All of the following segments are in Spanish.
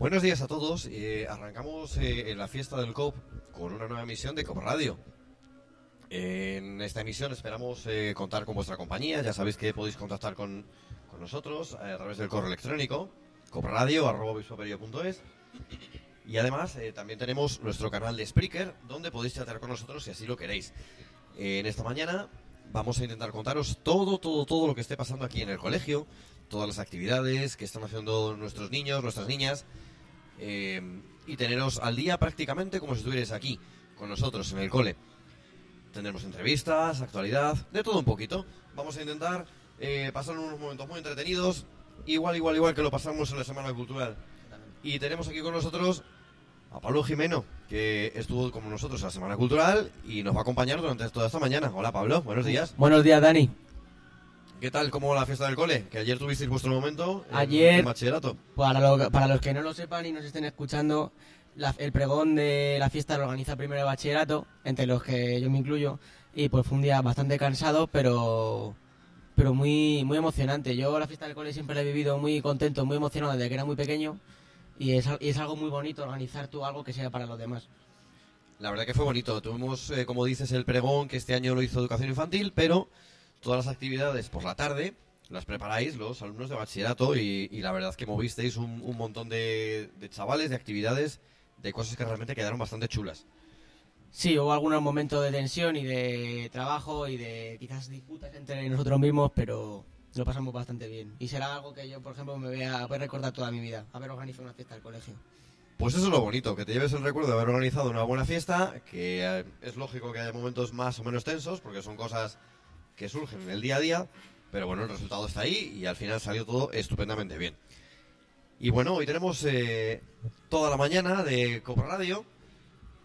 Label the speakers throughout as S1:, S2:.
S1: Buenos días a todos. Eh, arrancamos eh, en la fiesta del COP con una nueva emisión de COP Radio. En esta emisión esperamos eh, contar con vuestra compañía. Ya sabéis que podéis contactar con, con nosotros a través del correo electrónico copradio.es y además eh, también tenemos nuestro canal de Spreaker donde podéis chatear con nosotros si así lo queréis. en esta mañana vamos a intentar contaros todo, todo, todo lo que esté pasando aquí en el colegio, todas las actividades que están haciendo nuestros niños, nuestras niñas, eh, y teneros al día prácticamente como si estuvierais aquí con nosotros en el cole. Tendremos entrevistas, actualidad, de todo un poquito. Vamos a intentar eh, pasar unos momentos muy entretenidos, igual, igual, igual que lo pasamos en la Semana Cultural. Y tenemos aquí con nosotros a Pablo Jimeno, que estuvo con nosotros en la Semana Cultural y nos va a acompañar durante toda esta mañana. Hola Pablo, buenos días.
S2: Buenos días, Dani.
S1: ¿Qué tal? ¿Cómo la fiesta del cole? Que ayer tuvisteis vuestro momento en,
S2: Ayer-
S1: en bachillerato.
S2: Para, lo- para los que no lo sepan y nos estén escuchando, la- el pregón de la fiesta lo organiza primero de bachillerato, entre los que yo me incluyo, y pues fue un día bastante cansado, pero pero muy muy emocionante. Yo la fiesta del cole siempre la he vivido muy contento, muy emocionado desde que era muy pequeño, y es, y es algo muy bonito organizar tú algo que sea para los demás.
S1: La verdad que fue bonito. Tuvimos, eh, como dices, el pregón que este año lo hizo Educación Infantil, pero todas las actividades por la tarde las preparáis los alumnos de bachillerato y, y la verdad que movisteis un, un montón de, de chavales, de actividades, de cosas que realmente quedaron bastante chulas.
S2: Sí, hubo algunos momentos de tensión y de trabajo y de quizás disputas entre nosotros mismos, pero lo pasamos bastante bien. Y será algo que yo, por ejemplo, me voy a, voy a recordar toda mi vida, haber organizado una fiesta del colegio.
S1: Pues eso es lo bonito, que te lleves el recuerdo de haber organizado una buena fiesta, que eh, es lógico que haya momentos más o menos tensos, porque son cosas que surgen en el día a día, pero bueno, el resultado está ahí y al final salió todo estupendamente bien. Y bueno, hoy tenemos eh, toda la mañana de Copra Radio,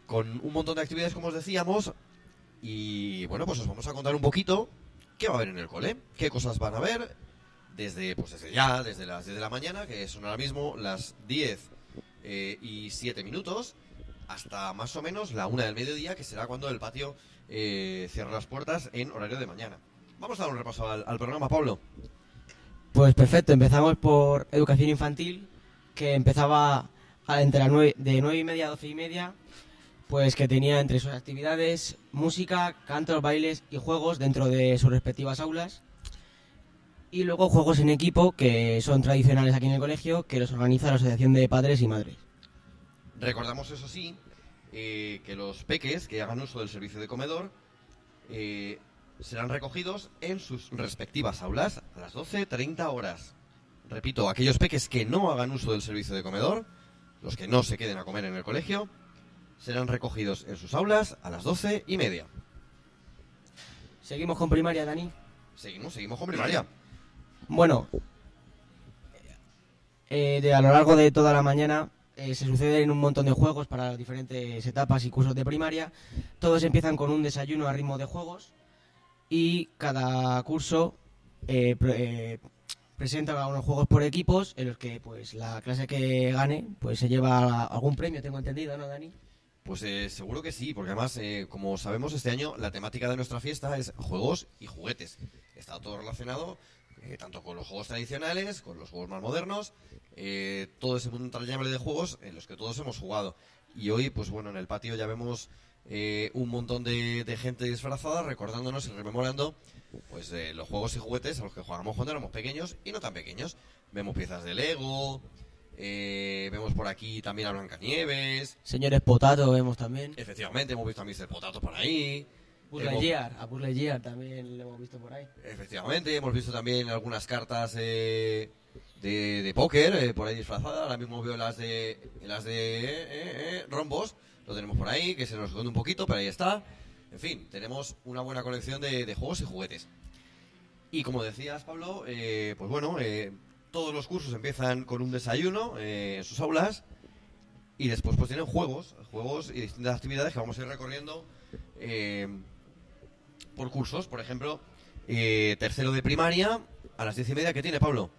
S1: con un montón de actividades, como os decíamos, y bueno, pues os vamos a contar un poquito qué va a haber en el cole, qué cosas van a ver, desde, pues desde ya, desde las 10 de la mañana, que son ahora mismo las 10 eh, y 7 minutos hasta más o menos la una del mediodía, que será cuando el patio eh, cierra las puertas en horario de mañana. Vamos a dar un repaso al, al programa, Pablo.
S2: Pues perfecto, empezamos por educación infantil, que empezaba a- entre nueve, de nueve y media a doce y media, pues que tenía entre sus actividades música, cantos, bailes y juegos dentro de sus respectivas aulas. Y luego juegos en equipo, que son tradicionales aquí en el colegio, que los organiza la Asociación de Padres y Madres.
S1: Recordamos, eso sí, eh, que los peques que hagan uso del servicio de comedor eh, serán recogidos en sus respectivas aulas a las 12.30 horas. Repito, aquellos peques que no hagan uso del servicio de comedor, los que no se queden a comer en el colegio, serán recogidos en sus aulas a las 12 y media.
S2: Seguimos con primaria, Dani.
S1: Seguimos, seguimos con primaria.
S2: Bueno, eh, de, a lo largo de toda la mañana eh, se suceden un montón de juegos para diferentes etapas y cursos de primaria. Todos empiezan con un desayuno a ritmo de juegos y cada curso eh, pre- eh, presenta unos juegos por equipos en los que pues la clase que gane pues se lleva algún premio, tengo entendido, ¿no, Dani?
S1: Pues eh, seguro que sí, porque además, eh, como sabemos, este año la temática de nuestra fiesta es juegos y juguetes. Está todo relacionado eh, tanto con los juegos tradicionales, con los juegos más modernos, eh, todo ese mundo entrañable de juegos en los que todos hemos jugado. Y hoy, pues bueno, en el patio ya vemos eh, un montón de, de gente disfrazada recordándonos y rememorando pues eh, los juegos y juguetes a los que jugábamos cuando éramos pequeños y no tan pequeños. Vemos piezas de Lego, eh, vemos por aquí también a Blancanieves.
S2: Señores Potato vemos también.
S1: Efectivamente, hemos visto a Mr. Potato por ahí.
S2: Buzz
S1: Hemos-
S2: Lightyear, a Buzz Lightyear también lo hemos visto por ahí.
S1: Efectivamente, hemos visto también algunas cartas eh, de, de póker eh, por ahí disfrazadas. Ahora mismo veo las de las de eh, eh, rombos. Lo tenemos por ahí, que se nos esconde un poquito, pero ahí está. En fin, tenemos una buena colección de, de juegos y juguetes. Y como decías, Pablo, pues bueno, todos los cursos empiezan con un desayuno en sus aulas y después pues tienen juegos, juegos y distintas actividades que vamos a ir recorriendo por cursos. Por ejemplo, tercero de primaria a las diez y media, ¿qué tiene Pablo?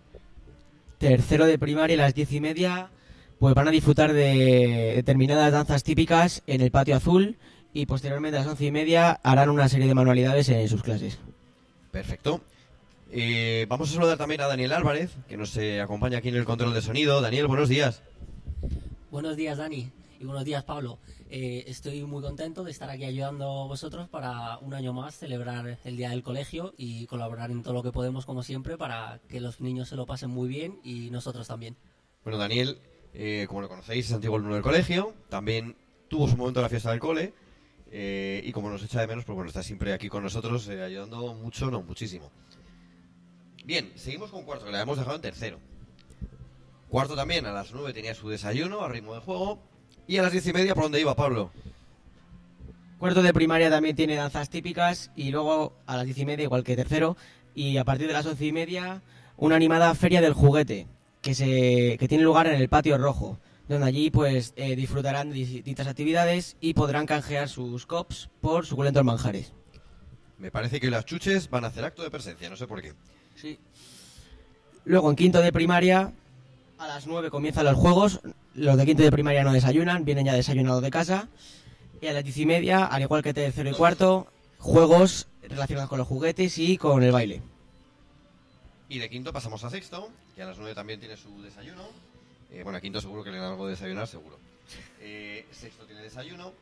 S2: Tercero de primaria a las diez y media, pues van a disfrutar de determinadas danzas típicas en el patio azul y posteriormente a las once y media harán una serie de manualidades en sus clases.
S1: Perfecto. Eh, vamos a saludar también a Daniel Álvarez, que nos eh, acompaña aquí en el control de sonido. Daniel, buenos días.
S3: Buenos días, Dani. Y buenos días, Pablo. Eh, estoy muy contento de estar aquí ayudando a vosotros para un año más celebrar el Día del Colegio y colaborar en todo lo que podemos, como siempre, para que los niños se lo pasen muy bien y nosotros también.
S1: Bueno, Daniel, eh, como lo conocéis, es antiguo alumno del colegio. También tuvo su momento en la fiesta del cole. eh, y como nos echa de menos, pues bueno, está siempre aquí con nosotros, eh, ayudando mucho, no, muchísimo. Bien, seguimos con cuarto, que le habíamos dejado en tercero. Cuarto también, a las nueve tenía su desayuno a ritmo de juego. Y a las diez y media, ¿por dónde iba Pablo?
S2: Cuarto de primaria también tiene danzas típicas y luego a las diez y media, igual que tercero, y a partir de las once y media, una animada feria del juguete que, se, que tiene lugar en el patio rojo, donde allí pues eh, disfrutarán de distintas actividades y podrán canjear sus cops por suculentos manjares.
S1: Me parece que las chuches van a hacer acto de presencia, no sé por qué.
S2: Sí. Luego en quinto de primaria, a las 9 comienzan los juegos. Los de quinto de primaria no desayunan, vienen ya desayunados de casa. Y a las diez y media, al igual que tercero y cuarto, juegos relacionados con los juguetes y con el baile.
S1: Y de quinto pasamos a sexto, que a las nueve también tiene su desayuno. Eh, bueno, a quinto seguro que le dan algo de desayunar, seguro. Eh, sexto tiene desayuno.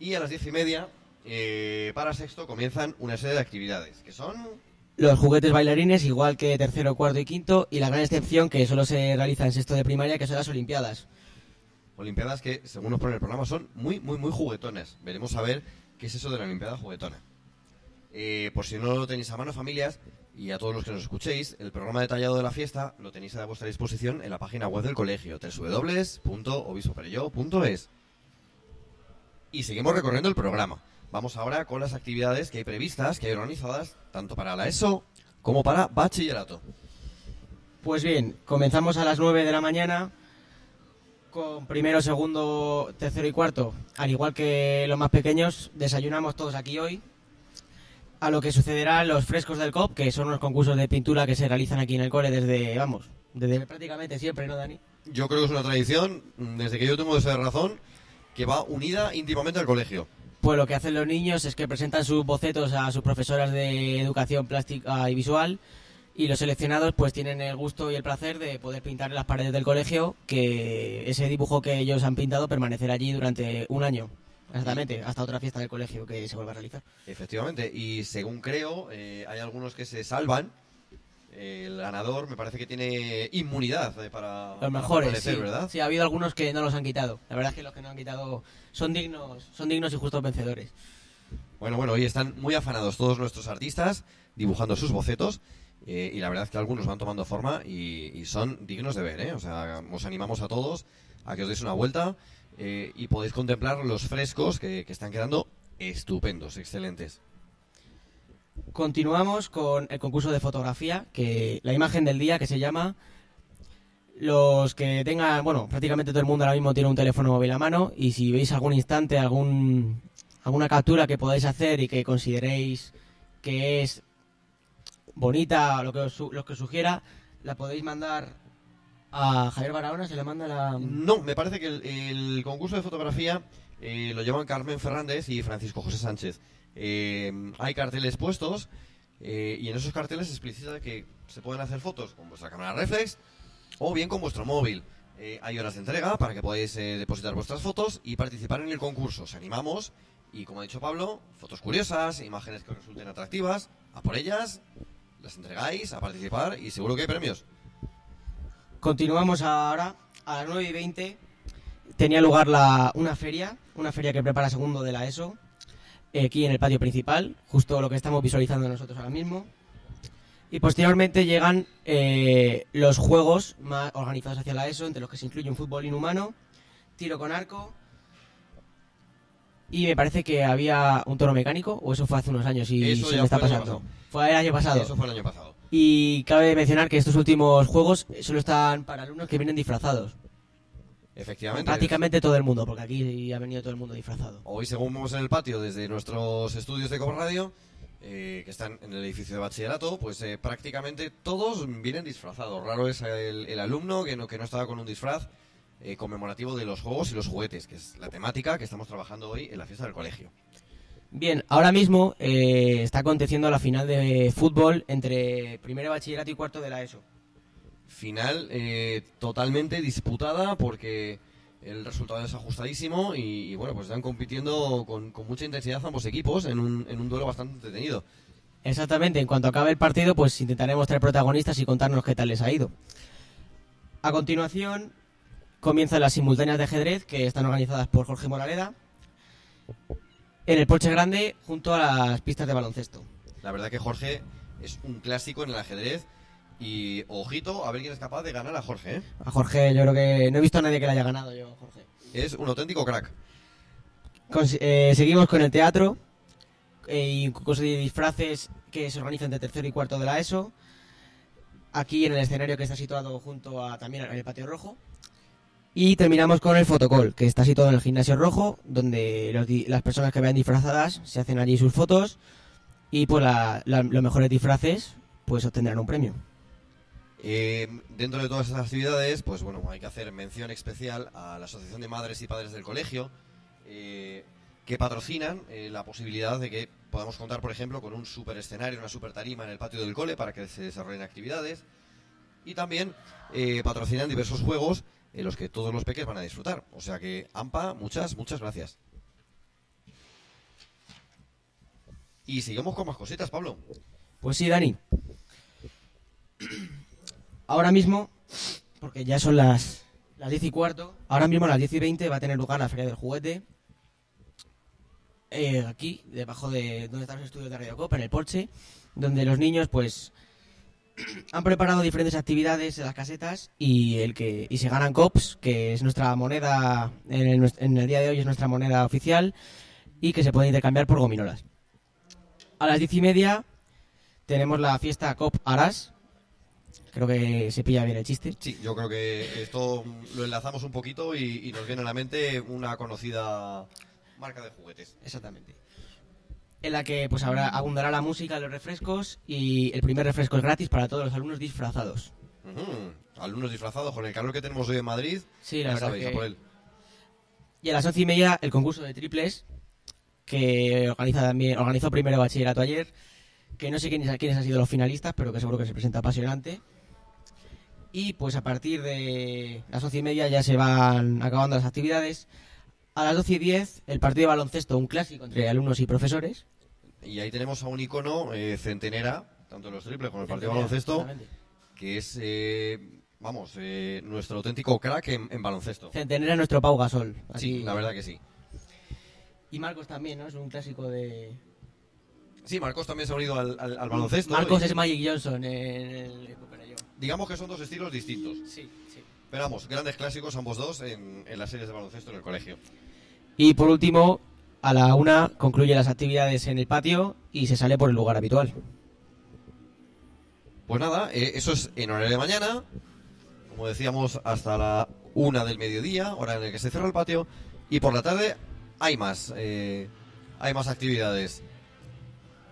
S1: Y a las diez y media, eh, para sexto, comienzan una serie de actividades, que son...
S2: Los juguetes bailarines, igual que tercero, cuarto y quinto. Y la gran excepción que solo se realiza en sexto de primaria, que son las Olimpiadas.
S1: Olimpiadas que, según nos pone el programa, son muy, muy, muy juguetones. Veremos a ver qué es eso de la Olimpiada juguetona. Eh, por si no lo tenéis a mano, familias, y a todos los que nos escuchéis, el programa detallado de la fiesta lo tenéis a vuestra disposición en la página web del colegio, www.obispoperelló.es. Y seguimos recorriendo el programa. Vamos ahora con las actividades que hay previstas, que hay organizadas, tanto para la ESO como para bachillerato.
S2: Pues bien, comenzamos a las 9 de la mañana con primero, segundo, tercero y cuarto. Al igual que los más pequeños, desayunamos todos aquí hoy. A lo que sucederá en los frescos del COP, que son unos concursos de pintura que se realizan aquí en el cole desde, vamos, desde prácticamente siempre, ¿no, Dani?
S1: Yo creo que es una tradición, desde que yo tengo esa razón, que va unida íntimamente al colegio.
S2: Pues lo que hacen los niños es que presentan sus bocetos a sus profesoras de educación plástica y visual y los seleccionados pues tienen el gusto y el placer de poder pintar en las paredes del colegio que ese dibujo que ellos han pintado permanecerá allí durante un año, exactamente, hasta otra fiesta del colegio que se vuelva a realizar.
S1: Efectivamente, y según creo, eh, hay algunos que se salvan. El ganador me parece que tiene inmunidad eh, para,
S2: Los mejores, sí.
S1: ¿verdad?
S2: Sí, ha habido algunos que no los han quitado. La verdad es que los que no han quitado son dignos, son dignos y justos vencedores.
S1: Bueno, bueno, hoy están muy afanados todos nuestros artistas dibujando sus bocetos eh, y la verdad es que algunos van tomando forma y, y son dignos de ver, ¿eh? O sea, os animamos a todos a que os deis una vuelta eh, y podéis contemplar los frescos que, que están quedando estupendos, excelentes.
S2: Continuamos con el concurso de fotografía, que la imagen del día que se llama los que tengan, bueno, prácticamente todo el mundo ahora mismo tiene un teléfono móvil a mano y si veis algún instante, algún alguna captura que podáis hacer y que consideréis que es bonita, lo que os, lo que os sugiera, la podéis mandar a Javier Barahona, se le manda la
S1: No, me parece que el, el concurso de fotografía eh, lo llevan Carmen Fernández y Francisco José Sánchez. Eh, hay carteles puestos eh, y en esos carteles se explicita que se pueden hacer fotos con vuestra cámara reflex o bien con vuestro móvil. Eh, hay horas de entrega para que podáis depositar vuestras fotos y participar en el concurso. Os animamos y, como ha dicho Pablo, fotos curiosas, imágenes que resulten atractivas, a por ellas, las entregáis, a participar y seguro que hay premios.
S2: Continuamos ahora a las 9 y 20. Tenía lugar la, una feria, una feria que prepara segundo de la ESO, aquí en el patio principal, justo lo que estamos visualizando nosotros ahora mismo. Y posteriormente llegan eh, los juegos más organizados hacia la ESO, entre los que se incluye un fútbol inhumano, tiro con arco. Y me parece que había un toro mecánico, o eso fue hace unos años y
S1: Eso
S2: se
S1: ya
S2: me está pasando. Fue el año pasado.
S1: Eso fue el año pasado.
S2: Y cabe mencionar que estos últimos juegos solo están para alumnos que vienen disfrazados.
S1: Efectivamente.
S2: Prácticamente todo el mundo, porque aquí ha venido todo el mundo disfrazado.
S1: Hoy, según vemos en el patio desde nuestros estudios de Copa Radio, eh, que están en el edificio de bachillerato, pues eh, prácticamente todos vienen disfrazados. Raro es el, el alumno que no, que no estaba con un disfraz eh, conmemorativo de los juegos y los juguetes, que es la temática que estamos trabajando hoy en la fiesta del colegio.
S2: Bien, ahora mismo está aconteciendo la final de fútbol entre primero de bachillerato y cuarto de la ESO.
S1: Final eh, totalmente disputada porque el resultado es ajustadísimo y, y, bueno, pues están compitiendo con, con mucha intensidad ambos equipos en un, en un duelo bastante entretenido.
S2: Exactamente, en cuanto acabe el partido, pues intentaremos traer protagonistas y contarnos qué tal les ha ido. A continuación, comienzan las simultáneas de ajedrez que están organizadas por Jorge Moraleda en el Porche Grande junto a las pistas de baloncesto.
S1: La verdad que Jorge es un clásico en el ajedrez y ojito a ver quién es capaz de ganar a Jorge. ¿eh?
S2: A Jorge, yo creo que no he visto a nadie que le haya ganado yo, Jorge.
S1: Es un auténtico crack.
S2: Con- eh, seguimos con el teatro eh, y un concurso de disfraces que se organiza entre tercero y cuarto de la ESO. Aquí en el escenario que está situado junto a también en el patio rojo. Y terminamos con el fotocall, que está situado en el gimnasio rojo, donde los las personas que vean disfrazadas se hacen allí sus fotos y pues la- la- los mejores disfraces pues obtendrán un premio.
S1: Eh, dentro de todas esas actividades, pues bueno, hay que hacer mención especial a la Asociación de Madres y Padres del Colegio, eh, que patrocinan eh, la posibilidad de que podamos contar, por ejemplo, con un super escenario, una super tarima en el patio del cole para que se desarrollen actividades. Y también eh, patrocinan diversos juegos en los que todos los peques van a disfrutar. O sea que, AMPA, muchas, muchas gracias. Y seguimos con más cositas, Pablo.
S2: Pues sí, Dani. Ahora mismo, porque ya son las, las 10 y cuarto, ahora mismo a las 10 y 20 va a tener lugar la Feria del Juguete. eh, aquí, debajo de donde están los estudios de Radio Copa, en el Porche, donde los niños, pues, han preparado diferentes actividades en las casetas y el que y se ganan cops, que es nuestra moneda, en el, en el día de hoy es nuestra moneda oficial, y que se puede intercambiar por gominolas. A las diez y media tenemos la fiesta COP Aras. Creo que se pilla bien el chiste.
S1: Sí, yo creo que esto lo enlazamos un poquito y, y nos viene a la mente una conocida marca de juguetes.
S2: Exactamente. En la que pues habrá abundará la música, los refrescos y el primer refresco es gratis para todos los alumnos disfrazados.
S1: Ujú, Alumnos disfrazados con el calor que tenemos hoy en Madrid.
S2: Sí, la verdad
S1: sabéis,
S2: que-
S1: a por él.
S2: Y a las once y media el concurso de triples que organiza también organizó primero bachillerato ayer. Que no sé quiénes, quiénes han sido los finalistas, pero que seguro que se presenta apasionante. Y pues a partir de las once y media ya se van acabando las actividades. A las doce y diez el partido de baloncesto, un clásico entre alumnos y profesores.
S1: Y ahí tenemos a un icono eh, centenera, tanto en los triples como en el partido de baloncesto, que es, eh, vamos, eh, nuestro auténtico crack en, en baloncesto.
S2: Centenera nuestro Pau Gasol.
S1: Sí,
S2: así-
S1: la verdad que sí.
S2: Y Marcos también, ¿no? Es un clásico de...
S1: Sí, Marcos también se ha unido al, al- al baloncesto.
S2: Marcos
S1: y
S2: es Magic Johnson en el...
S1: Digamos que son dos estilos distintos.
S2: Sí, sí.
S1: Pero vamos, grandes clásicos ambos dos en, en las series de baloncesto en el colegio.
S2: Y por último, a la una concluye las actividades en el patio y se sale por el lugar habitual.
S1: Pues nada, eh, eso es en horario de mañana, como decíamos, hasta la una del mediodía, hora en la que se cierra el patio, y por la tarde hay más, eh, hay más actividades.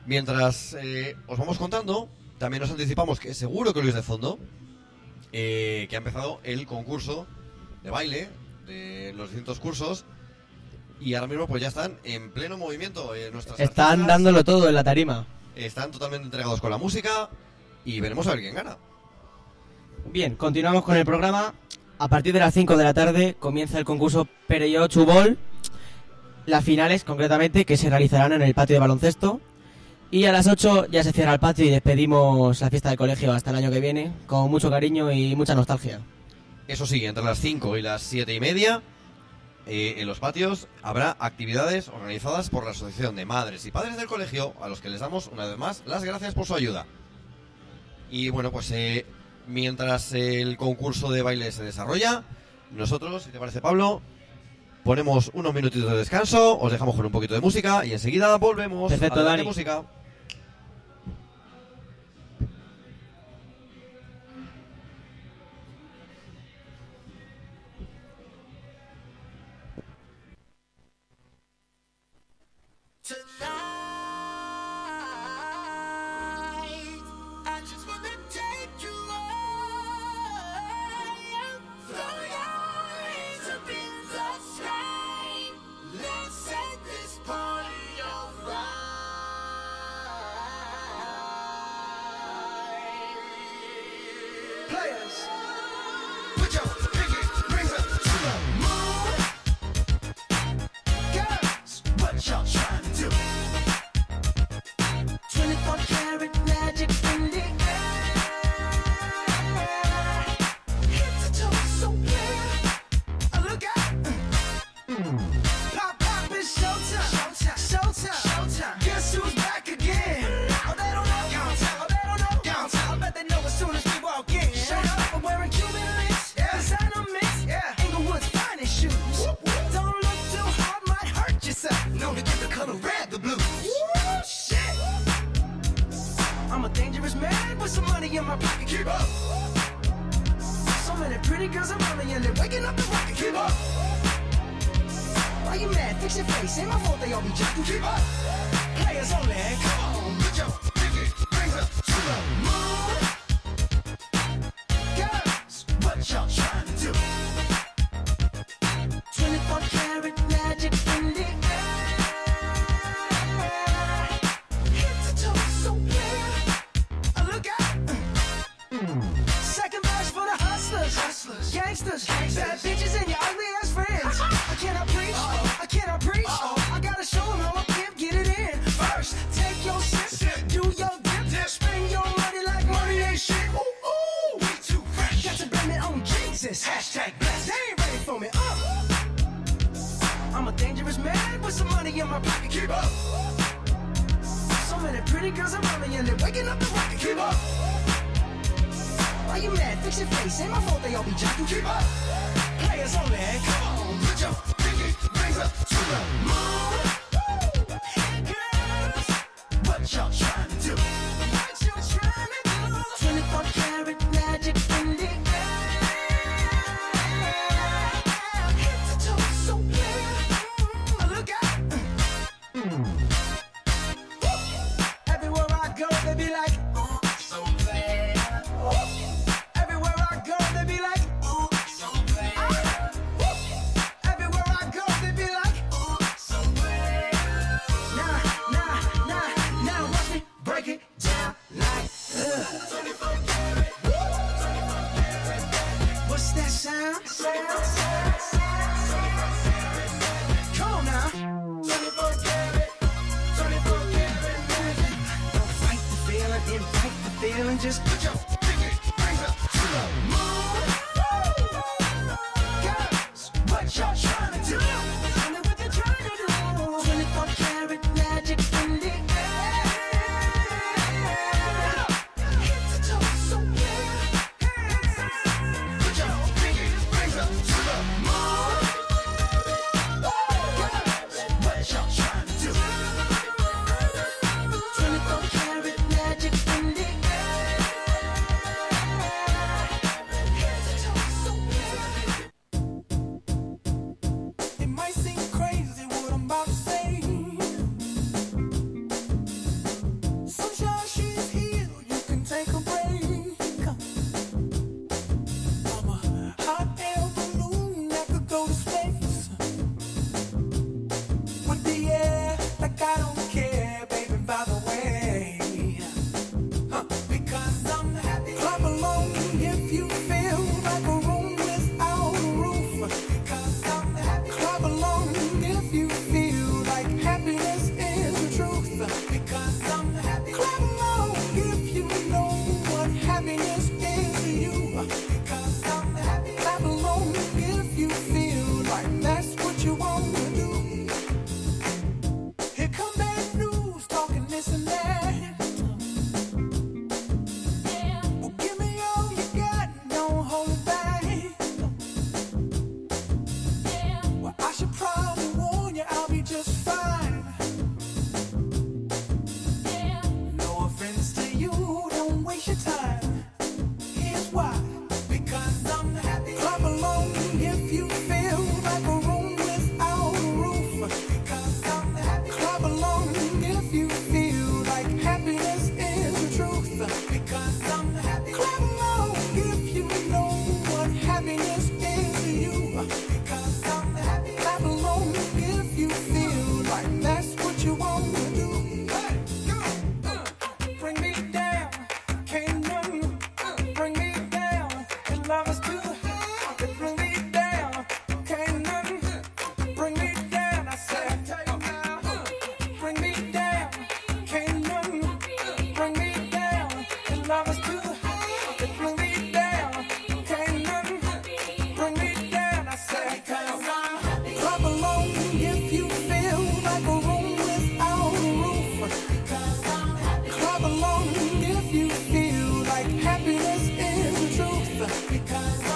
S1: Mientras eh, os vamos contando, también nos anticipamos que seguro que Luis de Fondo, eh, que ha empezado el concurso de baile de los distintos cursos, y ahora mismo pues ya están en pleno movimiento. eh, nuestras
S2: Están
S1: artistas
S2: dándolo todo en la tarima.
S1: están totalmente entregados con la música, y veremos a ver quién gana.
S2: Bien, continuamos con el programa. A partir de las 5 de la tarde comienza el concurso Pereyó Chubol. Las finales, concretamente, que se realizarán en el patio de baloncesto. Y a las 8 ya se cierra el patio y despedimos la fiesta de colegio hasta el año que viene, con mucho cariño y mucha nostalgia.
S1: Eso sí, entre las 5 y las 7 y media, eh, en los patios habrá actividades organizadas por la Asociación de Madres y Padres del Colegio, a los que les damos una vez más las gracias por su ayuda. Y bueno, pues eh, mientras el concurso de baile se desarrolla, nosotros, si te parece Pablo, ponemos unos minutitos de descanso, os dejamos con un poquito de música y enseguida volvemos.
S2: Perfecto, Dani.
S1: música.
S4: this
S5: is the truth because.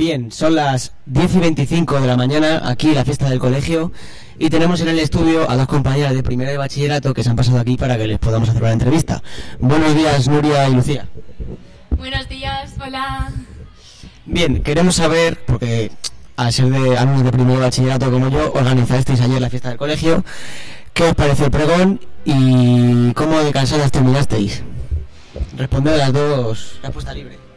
S2: Bien, son las 10 y 25 de la mañana, aquí la fiesta del colegio, y tenemos en el estudio a dos compañeras de primero de bachillerato que se han pasado aquí para que les podamos hacer una entrevista. Buenos días, Nuria y Lucía.
S6: Buenos días, hola.
S2: Bien, queremos saber, porque al ser de alumnos de primero de bachillerato como yo, organizasteis ayer la fiesta del colegio, ¿qué os pareció el pregón y cómo de cansadas terminasteis? Responded las dos, respuesta libre.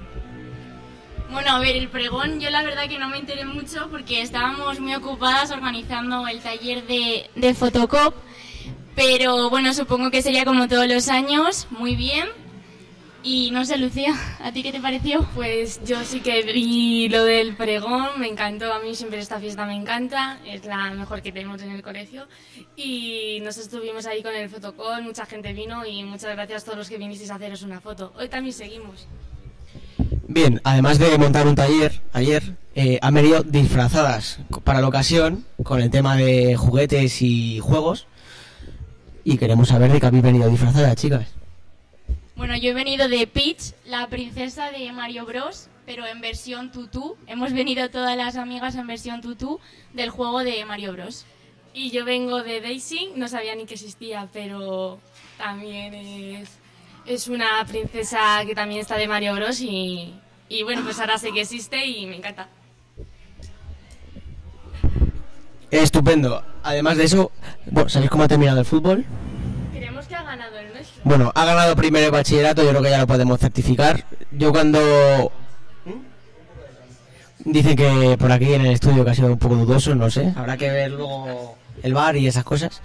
S6: Bueno, a ver, el pregón yo la verdad que no me enteré mucho porque estábamos muy ocupadas organizando el taller de, de Photocop, pero bueno, supongo que sería como todos los años, muy bien. Y no sé, Lucía, ¿a ti qué te pareció?
S7: Pues yo sí que vi lo del pregón, me encantó, a mí siempre esta fiesta me encanta, es la mejor que tenemos en el colegio y nos estuvimos ahí con el fotocall, mucha gente vino y muchas gracias a todos los que vinisteis a haceros una foto. Hoy también seguimos.
S2: Bien, además de montar un taller ayer, eh, han venido disfrazadas para la ocasión con el tema de juguetes y juegos. Y queremos saber de qué habéis venido disfrazadas, chicas.
S6: Bueno, yo he venido de Peach, la princesa de Mario Bros, pero en versión tutú. Hemos venido todas las amigas en versión tutú del juego de Mario Bros.
S7: Y yo vengo de Daisy, no sabía ni que existía, pero también es, es una princesa que también está de Mario Bros y, y bueno, pues ahora sé que existe y me encanta.
S2: Estupendo. Además de eso, bueno, ¿sabéis cómo ha terminado el fútbol?
S7: Queremos que ha ganado el nuestro.
S2: Bueno, ha ganado primero de bachillerato, yo creo que ya lo podemos certificar. Yo cuando... Dicen que por aquí en el estudio que ha sido un poco dudoso, no sé. Habrá que ver luego el bar y esas cosas.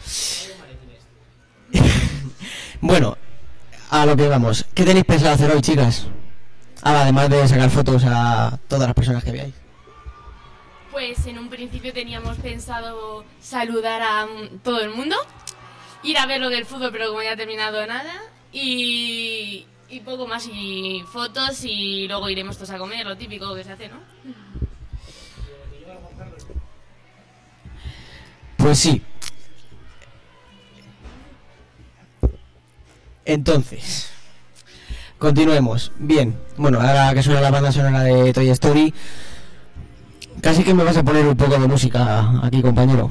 S2: bueno, a lo que vamos. ¿Qué tenéis pensado hacer hoy, chicas? Ah, además de sacar fotos a todas las personas que veáis.
S7: Pues en un principio teníamos pensado saludar a mm, todo el mundo, ir a ver lo del fútbol, pero como ya ha terminado nada, y, y poco más, y fotos, y luego iremos todos a comer, lo típico que se hace, ¿no?
S2: Pues sí. Entonces, continuemos. Bien, bueno, ahora que suena la banda sonora de Toy Story, casi que me vas a poner un poco de música aquí, compañero.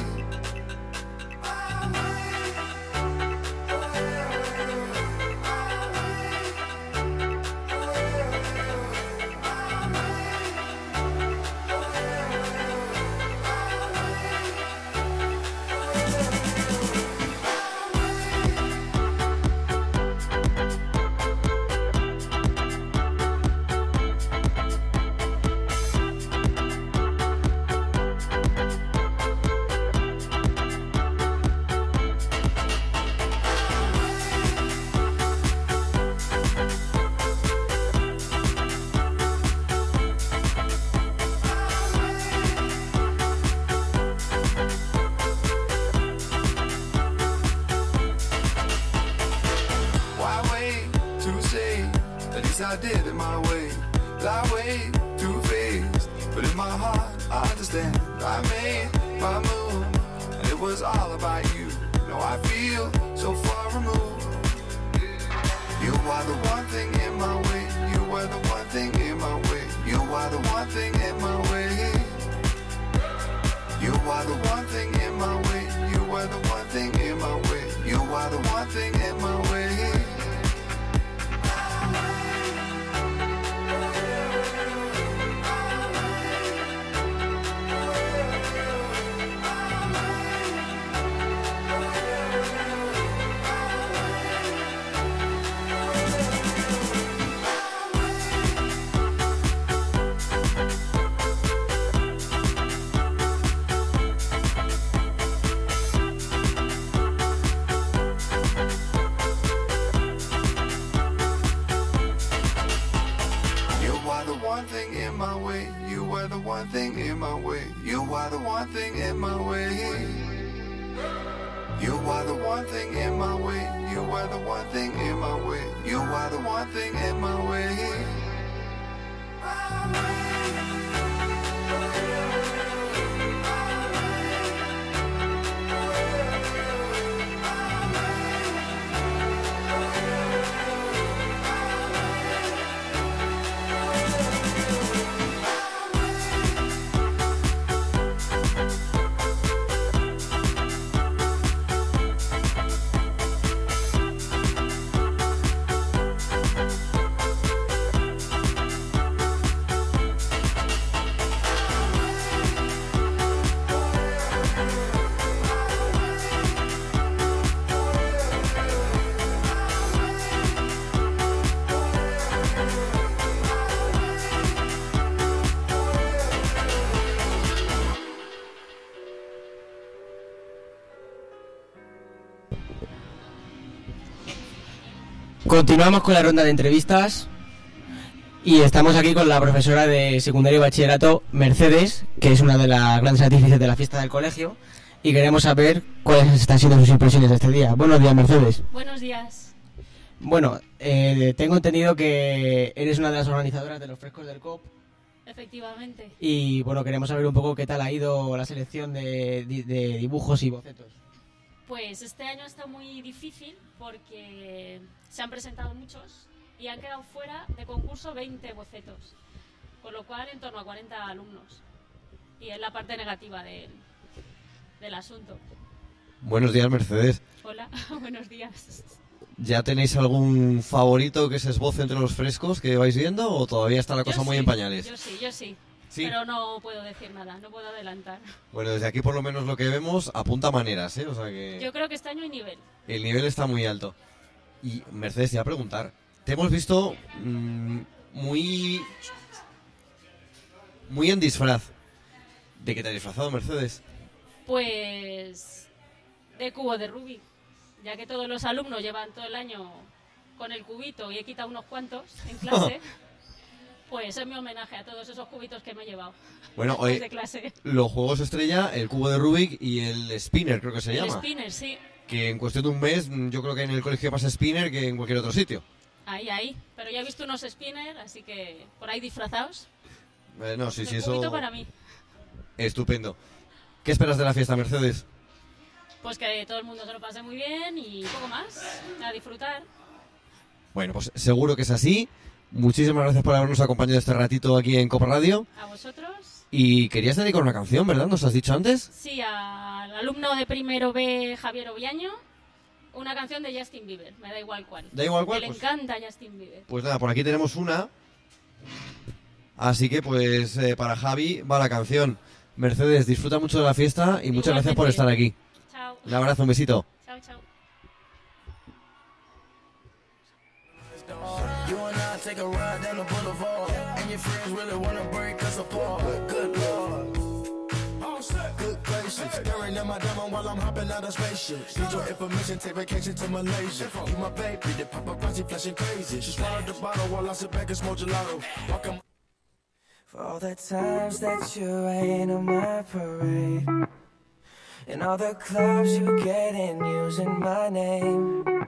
S2: Continuamos con la ronda de entrevistas y estamos aquí con la profesora de secundario y bachillerato, Mercedes, que es una de las grandes artífices de la fiesta del colegio y queremos saber cuáles están siendo sus impresiones de este día. Buenos días, Mercedes.
S8: Buenos días.
S2: Bueno, eh, tengo entendido que eres una de las organizadoras de los frescos del COP
S8: Efectivamente.
S2: y bueno, queremos saber un poco qué tal ha ido la selección de, de dibujos y bocetos.
S8: Pues este año está muy difícil porque se han presentado muchos y han quedado fuera de concurso 20 bocetos, con lo cual en torno a 40 alumnos. Y es la parte negativa del, del asunto.
S1: Buenos días, Mercedes.
S8: Hola, buenos días.
S1: ¿Ya tenéis algún favorito que se esboce entre los frescos que vais viendo o todavía está la cosa muy en pañales?
S8: Yo sí, yo sí.
S1: Sí.
S8: Pero no puedo decir nada, no puedo adelantar.
S1: Bueno, desde aquí por lo menos lo que vemos apunta maneras, ¿eh? O sea que
S8: Yo creo que este año hay nivel.
S1: el nivel está muy alto. Y Mercedes, te iba a preguntar, te hemos visto mm, muy muy en disfraz. ¿De qué te has disfrazado, Mercedes?
S8: Pues de cubo de Rubik, ya que todos los alumnos llevan todo el año con el cubito y he quitado unos cuantos en clase, pues es mi homenaje a todos esos cubitos que me he llevado
S1: Bueno, hoy
S8: de clase.
S1: los juegos estrella, el cubo de Rubik y el spinner, creo que se
S8: el
S1: llama.
S8: spinner, sí,
S1: Que en cuestión de un mes, mm, yo creo que en el colegio más spinner que en cualquier otro sitio.
S8: ahí, ahí. Pero ya he visto unos spinner, así que por ahí disfrazados.
S1: Eh, no, sí,
S8: El
S1: sí, eso.
S8: para mí.
S1: Estupendo. ¿Qué esperas de la fiesta, Mercedes?
S8: Pues que todo el mundo se lo pase muy bien y poco más, a disfrutar.
S1: Bueno, pues seguro que es así. Muchísimas gracias por habernos acompañado este ratito aquí en Copa Radio.
S8: A vosotros.
S1: Y querías dedicar una canción, ¿verdad? ¿Nos has dicho antes?
S8: Sí, al alumno de primero B, Javier Oviaño, una canción de Justin Bieber, me da igual cuál.
S1: Da igual cuál,
S8: Que le
S1: pues-
S8: encanta Justin Bieber.
S1: Pues nada, por aquí tenemos una. Así que pues eh, para Javi va la canción. Mercedes, disfruta mucho de la fiesta y muchas gracias por estar aquí.
S8: Chao.
S1: Un abrazo, un besito.
S8: Chao, chao.
S9: Take a ride down the boulevard, and your friends really wanna break us apart. Good lord. Good gracious, staring at my diamond while I'm hopping out of spaceship. Need your information, take vacation to Malaysia. You my baby, the paparazzi flashing crazy. She swallowed the bottle while I sit back and smoke gelato. Walking
S10: For all the times that you rain on my parade And all the clubs you get in using my name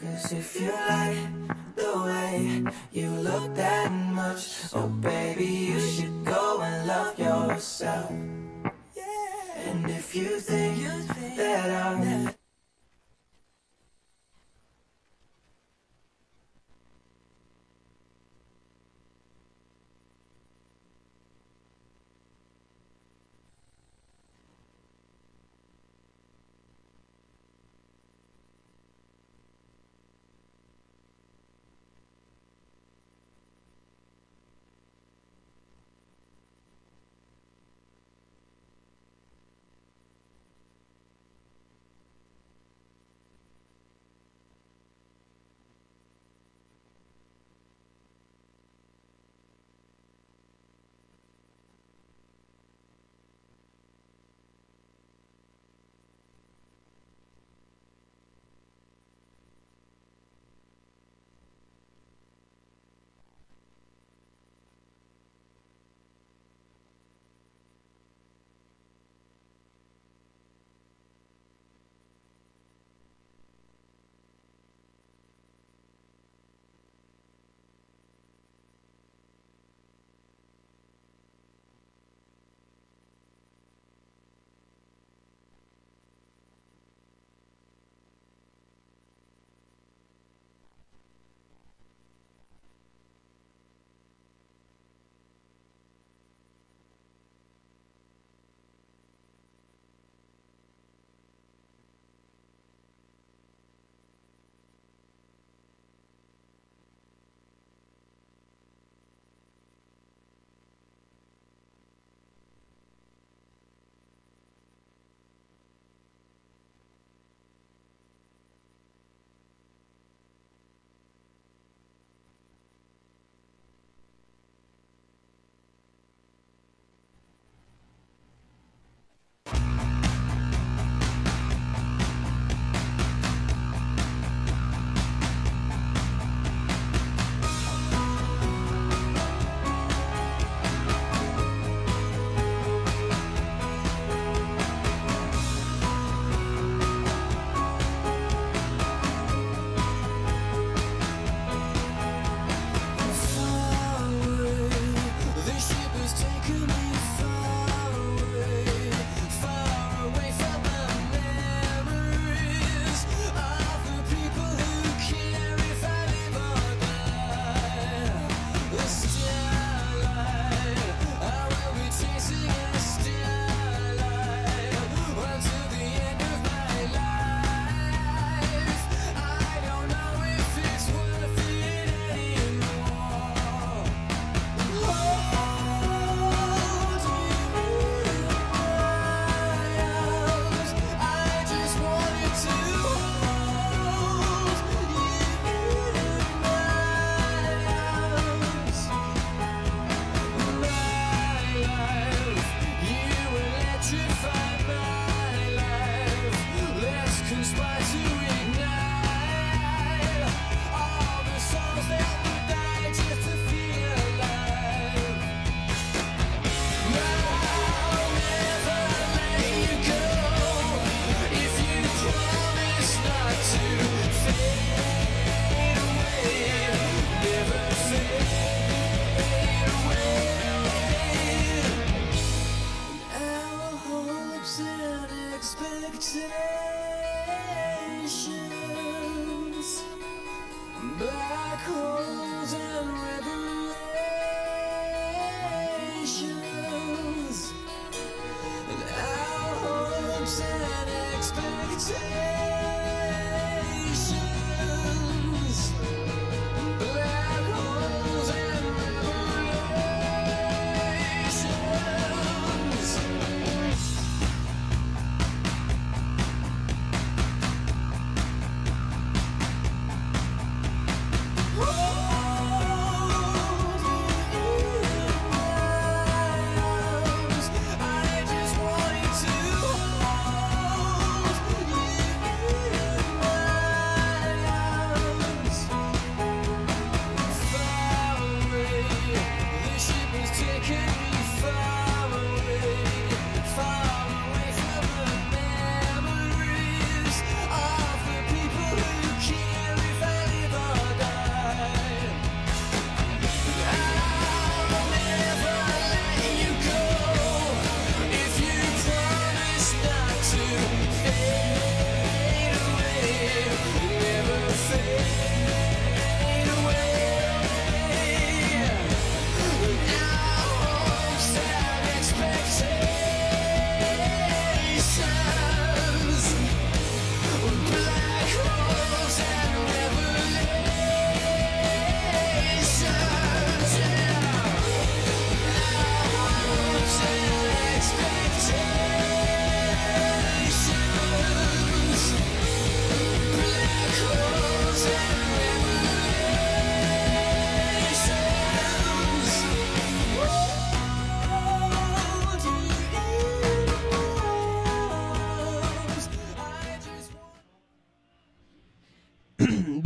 S10: Cause if you like the way you look that much, oh baby, you should go and love yourself. And if you think that I'm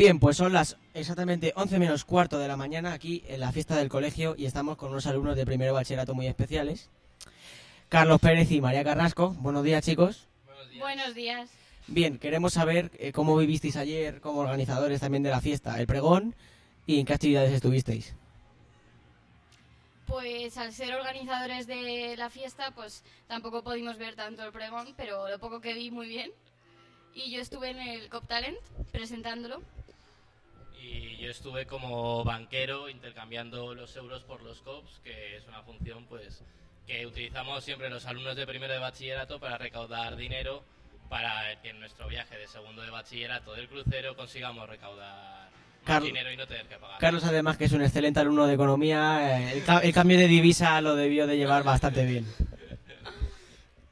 S2: Bien, pues son las exactamente 11 menos cuarto de la mañana aquí en la fiesta del colegio y estamos con unos alumnos de primero bachillerato muy especiales. Carlos Pérez y María Carrasco. Buenos días, chicos.
S8: Buenos días.
S2: Bien, queremos saber eh, cómo vivisteis ayer como organizadores también de la fiesta, el pregón y en qué actividades estuvisteis.
S6: Pues al ser organizadores de la fiesta, pues tampoco pudimos ver tanto el pregón, pero lo poco que vi muy bien. Y yo estuve en el Cop Talent presentándolo.
S11: Y yo estuve como banquero intercambiando los euros por los COPs, que es una función pues que utilizamos siempre los alumnos de primero de bachillerato para recaudar dinero para que en nuestro viaje de segundo de bachillerato del crucero consigamos recaudar más
S2: Carl-
S11: dinero y no tener que pagar.
S2: Carlos, además, que es un excelente alumno de economía, eh, el, el cambio de divisa lo debió de llevar bastante bien.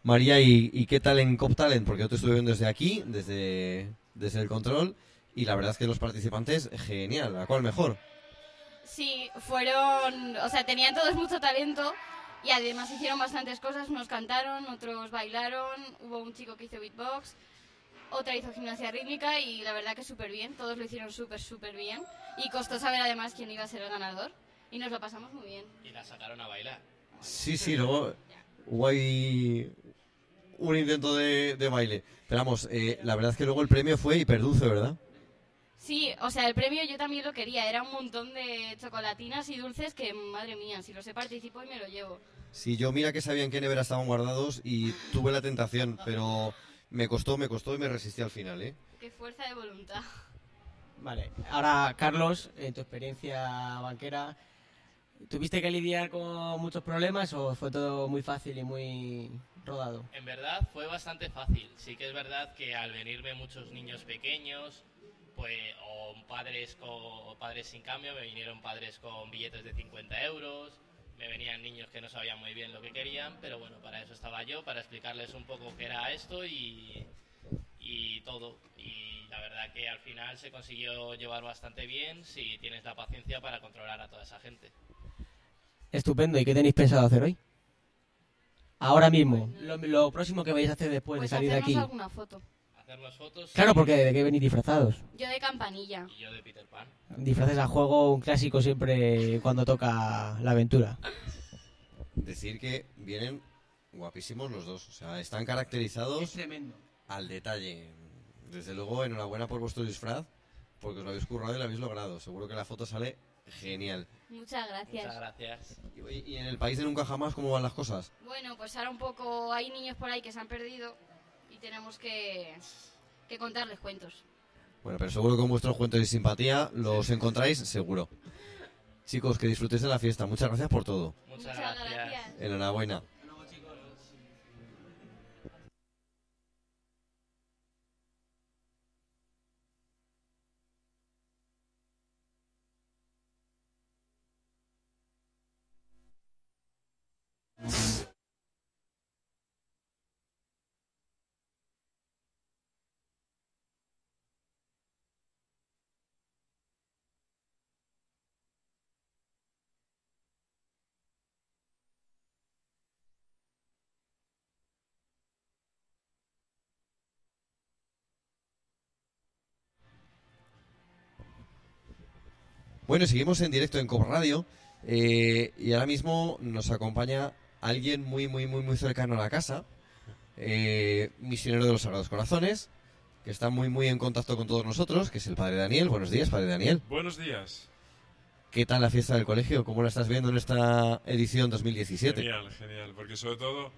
S1: María, ¿y, y qué tal en Cop Talent? Porque yo te estuve viendo desde aquí, desde, desde el control, y la verdad es que los participantes, genial. ¿A cuál mejor?
S6: Sí, fueron, o sea, tenían todos mucho talento y además hicieron bastantes cosas. Unos cantaron, otros bailaron, hubo un chico que hizo beatbox, otra hizo gimnasia rítmica y la verdad que súper bien. Todos lo hicieron súper, súper bien. Y costó saber además quién iba a ser el ganador. Y nos lo pasamos muy bien.
S11: Y la sacaron a bailar.
S1: Sí, sí, luego hubo ahí un intento de, de baile. Pero vamos, eh, la verdad es que luego el premio fue hiperdulce, ¿verdad?
S6: Sí, o sea, el premio yo también lo quería. Era un montón de chocolatinas y dulces que, madre mía, si lo sé participo y me lo llevo.
S1: Sí, yo mira que sabía en qué nevera estaban guardados y tuve la tentación, pero me costó, me costó y me resistí al final, ¿eh?
S6: Qué fuerza de voluntad.
S2: Vale, ahora Carlos, en tu experiencia banquera, ¿tuviste que lidiar con muchos problemas o fue todo muy fácil y muy rodado?
S11: En verdad fue bastante fácil. Sí que es verdad que al venirme muchos niños pequeños, pues, o padres, con, o padres sin cambio, me vinieron padres con billetes de 50 euros, me venían niños que no sabían muy bien lo que querían, pero bueno, para eso estaba yo, para explicarles un poco qué era esto y, y todo. Y la verdad que al final se consiguió llevar bastante bien si tienes la paciencia para controlar a toda esa gente.
S2: Estupendo, ¿y qué tenéis pensado hacer hoy? Ahora mismo, lo, lo próximo que vais a hacer después
S6: Pues
S2: de salir de aquí.
S6: alguna foto.
S11: Hacernos fotos.
S2: Claro, porque ¿de qué venís disfrazados?
S6: Yo de campanilla.
S11: Y yo de Peter Pan.
S2: Disfraces a juego, un clásico siempre cuando toca la aventura.
S1: Decir que vienen guapísimos los dos, o sea, están caracterizados
S2: tremendo.
S1: al detalle. Desde luego, enhorabuena por vuestro disfraz, porque os lo habéis currado y lo habéis logrado. Seguro que la foto sale genial.
S6: Muchas gracias.
S11: Muchas gracias.
S1: Y, y en el país de nunca jamás, ¿cómo van las cosas?
S6: Bueno, pues ahora un poco hay niños por ahí que se han perdido tenemos que, que contarles cuentos.
S1: Bueno, pero seguro que con vuestros cuentos y simpatía los encontráis seguro. Chicos, que disfrutéis de la fiesta. Muchas gracias por todo.
S11: Muchas gracias.
S1: Enhorabuena. Bueno, seguimos en directo en Cop Radio eh, y ahora mismo nos acompaña alguien muy, muy, muy, muy cercano a la casa, eh, misionero de los Sagrados Corazones, que está muy, muy en contacto con todos nosotros, que es el Padre Daniel. Buenos días, Padre Daniel.
S12: Buenos días.
S1: ¿Qué tal la fiesta del colegio? ¿Cómo la estás viendo en esta edición 2017?
S12: Genial, genial, porque sobre todo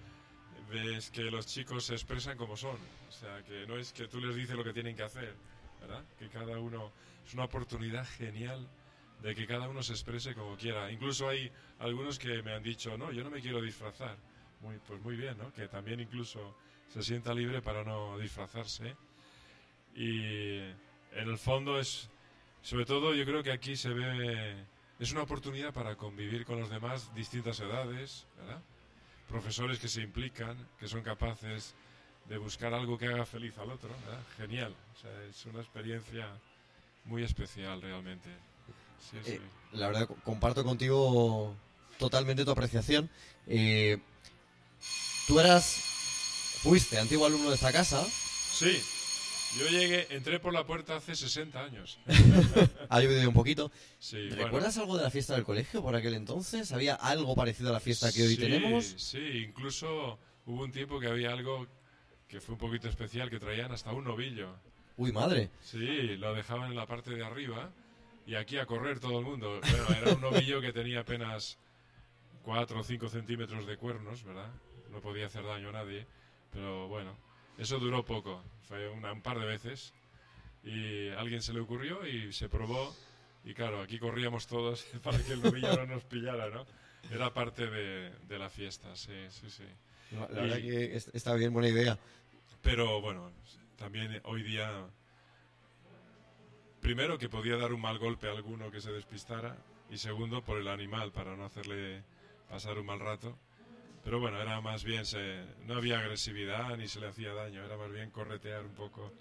S12: ves que los chicos se expresan como son, o sea, que no es que tú les dices lo que tienen que hacer, ¿verdad? Que cada uno es una oportunidad genial de que cada uno se exprese como quiera. Incluso hay algunos que me han dicho, no, yo no me quiero disfrazar. Muy, pues muy bien, ¿no? Que también incluso se sienta libre para no disfrazarse. Y en el fondo es, sobre todo yo creo que aquí se ve, es una oportunidad para convivir con los demás, distintas edades. Profesores que se implican, que son capaces de buscar algo que haga feliz al otro. Genial, es una experiencia muy especial realmente. Sí, sí.
S1: Eh, la verdad, co- comparto contigo totalmente tu apreciación. Eh, tú eras, fuiste antiguo alumno de esta casa.
S12: Sí, yo llegué, entré por la puerta hace 60 años.
S1: ha llovido un poquito.
S12: Sí, bueno.
S1: ¿Recuerdas algo de la fiesta del colegio por aquel entonces? ¿Había algo parecido a la fiesta que hoy tenemos?
S12: Sí, incluso hubo un tiempo que había algo que fue un poquito especial, que traían hasta un novillo.
S1: Uy, madre.
S12: Sí, lo dejaban en la parte de arriba y aquí a correr todo el mundo. Bueno, era un novillo que tenía apenas 4 o 5 centímetros de cuernos, ¿verdad? No podía hacer daño a nadie, pero bueno, eso duró poco, fue una- un par de veces y a alguien se le ocurrió y se probó y claro, aquí corríamos todos para que el novillo no nos pillara, ¿no? Era parte de, de la fiesta, sí, sí, sí.
S1: La verdad que es- está bien, buena idea.
S12: pero bueno, también hoy día, primero que podía dar un mal golpe a alguno que se despistara y segundo por el animal para no hacerle pasar un mal rato. Pero bueno, era más bien, se, no había agresividad ni se le hacía daño, era más bien corretear un poco.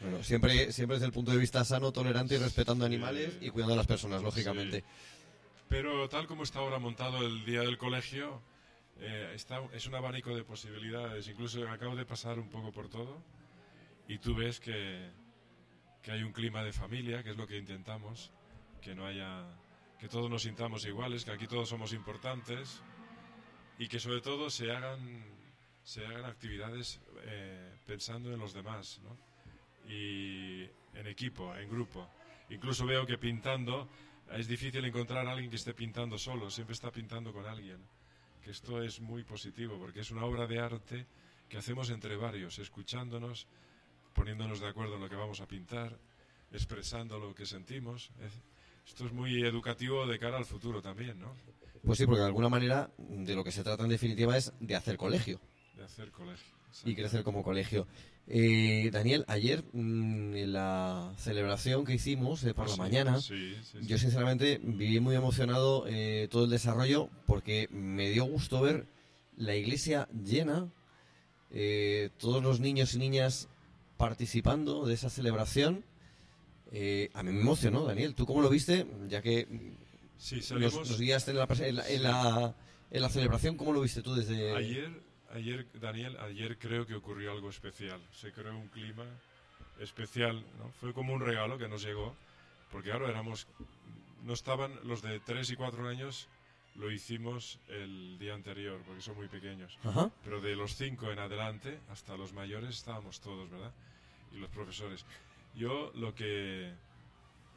S1: Bueno, siempre, siempre desde el punto de vista sano, tolerante y respetando animales y cuidando a las personas, lógicamente.
S12: Pero tal como está ahora montado el día del colegio, eh, está, es un abanico de posibilidades. Incluso acabo de pasar un poco por todo y tú ves que, que hay un clima de familia, que es lo que intentamos, que no haya, que todos nos sintamos iguales, que aquí todos somos importantes y que sobre todo se hagan, se hagan actividades eh, pensando en los demás, ¿no? y en equipo, en grupo. Incluso veo que pintando es difícil encontrar a alguien que esté pintando solo, siempre está pintando con alguien. Que esto es muy positivo porque es una obra de arte que hacemos entre varios, escuchándonos, poniéndonos de acuerdo en lo que vamos a pintar, expresando lo que sentimos. Es- esto es muy educativo de cara al futuro también, ¿no?
S1: Pues sí, porque de alguna manera de lo que se trata en definitiva es de hacer colegio
S12: De hacer colegio.
S1: y crecer como colegio. Eh, Daniel, ayer mm, en la celebración que hicimos eh, por
S12: Ah,
S1: la
S12: sí,
S1: mañana,
S12: sí, sí, sí.
S1: yo sinceramente viví muy emocionado eh, todo el desarrollo porque me dio gusto ver la iglesia llena, eh, todos los niños y niñas participando de esa celebración. Eh, a mí me emocionó, Daniel. ¿Tú cómo lo viste? Ya que
S12: Sí, salimos-
S1: nos guiaste en la, prese- en la- en la- en la celebración, ¿cómo lo viste tú desde...?
S12: Ayer, ayer, Daniel, ayer creo que ocurrió algo especial. Se creó un clima especial, ¿no? Fue como un regalo que nos llegó, porque ahora éramos, no estaban los de 3 y 4 años, lo hicimos el día anterior, porque son muy pequeños.
S1: Ajá.
S12: Pero de los 5 en adelante, hasta los mayores, estábamos todos, ¿verdad? Y los profesores. Yo lo que,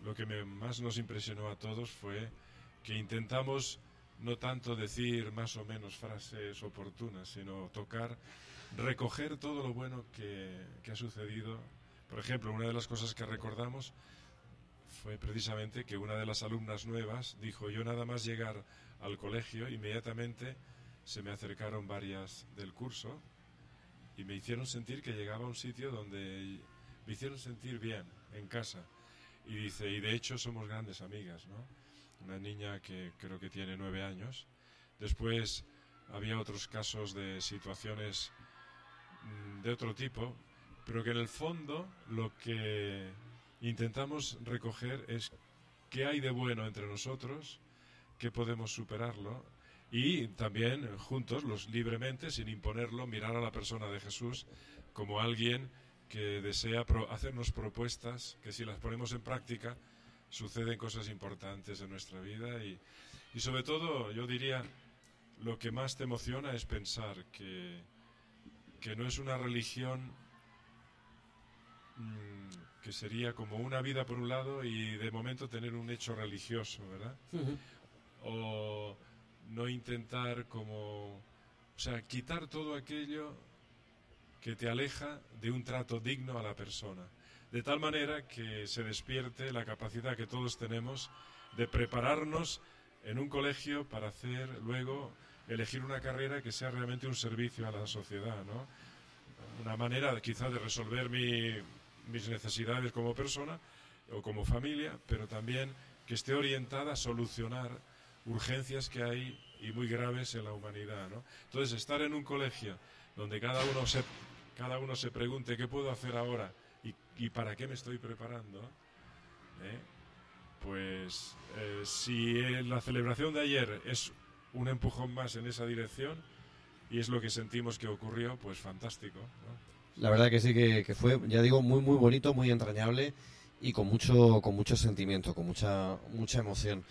S12: lo que me- más nos impresionó a todos fue que intentamos no tanto decir más o menos frases oportunas, sino tocar, recoger todo lo bueno que, que ha sucedido, Por ejemplo, una de las cosas que recordamos fue precisamente que una de las alumnas nuevas dijo, yo nada más llegar al colegio, inmediatamente se me acercaron varias del curso y me hicieron sentir que llegaba a un sitio donde me hicieron sentir bien, en casa. Y dice, y de hecho somos grandes amigas, ¿no? Una niña que creo que tiene nueve años. Después había otros casos de situaciones mm, de otro tipo, pero que en el fondo lo que intentamos recoger es qué hay de bueno entre nosotros, qué podemos superarlo. Y también juntos, los libremente, sin imponerlo, mirar a la persona de Jesús como alguien que desea hacernos propuestas que si las ponemos en práctica suceden cosas importantes en nuestra vida. Y, y sobre todo yo diría lo que más te emociona es pensar que, que no es una religión mm, que sería como una vida por un lado y de momento tener un hecho religioso, ¿verdad? O no intentar como, o sea, quitar todo aquello que te aleja de un trato digno a la persona, de tal manera que se despierte la capacidad que todos tenemos de prepararnos en un colegio para hacer luego elegir una carrera que sea realmente un servicio a la sociedad, ¿no? Una manera quizá de resolver mi- mis necesidades como persona o como familia, pero también que esté orientada a solucionar urgencias que hay y muy graves en la humanidad, ¿no? Entonces, estar en un colegio donde cada uno se, cada uno se pregunte qué puedo hacer ahora y, para qué me estoy preparando, ¿eh? pues eh, si eh, la celebración de ayer es un empujón más en esa dirección y es lo que sentimos que ocurrió, pues fantástico.
S1: La verdad que sí que, que fue, ya digo, muy muy bonito, muy entrañable y con mucho con mucho sentimiento, con mucha mucha emoción.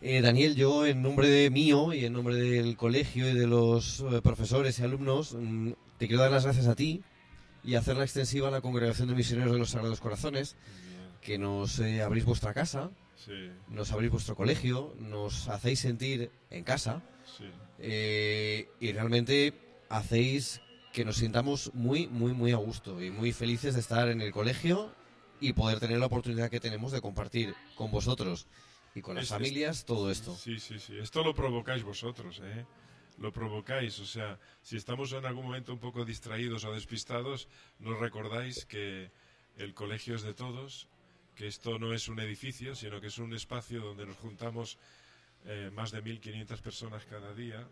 S1: Eh, Daniel, yo en nombre de mío y en nombre del colegio y de los eh, profesores y alumnos, mm, te quiero dar las gracias a ti y hacerla extensiva a la Congregación de Misioneros de los Sagrados Corazones, que nos eh, abrís vuestra casa,
S12: Sí,
S1: nos abrís vuestro colegio, nos hacéis sentir en casa
S12: sí.
S1: eh, y realmente hacéis que nos sintamos muy, muy, muy a gusto y muy felices de estar en el colegio y poder tener la oportunidad que tenemos de compartir con vosotros y con las
S12: Es- es-
S1: familias todo esto.
S12: Sí, sí, sí. Esto lo provocáis vosotros, ¿eh? Lo provocáis. O sea, si estamos en algún momento un poco distraídos o despistados, nos recordáis que el colegio es de todos, que esto no es un edificio, sino que es un espacio donde nos juntamos eh, más de 1.500 personas cada día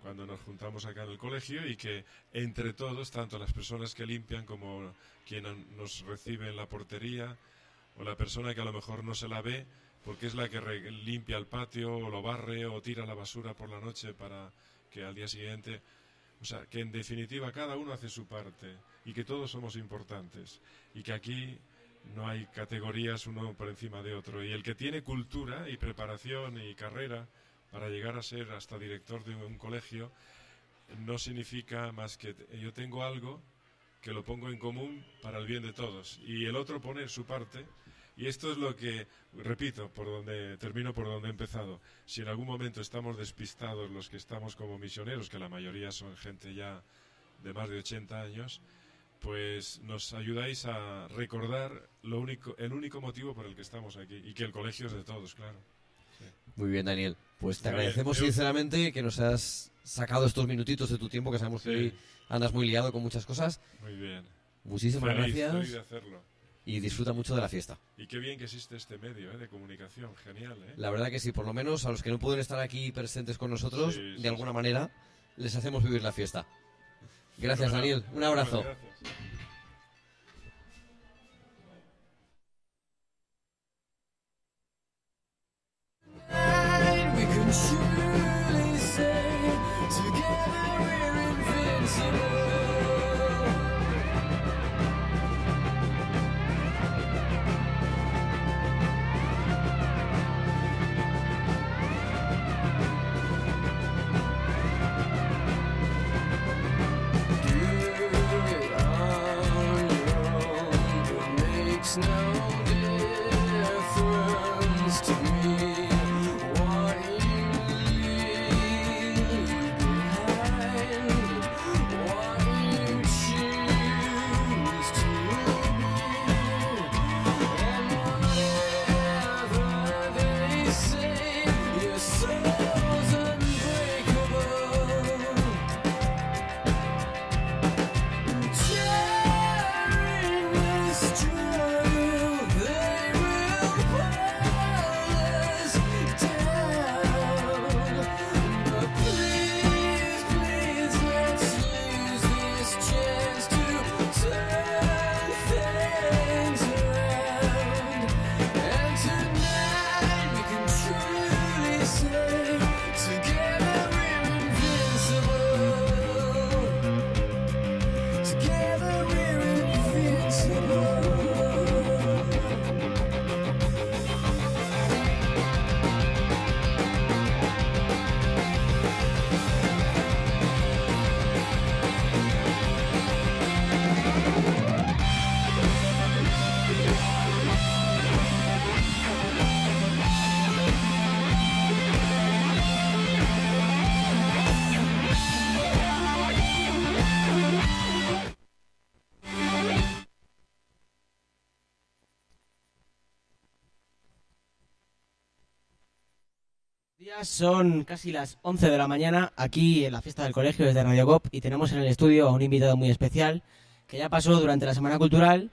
S12: cuando nos juntamos acá en el colegio y que entre todos, tanto las personas que limpian como quien nos recibe en la portería o la persona que a lo mejor no se la ve porque es la que limpia el patio o lo barre o tira la basura por la noche para que al día siguiente, o sea, que en definitiva cada uno hace su parte y que todos somos importantes y que aquí no hay categorías uno por encima de otro. Y el que tiene cultura y preparación y carrera para llegar a ser hasta director de un colegio no significa más que yo tengo algo que lo pongo en común para el bien de todos y el otro pone su parte y esto es lo que repito por donde termino por donde he empezado. Si en algún momento estamos despistados los que estamos como misioneros que la mayoría son gente ya de más de 80 años pues nos ayudáis a recordar lo único el único motivo por el que estamos aquí y que el colegio es de todos claro.
S1: Muy bien, Daniel. Pues te agradecemos
S12: Yo-
S1: sinceramente que nos has sacado estos minutitos de tu tiempo, que sabemos que hoy andas muy liado con muchas cosas.
S12: muy bien.
S1: Muchísimas
S12: Feliz,
S1: gracias.
S12: feliz de hacerlo
S1: y disfruta mucho de la fiesta.
S12: y qué bien que existe este medio ¿eh? de comunicación genial ¿eh?
S1: La verdad que sí, por lo menos a los que no pueden estar aquí presentes con nosotros,
S12: Sí, sí,
S1: de alguna
S12: sí.
S1: manera, les hacemos vivir la fiesta. Gracias. Daniel. Un abrazo.
S12: Gracias.
S2: Son casi las 11 de la mañana aquí en la fiesta del colegio desde Radio Cop y tenemos en el estudio a un invitado muy especial que ya pasó durante la Semana Cultural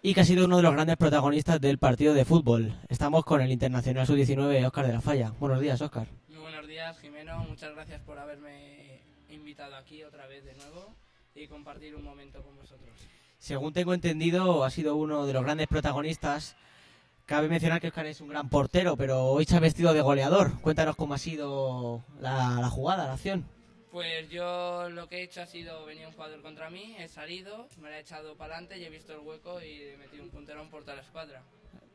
S2: y que ha sido uno de los grandes protagonistas del partido de fútbol. Estamos con el Internacional Sub-19 Óscar de la Falla. Buenos días, Óscar.
S13: Muy buenos días, Jimeno. Muchas gracias por haberme invitado aquí otra vez de nuevo y compartir un momento con vosotros.
S2: Según tengo entendido, ha sido uno de los grandes protagonistas. Cabe mencionar que Óscar es un gran portero, pero hoy se ha vestido de goleador. Cuéntanos cómo ha sido la, la jugada, la acción.
S13: Pues yo lo que he hecho ha sido venir un jugador contra mí, he salido, me lo he echado para adelante y he visto el hueco y he metido un punterón por toda la escuadra.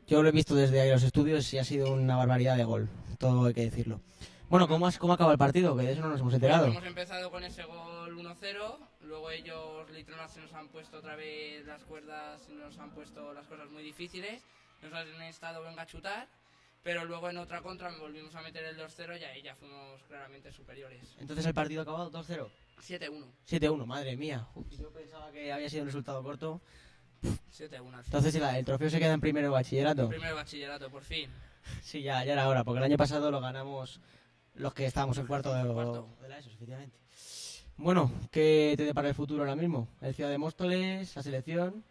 S2: Yo lo he visto desde ahí los estudios y ha sido una barbaridad de gol, todo hay que decirlo. Bueno, ¿cómo, has- cómo acaba el partido? Que de eso no nos hemos enterado.
S13: Hemos empezado con ese gol 1-0, luego ellos, Litronas, se nos han puesto otra vez las cuerdas, y nos han puesto las cosas muy difíciles, nos han estado venga a chutar, pero luego en otra contra me volvimos a meter el 2-0 y ahí ya fuimos claramente superiores.
S2: Entonces el partido ha acabado 2-0.
S13: 7-1.
S2: 7-1, madre mía. Uf, yo pensaba que había sido un resultado corto.
S13: 7-1 al final.
S2: Entonces el, trofeo se queda en primero de bachillerato.
S13: Primer bachillerato, por fin.
S2: Sí, ya, ya era hora, porque el año pasado lo ganamos los que estábamos en cuarto de,
S13: Cuarto.
S2: de la ESO, efectivamente. Bueno, ¿qué te depara el futuro ahora mismo? El Ciudad de Móstoles, la selección.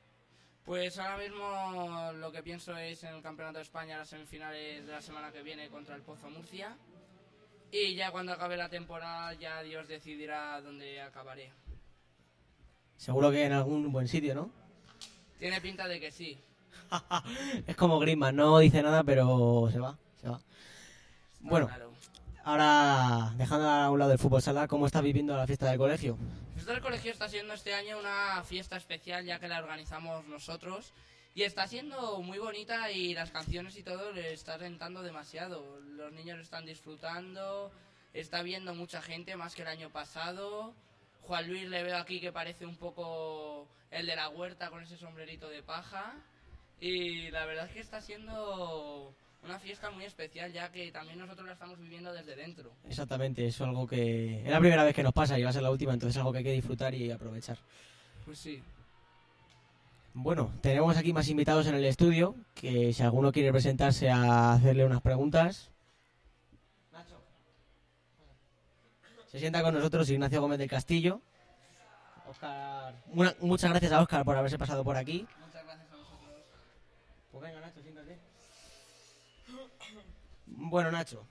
S13: Pues ahora mismo lo que pienso es en el Campeonato de España, las semifinales de la semana que viene contra el Pozo Murcia. Y ya cuando acabe la temporada ya Dios decidirá dónde acabaré.
S2: Seguro que en algún buen sitio, ¿no?
S13: Tiene pinta de que sí.
S2: Es como Griezmann, no dice nada, pero se va, se va. Bueno,
S13: claro.
S2: Ahora dejando a un lado el fútbol sala, ¿cómo estás viviendo la fiesta del colegio?
S13: Esto del colegio está siendo este año una fiesta especial ya que la organizamos nosotros y está siendo muy bonita y las canciones y todo le está rentando demasiado. Los niños están disfrutando, está viendo mucha gente más que el año pasado. Juan Luis le veo aquí que parece un poco el de la huerta con ese sombrerito de paja y la verdad es que está siendo una fiesta muy especial ya que también nosotros la estamos viviendo desde dentro.
S2: Exactamente, eso es algo que es la primera vez que nos pasa y va a ser la última, entonces es algo que hay que disfrutar y aprovechar.
S13: Pues sí.
S2: Bueno, tenemos aquí más invitados en el estudio, que si alguno quiere presentarse a hacerle unas preguntas. Se sienta con nosotros Ignacio Gómez del Castillo. Una- muchas gracias a Oscar por haberse pasado por aquí.
S13: Muchas gracias a vosotros.
S2: Pues venga, Nacho, siéntate. Bueno, Nacho,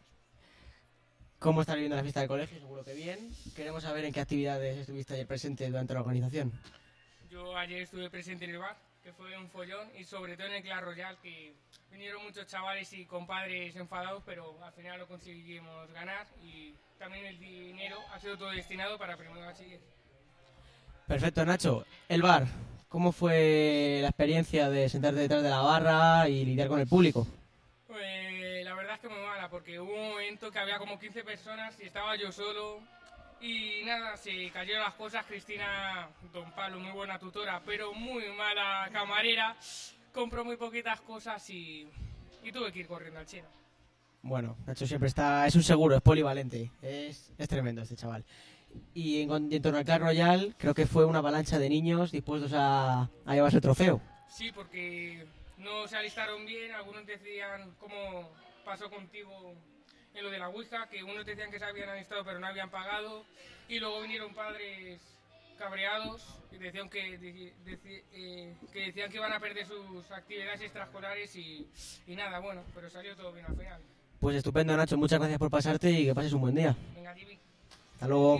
S2: ¿cómo estás viviendo la fiesta del colegio? Seguro que bien. Queremos saber en qué actividades estuviste ayer presente durante la organización.
S14: Yo ayer estuve presente en el bar, que fue un follón, y sobre todo en el Clash Royale, que vinieron muchos chavales y compadres enfadados, pero al final lo conseguimos ganar y también el dinero ha sido todo destinado para primero bachiller.
S2: Perfecto, Nacho. El bar, ¿cómo fue la experiencia de sentarte detrás de la barra y lidiar con el público?
S14: Pues verdad es que muy mala, porque hubo un momento que había como 15 personas y estaba yo solo. Y nada, se cayeron las cosas. Cristina Don Pablo, muy buena tutora, pero muy mala camarera. Compró muy poquitas cosas y, y tuve que ir corriendo al chino.
S2: Bueno, Nacho siempre está, es un seguro, es polivalente, es, es tremendo este chaval. Y en, y en torno al Clash Royale, creo que fue una avalancha de niños dispuestos a, a llevarse el trofeo.
S14: Sí, porque no se alistaron bien. Algunos decían, como pasó contigo en lo de la Ouija, que unos decían que se habían alistado pero no habían pagado. Y luego vinieron padres cabreados y decían que, eh, que decían que iban a perder sus actividades extraescolares y, y nada, bueno, pero salió todo bien al final.
S2: Pues estupendo, Nacho, muchas gracias por pasarte y que pases un buen día.
S14: Venga, Jimmy.
S2: Hasta luego.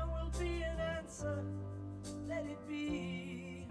S15: be an answer, let it be.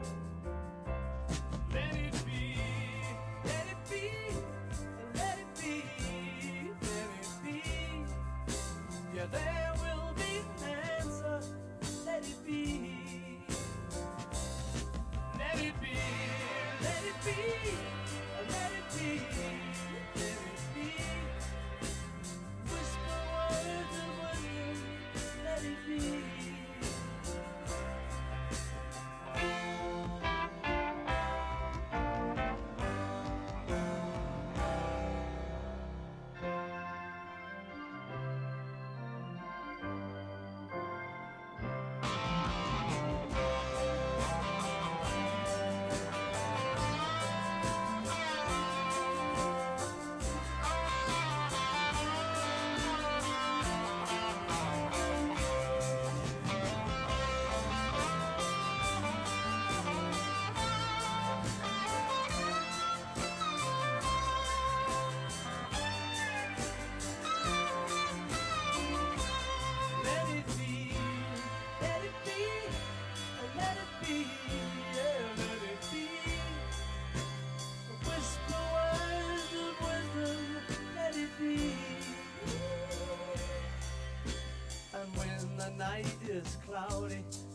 S15: about it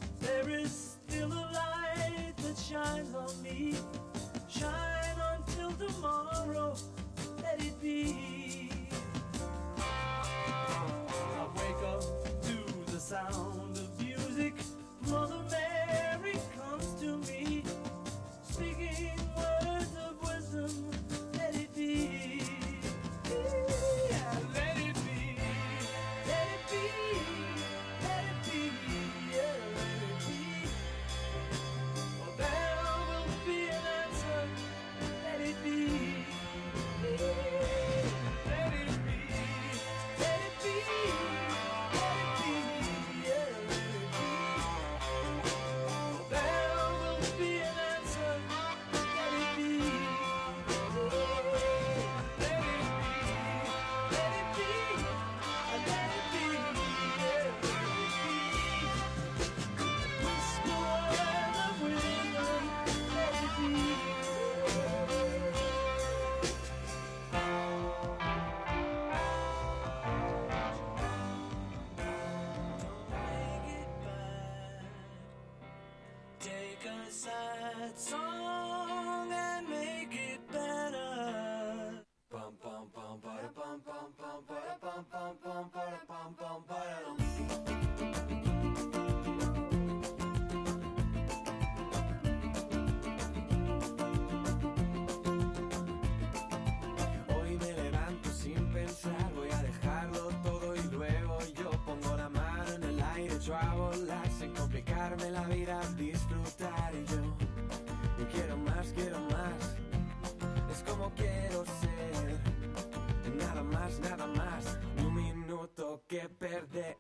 S15: that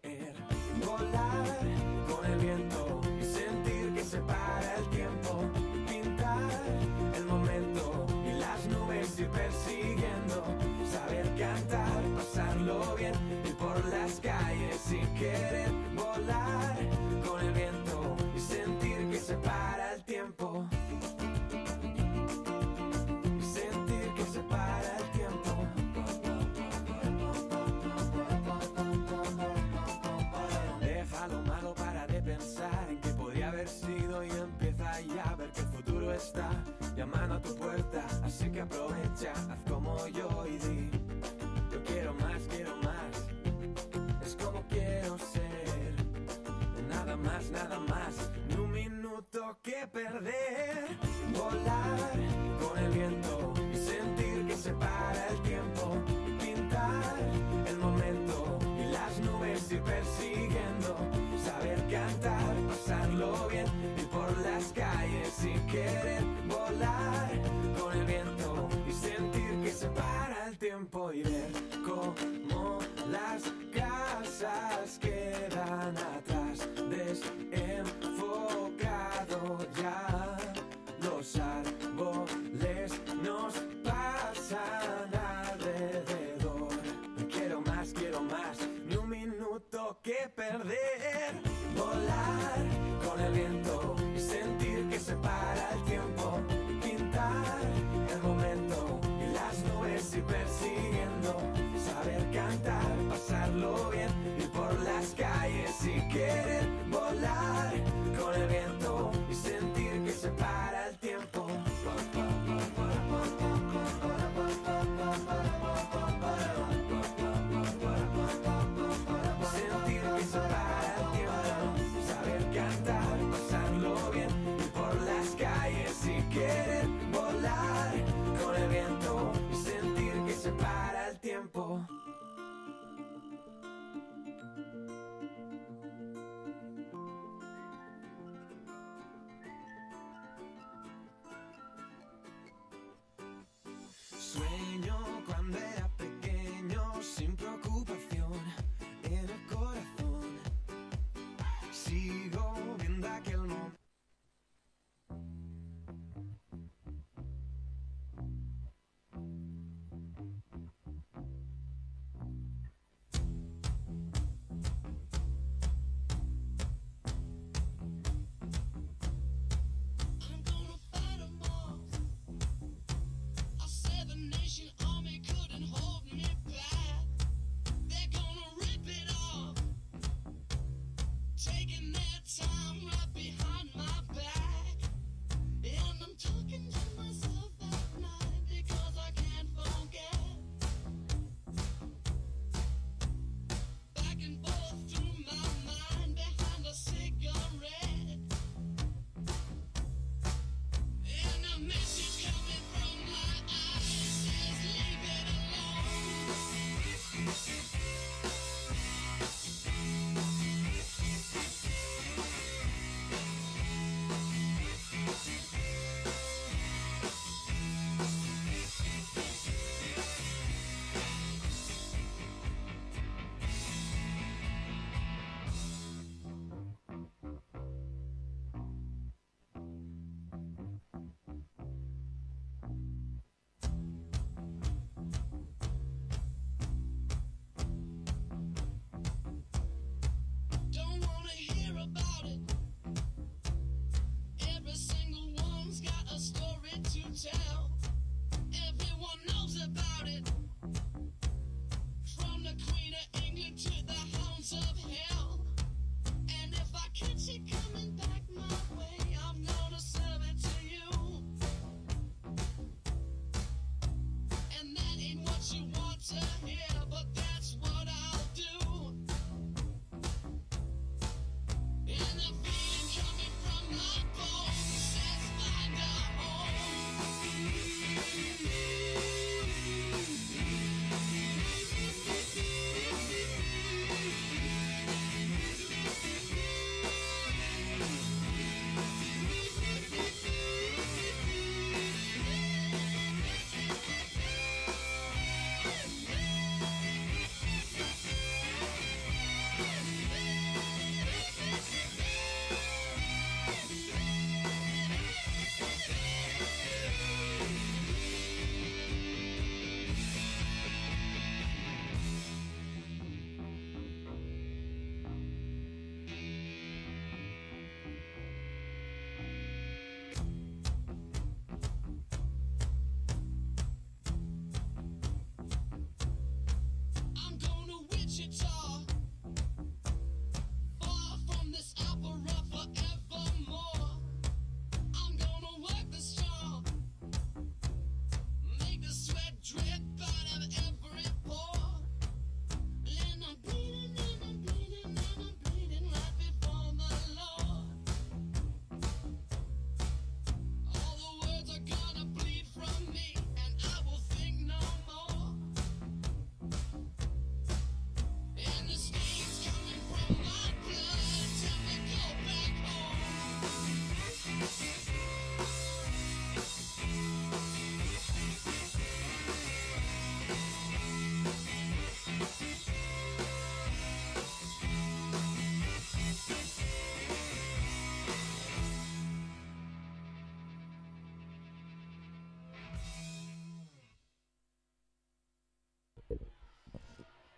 S15: Nada más, there.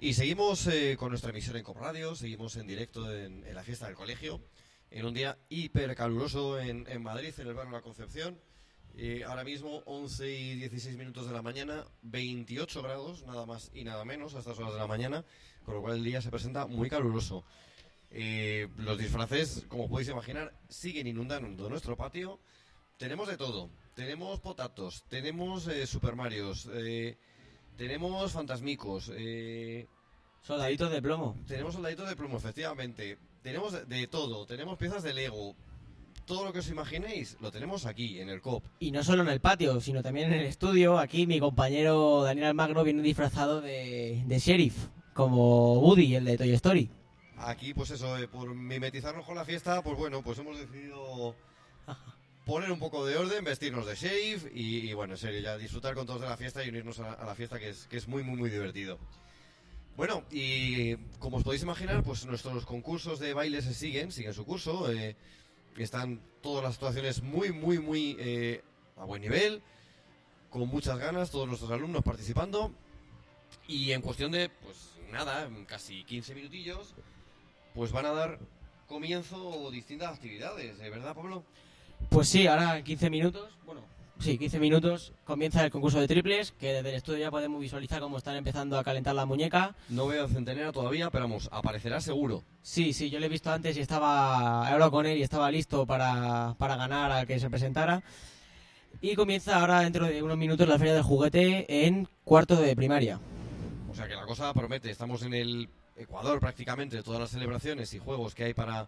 S15: Y
S1: seguimos eh, con nuestra emisión en Cop Radio, seguimos en directo en, la fiesta del colegio, en un día hiper caluroso en, Madrid, en el barrio La Concepción. Eh, ahora mismo 11 y 16 minutos de la mañana, 28 grados, nada más y nada menos a estas horas de la mañana, con lo cual el día se presenta muy caluroso. Eh, los disfraces, como podéis imaginar, siguen inundando nuestro patio. Tenemos de todo. Tenemos potatos, tenemos eh, Super Marios, eh, tenemos fantasmicos,
S2: Soldaditos de plomo.
S1: tenemos soldaditos de plomo, efectivamente. Tenemos de, todo. Tenemos piezas de Lego. Todo lo que os imaginéis lo tenemos aquí, en el COP.
S2: Y no solo en el patio, sino también en el estudio. Aquí mi compañero Daniel Almagro viene disfrazado de, de sheriff, como Woody, el de Toy Story.
S1: Aquí, pues eso, eh, por mimetizarnos con la fiesta, pues bueno, pues hemos decidido poner un poco de orden, vestirnos de sheriff y, y, bueno, en serio, ya disfrutar con todos de la fiesta y unirnos a, a la fiesta, que es, que es muy, muy, muy divertido. Bueno, y como os podéis imaginar, pues nuestros concursos de baile se siguen, siguen su curso. eh, están todas las actuaciones muy, muy, muy eh, a buen nivel, con muchas ganas, todos nuestros alumnos participando. Y en cuestión de, pues nada, casi 15 minutillos, pues van a dar comienzo distintas actividades, ¿eh? ¿verdad, Pablo?
S2: Pues sí, ahora en 15 minutos, bueno, sí, 15 minutos comienza el concurso de triples, que desde el estudio ya podemos visualizar cómo están empezando a calentar la muñeca.
S1: No veo a Centenera todavía, pero vamos, aparecerá seguro.
S2: Sí, sí, yo le he visto antes y estaba, he hablado con él y estaba listo para, para ganar al que se presentara. Y comienza ahora dentro de unos minutos la feria del juguete en cuarto de primaria.
S1: O sea que la cosa promete. Estamos en el Ecuador prácticamente todas las celebraciones y juegos que hay para,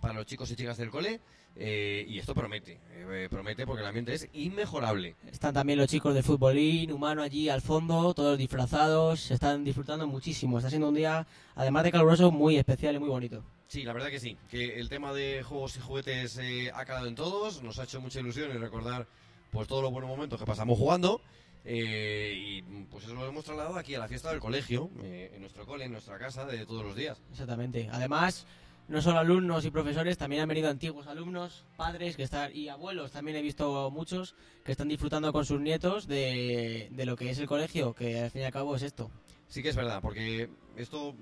S1: para los chicos y chicas del cole. eh, y esto promete. eh, promete porque el ambiente es inmejorable.
S2: Están también los chicos de futbolín, humano allí al fondo, todos disfrazados, se están disfrutando muchísimo. Está siendo un día, además de caluroso, muy especial y muy bonito.
S1: Sí, la verdad que sí. Que el tema de juegos y juguetes eh, ha calado en todos. Nos ha hecho mucha ilusión y recordar pues todos los buenos momentos que pasamos jugando. Eh, y pues eso lo hemos trasladado aquí a la fiesta del colegio, eh, en nuestro cole, en nuestra casa, de todos los días.
S2: Exactamente. Además, no solo alumnos y profesores, también han venido antiguos alumnos, padres que están y abuelos. También he visto muchos que están disfrutando con sus nietos de, de lo que es el colegio, que al fin y al cabo es esto.
S1: Sí que es verdad, porque esto,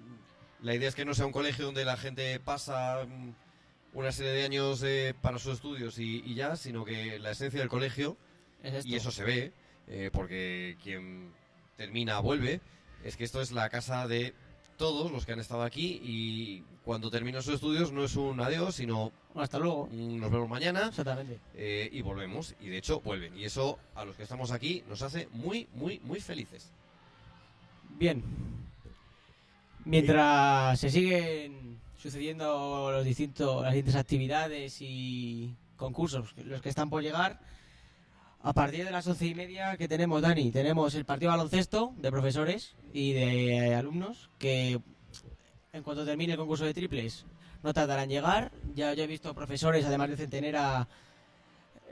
S1: la idea es que no sea un colegio donde la gente pasa mm, una serie de años eh, para sus estudios y, y ya, sino que la esencia del colegio,
S2: Es
S1: y eso se ve, eh, porque quien termina vuelve, es que esto es la casa de todos los que han estado aquí y cuando terminan sus estudios no es un adiós, sino
S2: hasta luego.
S1: Nos vemos mañana.
S2: Exactamente.
S1: eh, y volvemos. Y de hecho vuelven. Y eso a los que estamos aquí nos hace muy, muy, muy felices.
S2: Bien. Mientras se siguen sucediendo los distintos, las distintas actividades y concursos, los que están por llegar, a partir de las once y media que tenemos, Dani, tenemos el partido baloncesto de profesores y de alumnos que en cuanto termine el concurso de triples no tardarán en llegar. Ya, ya he visto profesores, además de Centenera,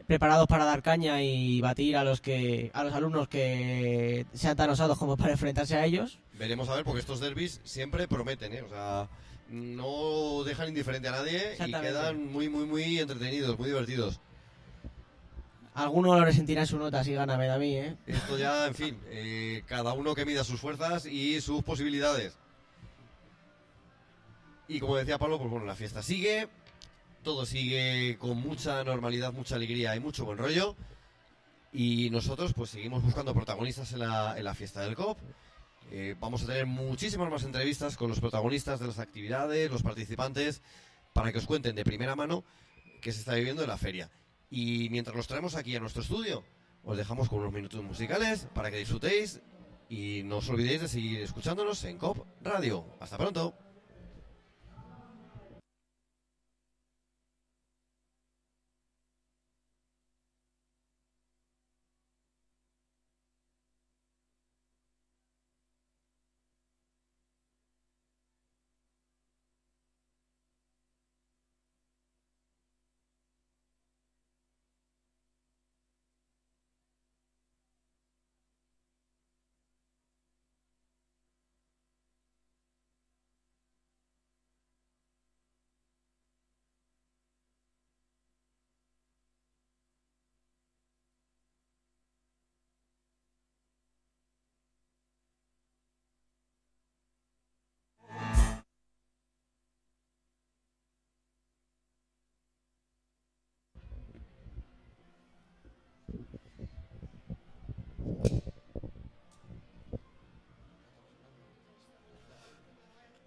S2: preparados para dar caña y batir a los que a los alumnos que sean tan osados como para enfrentarse a ellos.
S1: Veremos a ver, porque estos derbis siempre prometen, ¿eh? O sea, no dejan indiferente a nadie y quedan muy, muy, muy entretenidos, muy divertidos.
S2: Algunos lo resentirán su nota si gana, me da a mí, ¿eh?
S1: Esto ya, en fin, eh, cada uno que mida sus fuerzas y sus posibilidades. Y como decía Pablo, pues bueno, la fiesta sigue, todo sigue con mucha normalidad, mucha alegría y mucho buen rollo. Y nosotros pues seguimos buscando protagonistas en la, en la fiesta del COP. Eh, vamos a tener muchísimas más entrevistas con los protagonistas de las actividades, los participantes, para que os cuenten de primera mano qué se está viviendo en la feria. Y mientras los traemos aquí a nuestro estudio, os dejamos con unos minutos musicales para que disfrutéis y no os olvidéis de seguir escuchándonos en COP Radio. Hasta pronto.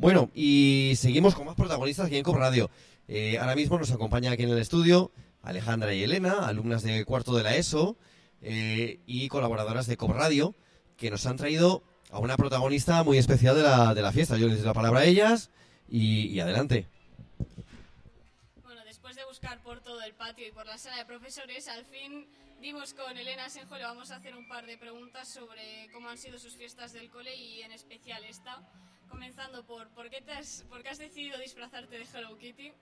S1: Bueno, y seguimos con más protagonistas aquí en Cop Radio. Eh, ahora mismo nos acompaña aquí en el estudio Alejandra y Elena, alumnas de cuarto de la ESO eh, y colaboradoras de Cop Radio, que nos han traído a una protagonista muy especial de la, de la fiesta. Yo les doy la palabra a ellas y, y adelante.
S16: Bueno, después de buscar por todo el patio y por la sala de profesores, al fin dimos con Elena Senjo y le vamos a hacer un par de preguntas sobre cómo han sido sus fiestas del cole y en especial esta. Comenzando por, ¿por qué, te has, por qué has decidido disfrazarte de Hello Kitty?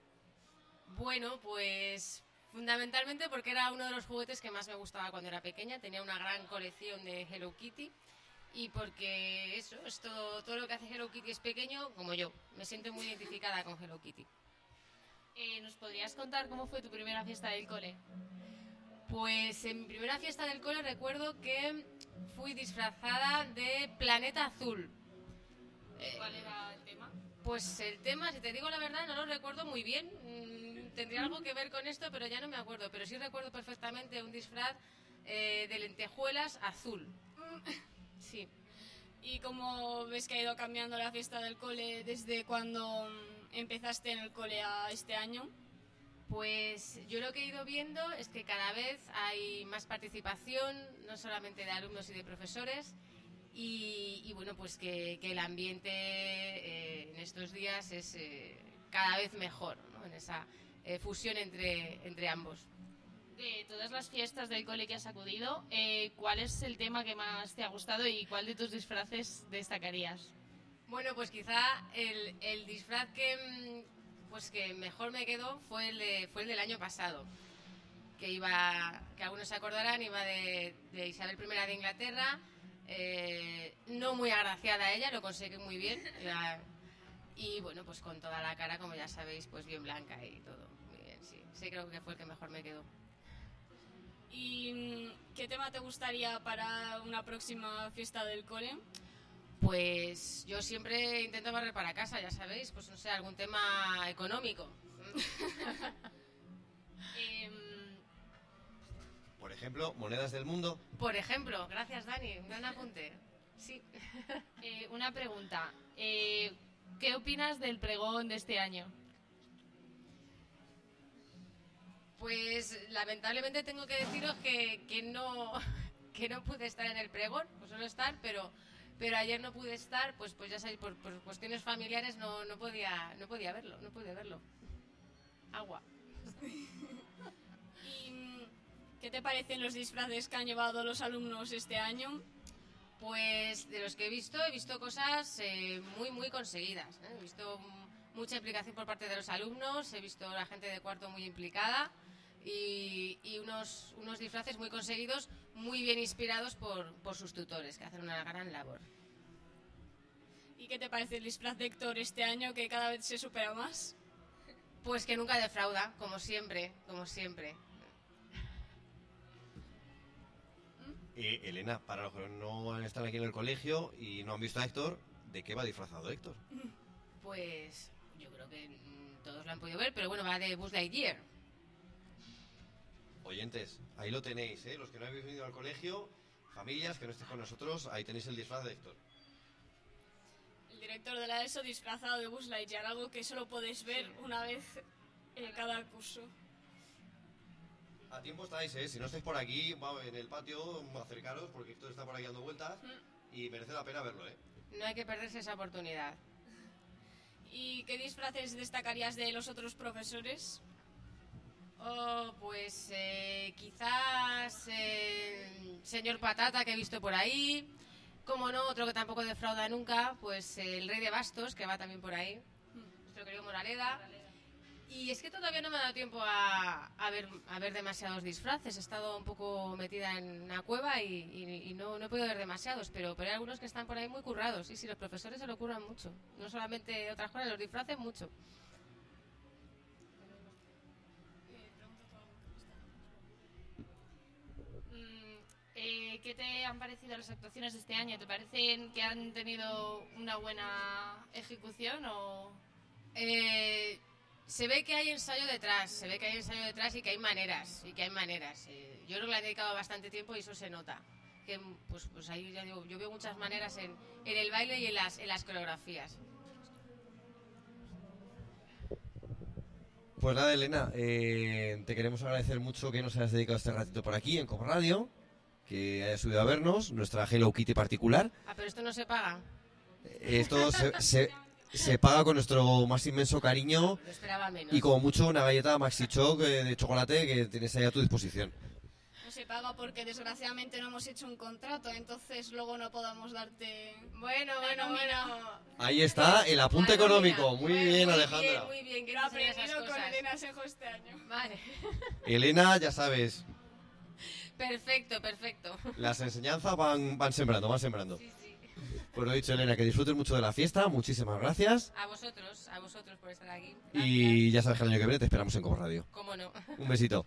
S17: Bueno, pues fundamentalmente porque era uno de los juguetes que más me gustaba cuando era pequeña. Tenía una gran colección de Hello Kitty y porque eso, es todo, todo lo que hace Hello Kitty es pequeño como yo. Me siento muy identificada con Hello Kitty.
S8: Eh, ¿Nos podrías contar cómo fue tu primera fiesta del cole?
S17: Pues en mi primera fiesta del cole recuerdo que fui disfrazada de Planeta Azul.
S8: ¿Cuál era el tema?
S17: Pues el tema, si te digo la verdad, no lo recuerdo muy bien. Mm, tendría algo que ver con esto, pero ya no me acuerdo. Pero sí recuerdo perfectamente un disfraz eh, de lentejuelas azul. Sí.
S16: ¿Y cómo ves que ha ido cambiando la fiesta del cole desde cuando mm, empezaste en el cole a este año?
S17: Pues yo lo que he ido viendo es que cada vez hay más participación, no solamente de alumnos y de profesores, y, y bueno, pues que, que el ambiente eh, en estos días es eh, cada vez mejor, ¿no? en esa eh, fusión entre, entre ambos.
S8: De todas las fiestas del cole que has acudido, eh, ¿cuál es el tema que más te ha gustado y cuál de tus disfraces destacarías?
S17: Bueno, pues quizá el, el disfraz que, mm, pues que mejor me quedó fue el, de- fue el del año pasado, que iba, que algunos se acordarán, iba de, de Isabel I de Inglaterra, eh, no muy agraciada ella, lo conseguí muy bien, iba- y bueno, pues con toda la cara, como ya sabéis, pues bien blanca y todo, muy bien, sí, sí creo que fue el que mejor me quedó.
S16: ¿Y mm, qué tema te gustaría para una próxima fiesta del cole?
S17: Pues yo siempre intento barrer para casa, ya sabéis, pues no sé, algún tema económico.
S1: Por ejemplo, monedas del mundo.
S17: Por ejemplo, gracias Dani, un gran apunte. Sí.
S8: Eh, una pregunta. eh, ¿Qué opinas del pregón de este año?
S17: Pues lamentablemente tengo que deciros que, que no que no pude estar en el pregón, pues suelo estar, pero pero ayer no pude estar, pues pues ya sabéis, por, por cuestiones familiares no, no podía no podía verlo, no pude verlo. Agua.
S16: ¿Y mm, qué te parecen los disfraces que han llevado los alumnos este año?
S17: Pues de los que he visto, he visto cosas eh, muy, muy conseguidas. ¿eh? He visto mucha implicación por parte de los alumnos, he visto la gente de cuarto muy implicada y, y unos, unos disfraces muy conseguidos, muy bien inspirados por, por sus tutores, que hacen una gran labor.
S16: ¿Y qué te parece el disfraz de Héctor este año que cada vez se supera más?
S17: Pues que nunca defrauda, como siempre, como siempre.
S1: Eh, Elena, para los que no están aquí en el colegio y no han visto a Héctor, ¿de qué va disfrazado Héctor?
S17: Pues yo creo que mm, todos lo han podido ver, pero bueno, va de Buzz Lightyear.
S1: Oyentes, ahí lo tenéis, ¿eh? Los que no habéis venido al colegio, familias que no estéis con nosotros, ahí tenéis el disfraz de Héctor.
S16: El director de la ESO disfrazado de Buzz Lightyear, algo que solo podéis ver una vez en cada curso.
S1: A tiempo estáis, ¿eh? Si no estáis por aquí, en el patio, acercaros, porque Héctor está por ahí dando vueltas y merece la pena verlo, ¿eh?
S17: No hay que perderse esa oportunidad.
S16: ¿Y qué disfraces destacarías de los otros profesores?
S17: Oh, pues eh, quizás eh, señor Patata que he visto por ahí. Como no, otro que tampoco defrauda nunca, pues eh, el rey de bastos que va también por ahí. Nuestro querido Moraleda. Y es que todavía no me ha dado tiempo a, a ver, a ver demasiados disfraces. He estado un poco metida en una cueva y, y- y no, no he podido ver demasiados, pero, pero hay algunos que están por ahí muy currados. Y sí, los profesores se lo curran mucho. No solamente otras cosas, los disfraces mucho.
S8: Mm, eh, ¿Qué te han parecido las actuaciones de este año? ¿Te parecen que han tenido una buena ejecución o...?
S17: Eh, se ve que hay ensayo detrás, se ve que hay ensayo detrás y que hay maneras, y que hay maneras. Eh, yo creo que le he dedicado bastante tiempo y eso se nota. Que, pues, pues ahí ya digo, yo veo muchas maneras en, en el baile y en las, en las coreografías.
S18: Pues nada, Elena, eh, te queremos agradecer mucho que nos hayas dedicado este ratito por aquí en Cop Radio, que hayas subido a vernos, nuestra Hello Kitty particular.
S17: Ah, pero esto no se paga.
S18: Esto se, se paga con nuestro más inmenso cariño y como mucho una galleta Maxi Choc eh, de chocolate que tienes ahí a tu disposición.
S16: No se paga porque desgraciadamente no hemos hecho un contrato, entonces luego no podamos darte...
S17: Bueno,
S16: bueno,
S17: bueno.
S18: Ahí está el apunte económico. Muy bueno, bien, muy Bien,
S17: muy bien, que
S16: lo
S17: no aprendido
S16: con Elena Sejo este año.
S18: Elena, ya sabes.
S17: Perfecto, perfecto.
S18: Las enseñanzas van, van sembrando, van sembrando. Pues lo dicho, Elena, que disfrutes mucho de la fiesta, muchísimas gracias.
S17: A vosotros, a vosotros por estar aquí.
S18: Y ya sabes que el año que viene te esperamos en Como Radio.
S17: Cómo no.
S18: Un besito.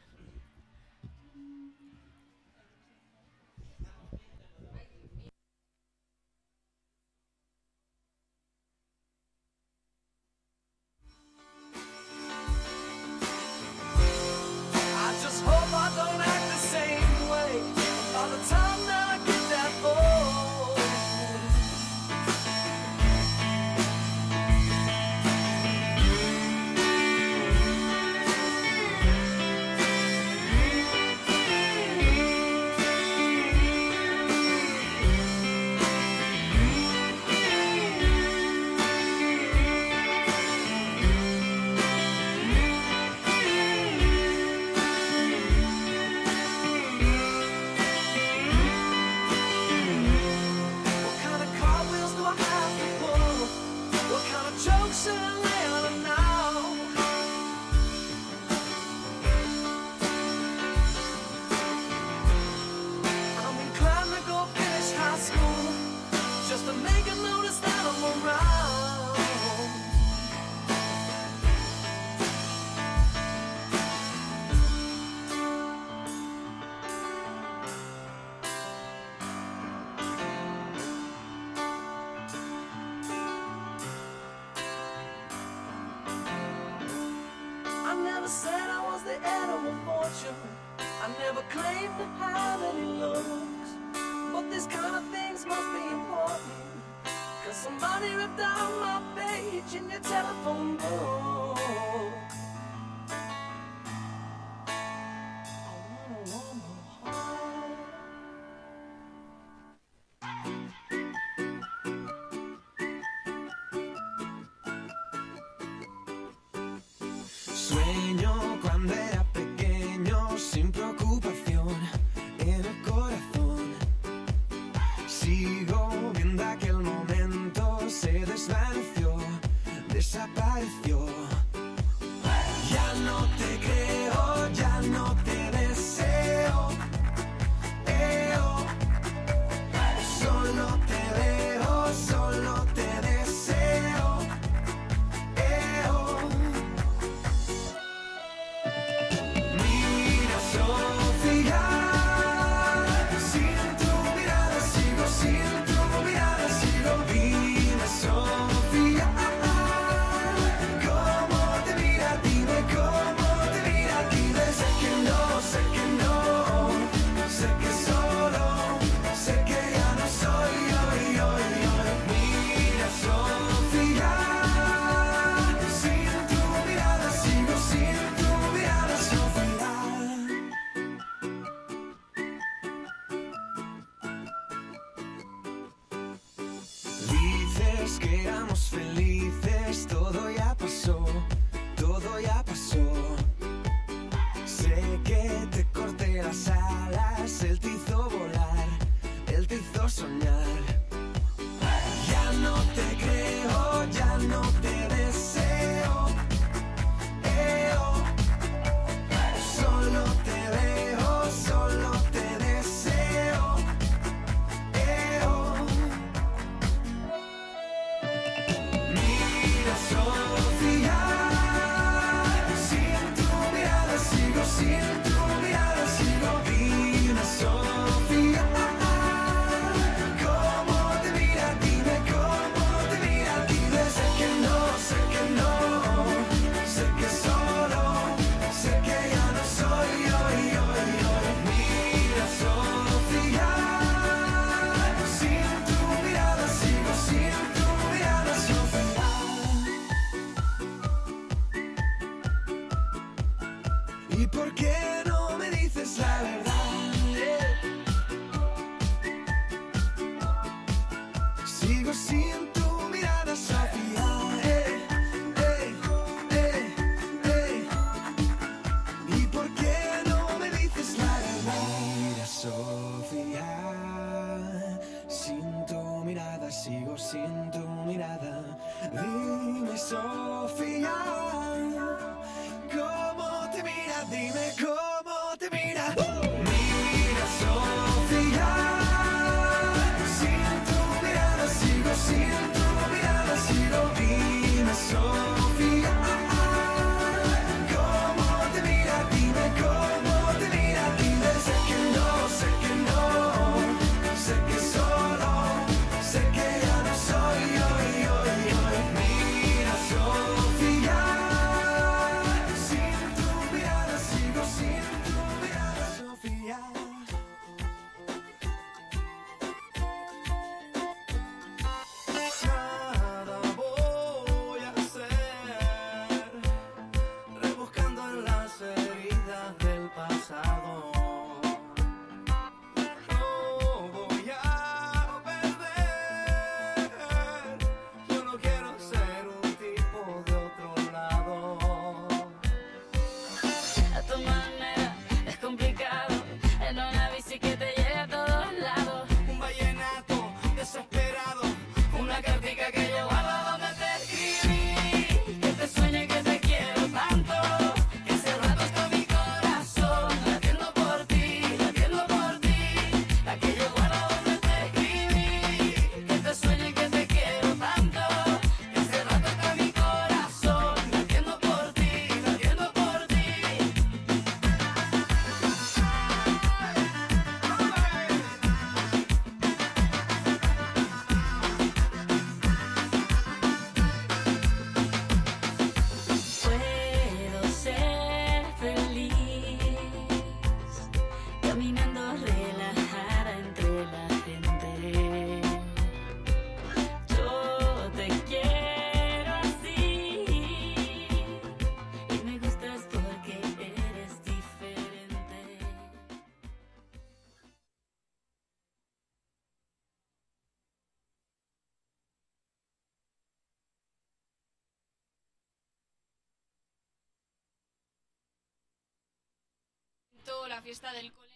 S15: La
S16: fiesta del cole.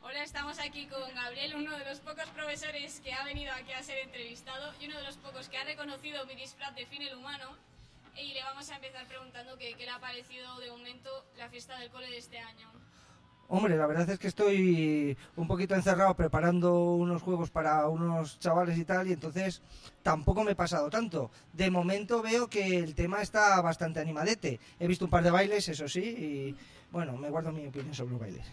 S16: Hola, estamos aquí con Gabriel, uno de los pocos profesores que ha venido aquí a ser entrevistado y uno de los pocos que ha reconocido mi disfraz de fin el humano. Y le vamos a empezar preguntando qué le ha parecido de momento la fiesta del cole de este año.
S19: Hombre, la verdad es que estoy un poquito encerrado preparando unos juegos para unos chavales y tal, y entonces tampoco me he pasado tanto. De momento veo que el tema está bastante animadete. He visto un par de bailes, eso sí, y bueno, me guardo mi opinión sobre los bailes.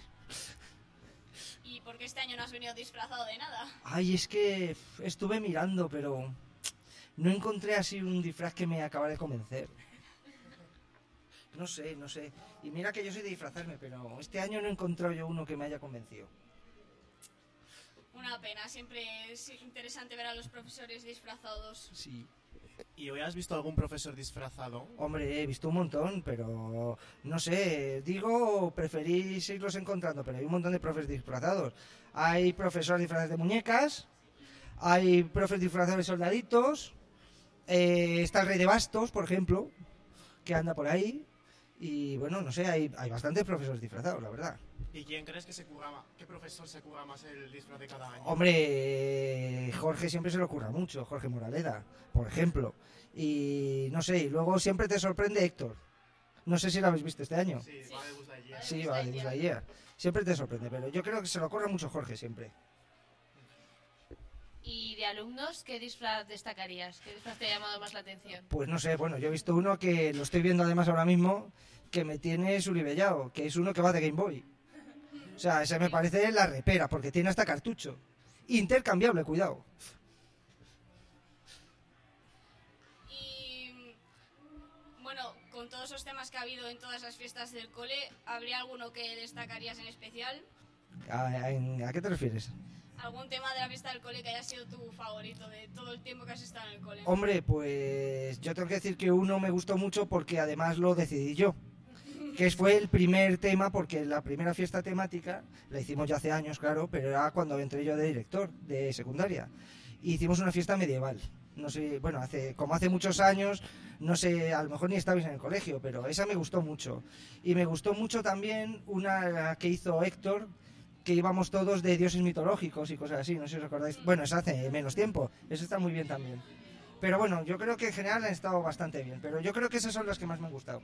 S16: ¿Y por qué este año no has venido disfrazado de nada?
S19: Ay, es que estuve mirando, pero no encontré así un disfraz que me acabara de convencer. No sé, no sé. Y mira que yo soy de disfrazarme, pero este año no he encontrado yo uno que me haya convencido.
S16: Una pena, siempre es interesante ver a los profesores disfrazados.
S19: Sí.
S20: ¿Y hoy has visto algún profesor disfrazado?
S19: Hombre, he visto un montón, pero no sé, digo, preferís irlos encontrando, pero hay un montón de profes disfrazados. Hay profesores disfrazados de muñecas, hay profes disfrazados de soldaditos, eh, está el rey de bastos, por ejemplo, que anda por ahí, y bueno, no sé, hay, hay bastantes profesores disfrazados, la verdad.
S20: ¿Y quién crees que se curra más? ¿Qué profesor se curra más el disfraz de cada año?
S19: Hombre, Jorge siempre se le ocurra mucho, Jorge Moraleda, por ejemplo. Y no sé, y luego siempre te sorprende Héctor. No sé si lo habéis visto este año.
S20: Sí, va de Lightyear.
S19: Sí, va de. Siempre te sorprende, pero yo creo que se le ocurre mucho Jorge siempre.
S17: ¿Y de alumnos qué disfraz destacarías? ¿Qué disfraz te ha llamado más la atención?
S19: Pues no sé, bueno, yo he visto uno que lo estoy viendo además ahora mismo, que me tiene suribellado, que es uno que va de Game Boy. O sea, ese me parece la repera, porque tiene hasta cartucho. Intercambiable, cuidado.
S16: Y bueno, con todos esos temas que ha habido en todas las fiestas del cole, ¿habría alguno que destacarías en especial?
S19: ¿A, en- ¿a qué te refieres?
S16: ¿Algún tema de la fiesta del cole que haya sido tu favorito de todo el tiempo que has estado en el cole?
S19: Hombre, pues yo tengo que decir que uno me gustó mucho porque además lo decidí yo. Que fue el primer tema, porque la primera fiesta temática la hicimos ya hace años, claro, pero era cuando entré yo de director de secundaria. Y hicimos una fiesta medieval. No sé, bueno, hace, como hace muchos años, no sé, a lo mejor ni estabais en el colegio, pero esa me gustó mucho. Y me gustó mucho también una que hizo Héctor, que íbamos todos de dioses mitológicos y cosas así, no sé si os acordáis. Bueno, eso hace menos tiempo, eso está muy bien también. Pero bueno, yo creo que en general han estado bastante bien, pero yo creo que esas son las que más me han gustado.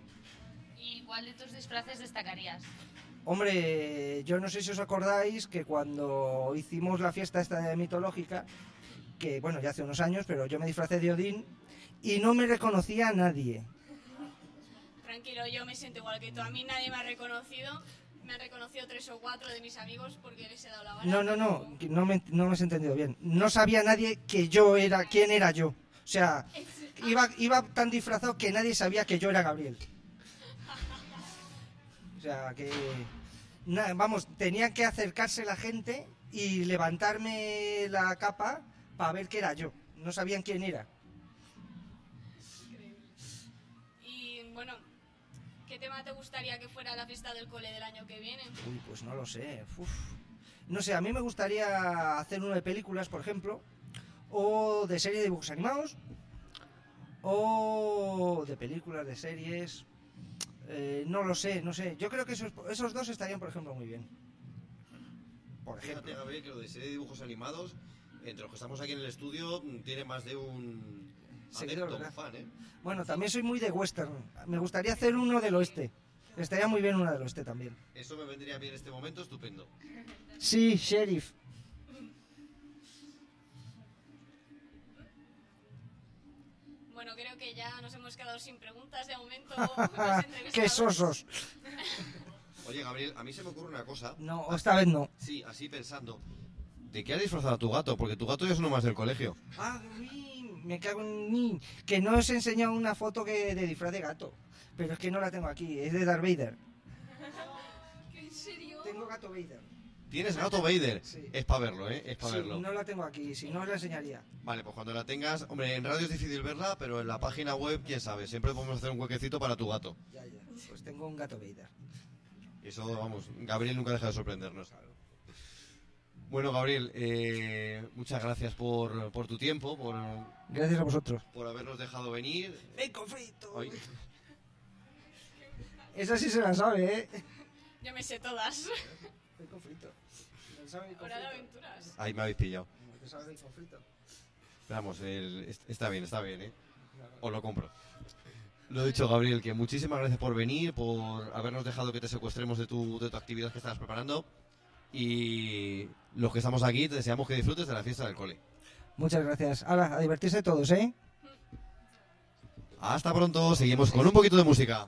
S21: ¿Y cuál de tus disfraces destacarías?
S19: Hombre, yo no sé si os acordáis que cuando hicimos la fiesta esta de mitológica, que bueno, ya hace unos años, pero yo me disfracé de Odín y no me reconocía a nadie.
S16: Tranquilo, yo me siento igual que tú. A mí nadie me ha reconocido. Me han reconocido tres o cuatro de mis amigos porque les he dado la vara.
S19: No, no, no, que no me, no me has entendido bien. No sabía nadie que yo era, quién era yo. O sea, iba, iba tan disfrazado que nadie sabía que yo era Gabriel. O sea, que... vamos, tenía que acercarse la gente y levantarme la capa para ver que era yo. No sabían quién era.
S16: Y bueno, ¿qué tema te gustaría que fuera la fiesta del cole del año que viene?
S19: Uy, pues no lo sé. uf. No sé, a mí me gustaría hacer uno de películas, por ejemplo, o de serie de dibujos animados, o de películas, de series. Eh, no lo sé, no sé. Yo creo que esos, esos dos estarían, por ejemplo, muy bien. Por ejemplo.
S1: Fíjate, Gabriel, que lo de serie de dibujos animados, entre los que estamos aquí en el estudio, tiene más de un
S19: Seguidor,
S1: adepto, un fan, ¿eh?
S19: Bueno, también soy muy de western. Me gustaría hacer uno del oeste. Estaría muy bien uno del oeste también.
S1: Eso me vendría bien en este momento, estupendo.
S19: Sí, sheriff.
S16: Bueno, creo que ya nos hemos quedado sin preguntas de momento.
S19: ¡Qué sosos!
S1: Oye, Gabriel, a mí se me ocurre una cosa.
S19: No, esta vez no.
S1: Sí, así pensando. ¿De qué ha disfrazado a tu gato? Porque tu gato ya es uno más del colegio.
S19: Ah, me cago en mí. Que no os he enseñado una foto que de disfraz de gato. Pero es que no la tengo aquí. Es de Darth Vader.
S16: ¿En serio?
S19: Tengo gato Vader.
S1: ¿Tienes gato Vader?
S19: Sí.
S1: Es para verlo, ¿eh? Es para
S19: Sí,
S1: verlo.
S19: no la tengo aquí. Si no, os la enseñaría.
S1: Vale, pues cuando la tengas... Hombre, en radio es difícil verla, pero en la página web, quién sabe. Siempre podemos hacer un huequecito para tu gato.
S19: Ya, ya. Pues tengo un gato Vader.
S1: Eso, vamos, Gabriel nunca deja de sorprendernos. Bueno, Gabriel, eh, muchas gracias por, por tu tiempo, por,
S19: Gracias a vosotros.
S1: por habernos dejado venir.
S19: ¡Bacon frito!
S1: Hoy-
S19: Esa sí se la sabe, ¿eh?
S16: Yo me sé todas.
S19: Bacon frito. ¿No sabe
S16: Hora de aventuras.
S1: Ahí me habéis pillado.
S19: ¿No sabe bacon frito?
S1: Vamos, el- est- está bien, está bien, ¿eh? Os lo compro. Lo dicho, Gabriel, que muchísimas gracias por venir, por habernos dejado que te secuestremos de tu, de tu actividad que estabas preparando. Y los que estamos aquí, te deseamos que disfrutes de la fiesta del cole.
S19: Muchas gracias. Hala, a divertirse todos, ¿eh?
S1: Hasta pronto, seguimos con un poquito de música.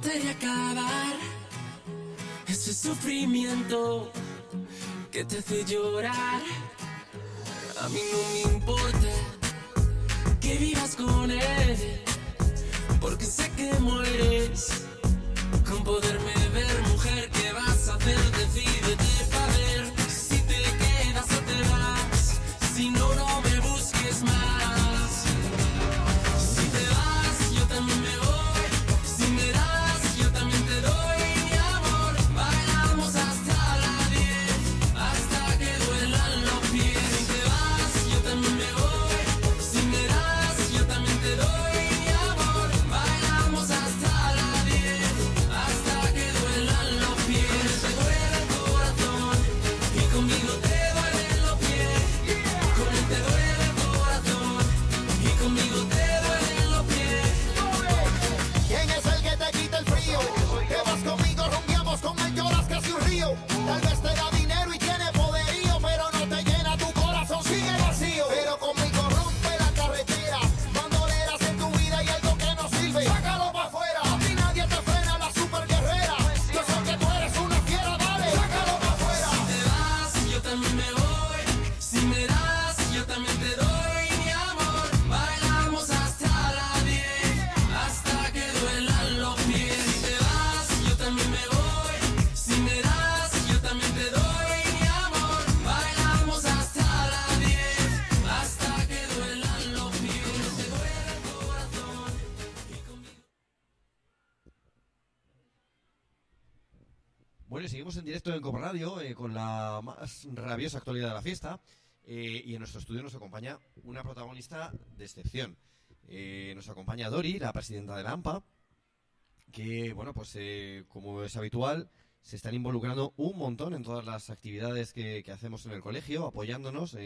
S15: Te haré acabar ese sufrimiento que te hace llorar. A mí no me importa que vivas con él, porque sé que mueres con poderme ver, mujer. ¿Qué vas a hacer? Decídete para ver
S1: Eh, con la más rabiosa actualidad de la fiesta. eh, y en nuestro estudio nos acompaña una protagonista de excepción. Eh, nos acompaña Dori, la presidenta de la AMPA, que, bueno, pues como es habitual, se están involucrando un montón en todas las actividades que, hacemos en el colegio, apoyándonos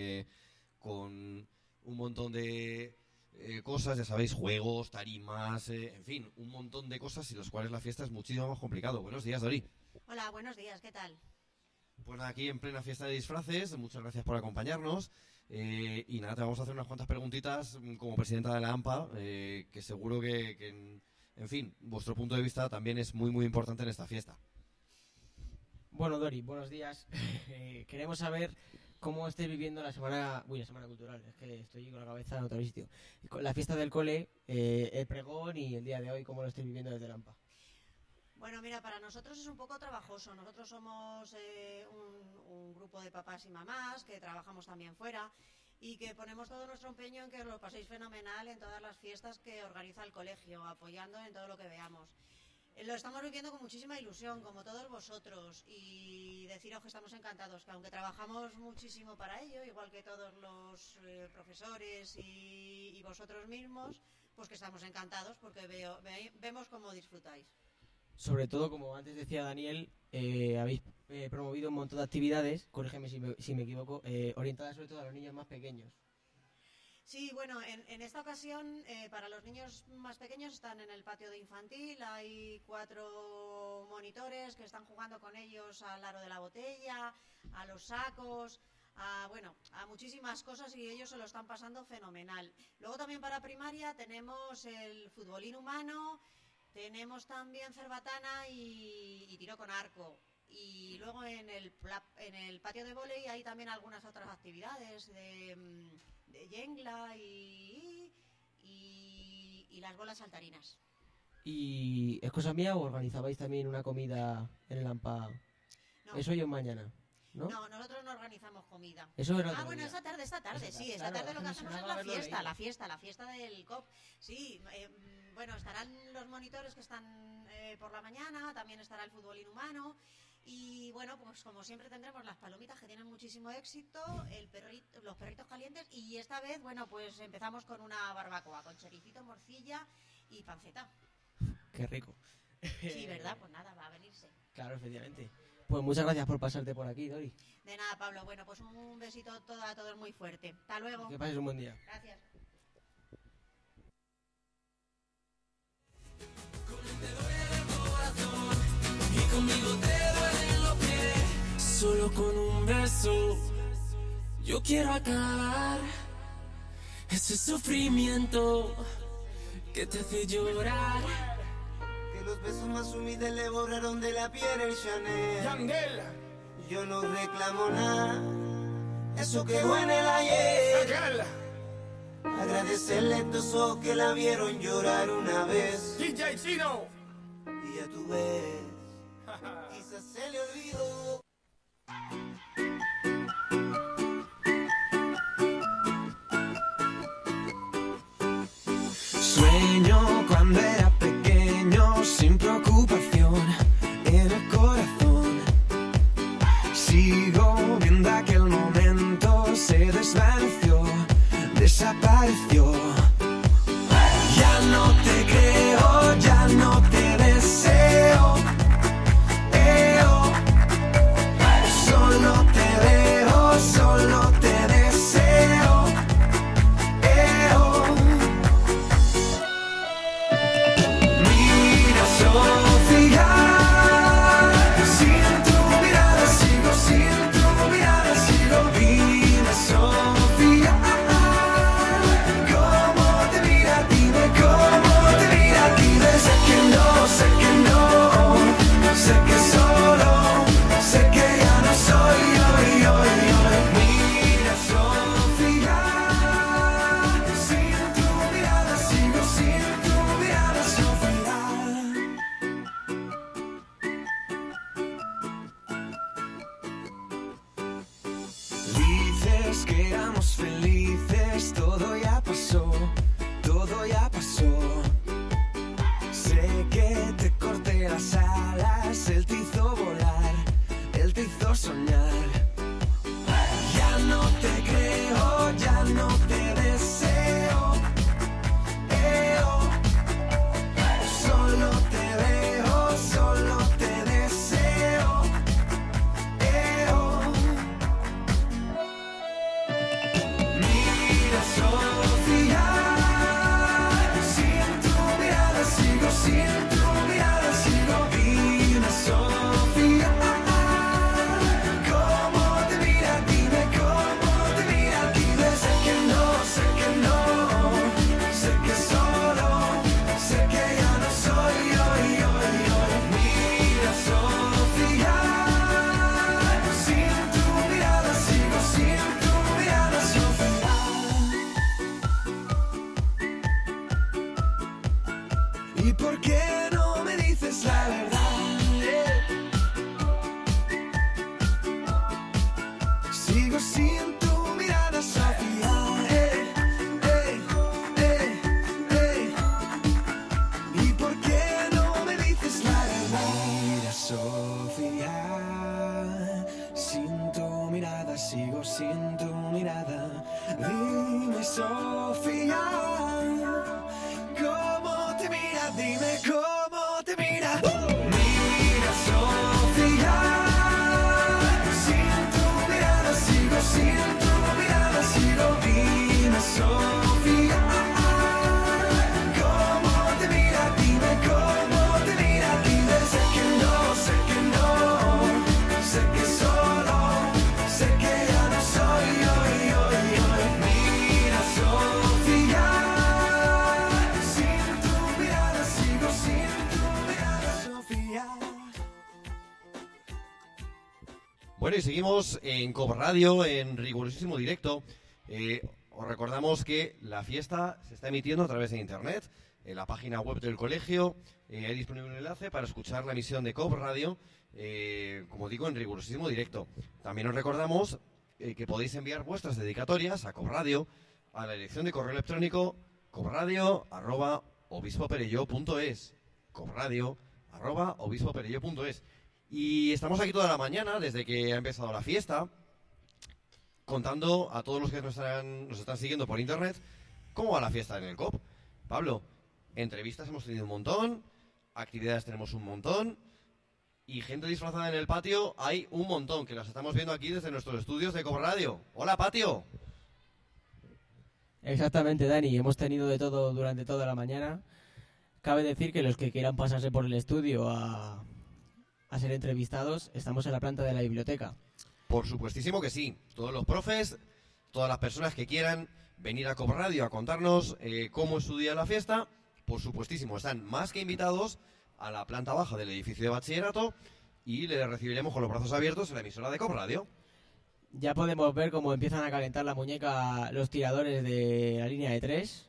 S1: con un montón de cosas, ya sabéis, juegos, tarimas, en fin, un montón de cosas sin las cuales la fiesta es muchísimo más complicado. Buenos días, Dori.
S22: Hola, buenos días, ¿qué tal?
S1: Pues aquí en plena fiesta de disfraces, muchas gracias por acompañarnos. eh, y nada, te vamos a hacer unas cuantas preguntitas mm, como presidenta de la AMPA, eh, que seguro que, en, fin, vuestro punto de vista también es muy, muy importante en esta fiesta.
S2: Bueno, Dori, buenos días. Eh, queremos saber cómo estáis viviendo la semana, uy, la semana cultural, es que estoy con la cabeza en otro sitio. La fiesta del cole, el pregón y el día de hoy, cómo lo estáis viviendo desde la AMPA.
S22: Bueno, mira, para nosotros es un poco trabajoso. Nosotros somos eh, un, grupo de papás y mamás que trabajamos también fuera y que ponemos todo nuestro empeño en que lo paséis fenomenal en todas las fiestas que organiza el colegio, apoyando en todo lo que veamos. Eh, Lo estamos viviendo con muchísima ilusión, como todos vosotros, y deciros que estamos encantados, que aunque trabajamos muchísimo para ello, igual que todos los eh, profesores y, y vosotros mismos, pues que estamos encantados porque veo, ve- vemos cómo disfrutáis.
S2: Sobre todo, como antes decía Daniel, eh, habéis eh, promovido un montón de actividades, corrígeme si me, si me equivoco, eh, orientadas sobre todo a los niños más pequeños.
S22: Sí, bueno, en, esta ocasión para los niños más pequeños están en el patio de infantil, hay cuatro monitores que están jugando con ellos al aro de la botella, a los sacos, a, bueno, a muchísimas cosas y ellos se lo están pasando fenomenal. Luego también para primaria tenemos el futbolín humano, tenemos también cerbatana y, y tiro con arco. Y luego en el, en el patio de volei hay también algunas otras actividades de, mm, de yengla y, y, y las bolas saltarinas.
S2: ¿Y es cosa mía o organizabais también una comida en el AMPA?
S22: No.
S2: Eso yo mañana, ¿no?
S22: nosotros no organizamos comida.
S2: Eso era
S22: Ah, bueno,
S2: día.
S22: esta tarde, esta tarde,
S2: Esta
S22: sí,
S2: tarde,
S22: esta
S2: claro,
S22: tarde lo que hacemos es la fiesta, la fiesta, la fiesta del COP. Sí, eh, bueno, estarán los monitores que están eh, por la mañana, también estará el fútbol inhumano. Y bueno, pues como siempre tendremos las palomitas que tienen muchísimo éxito, el perrito, los perritos calientes y esta vez, bueno, pues empezamos con una barbacoa, con choricito, morcilla y panceta.
S2: Qué rico.
S22: Sí, ¿verdad? Pues nada, va a venirse.
S2: Claro, efectivamente. Pues muchas gracias por pasarte por aquí, Dori.
S22: De nada, Pablo. Bueno, pues un besito a todos muy fuerte. Hasta luego.
S2: Que pases un buen día.
S22: Gracias.
S15: Y conmigo te duelen los pies. Solo con un beso. Yo quiero acabar ese sufrimiento que te hace llorar.
S23: Los besos más humildes le borraron de la piel el Chanel. Yo no reclamo nada, eso quedó en el ayer. Agradecerle a estos ojos que la vieron llorar una vez.
S20: DJ Chino.
S23: Y ya tú ves, quizás se le olvidó.
S15: En
S1: Cob Radio, en rigurosísimo directo. Eh, os recordamos que la fiesta se está emitiendo a través de internet, en la página web del colegio. eh, hay disponible un enlace para escuchar la emisión de Cob Radio, eh, como digo, en rigurosísimo directo. También os recordamos que podéis enviar vuestras dedicatorias a Cob Radio a la dirección de correo electrónico cobradio@obispoperello.es. cobradio@obispoperello.es. Y estamos aquí toda la mañana, desde que ha empezado la fiesta, contando a todos los que nos están, siguiendo por internet cómo va la fiesta en el COP. Pablo, entrevistas hemos tenido un montón, actividades tenemos un montón, y gente disfrazada en el patio hay un montón, que las estamos viendo aquí desde nuestros estudios de COP Radio. ¡Hola, patio!
S2: Exactamente, Dani. Hemos tenido de todo durante toda la mañana. Cabe decir que los que quieran pasarse por el estudio a, a ser entrevistados, estamos en la planta de la biblioteca.
S1: Por supuestísimo que sí. Todos los profes, todas las personas que quieran venir a Cop Radio a contarnos eh, cómo es su día de la fiesta, por supuestísimo, están más que invitados a la planta baja del edificio de bachillerato y les recibiremos con los brazos abiertos en la emisora de Cop Radio.
S2: Ya podemos ver cómo empiezan a calentar la muñeca los tiradores de la línea de tres,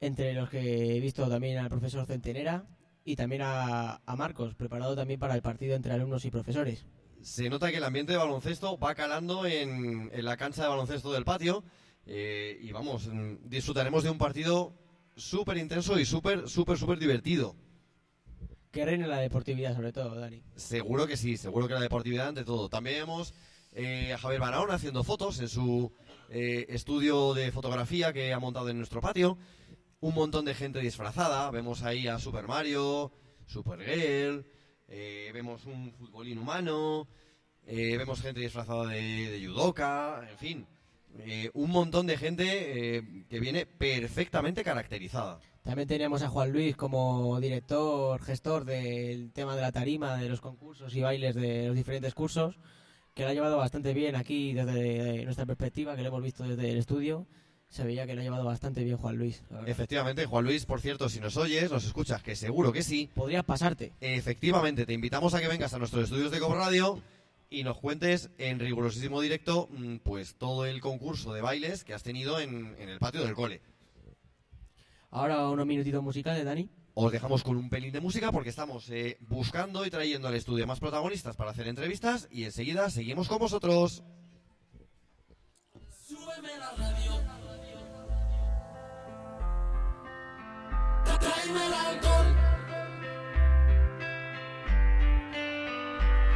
S2: entre los que he visto también al profesor Centenera y también a, a Marcos, preparado también para el partido entre alumnos y profesores.
S1: Se nota que el ambiente de baloncesto va calando en, en la cancha de baloncesto del patio eh, y vamos, mm, disfrutaremos de un partido súper intenso y súper, súper, súper divertido.
S2: Que reine la deportividad sobre todo, Dani.
S1: Seguro que sí, seguro que la deportividad ante todo. También vemos eh, a Javier Barahona haciendo fotos en su eh, estudio de fotografía que ha montado en nuestro patio. Un montón de gente disfrazada. Vemos ahí a Super Mario, Supergirl. eh, vemos un futbolín humano. eh, vemos gente disfrazada de, de judoka. En fin, eh, un montón de gente eh, que viene perfectamente caracterizada.
S2: También teníamos a Juan Luis como director, gestor del tema de la tarima, de los concursos y bailes de los diferentes cursos, que lo ha llevado bastante bien aquí desde nuestra perspectiva, que lo hemos visto desde el estudio. Se veía que lo ha llevado bastante bien Juan Luis.
S1: Efectivamente, Juan Luis, por cierto, si nos oyes, nos escuchas, que seguro que sí.
S2: Podrías pasarte.
S1: Efectivamente, te invitamos a que vengas a nuestros estudios de Cob Radio y nos cuentes en rigurosísimo directo mm, pues todo el concurso de bailes que has tenido en, en el patio del cole.
S2: Ahora unos minutitos musicales, Dani.
S1: Os dejamos con un pelín de música porque estamos eh, buscando y trayendo al estudio más protagonistas para hacer entrevistas y enseguida seguimos con vosotros.
S24: Súbeme la radio. Tráeme el alcohol.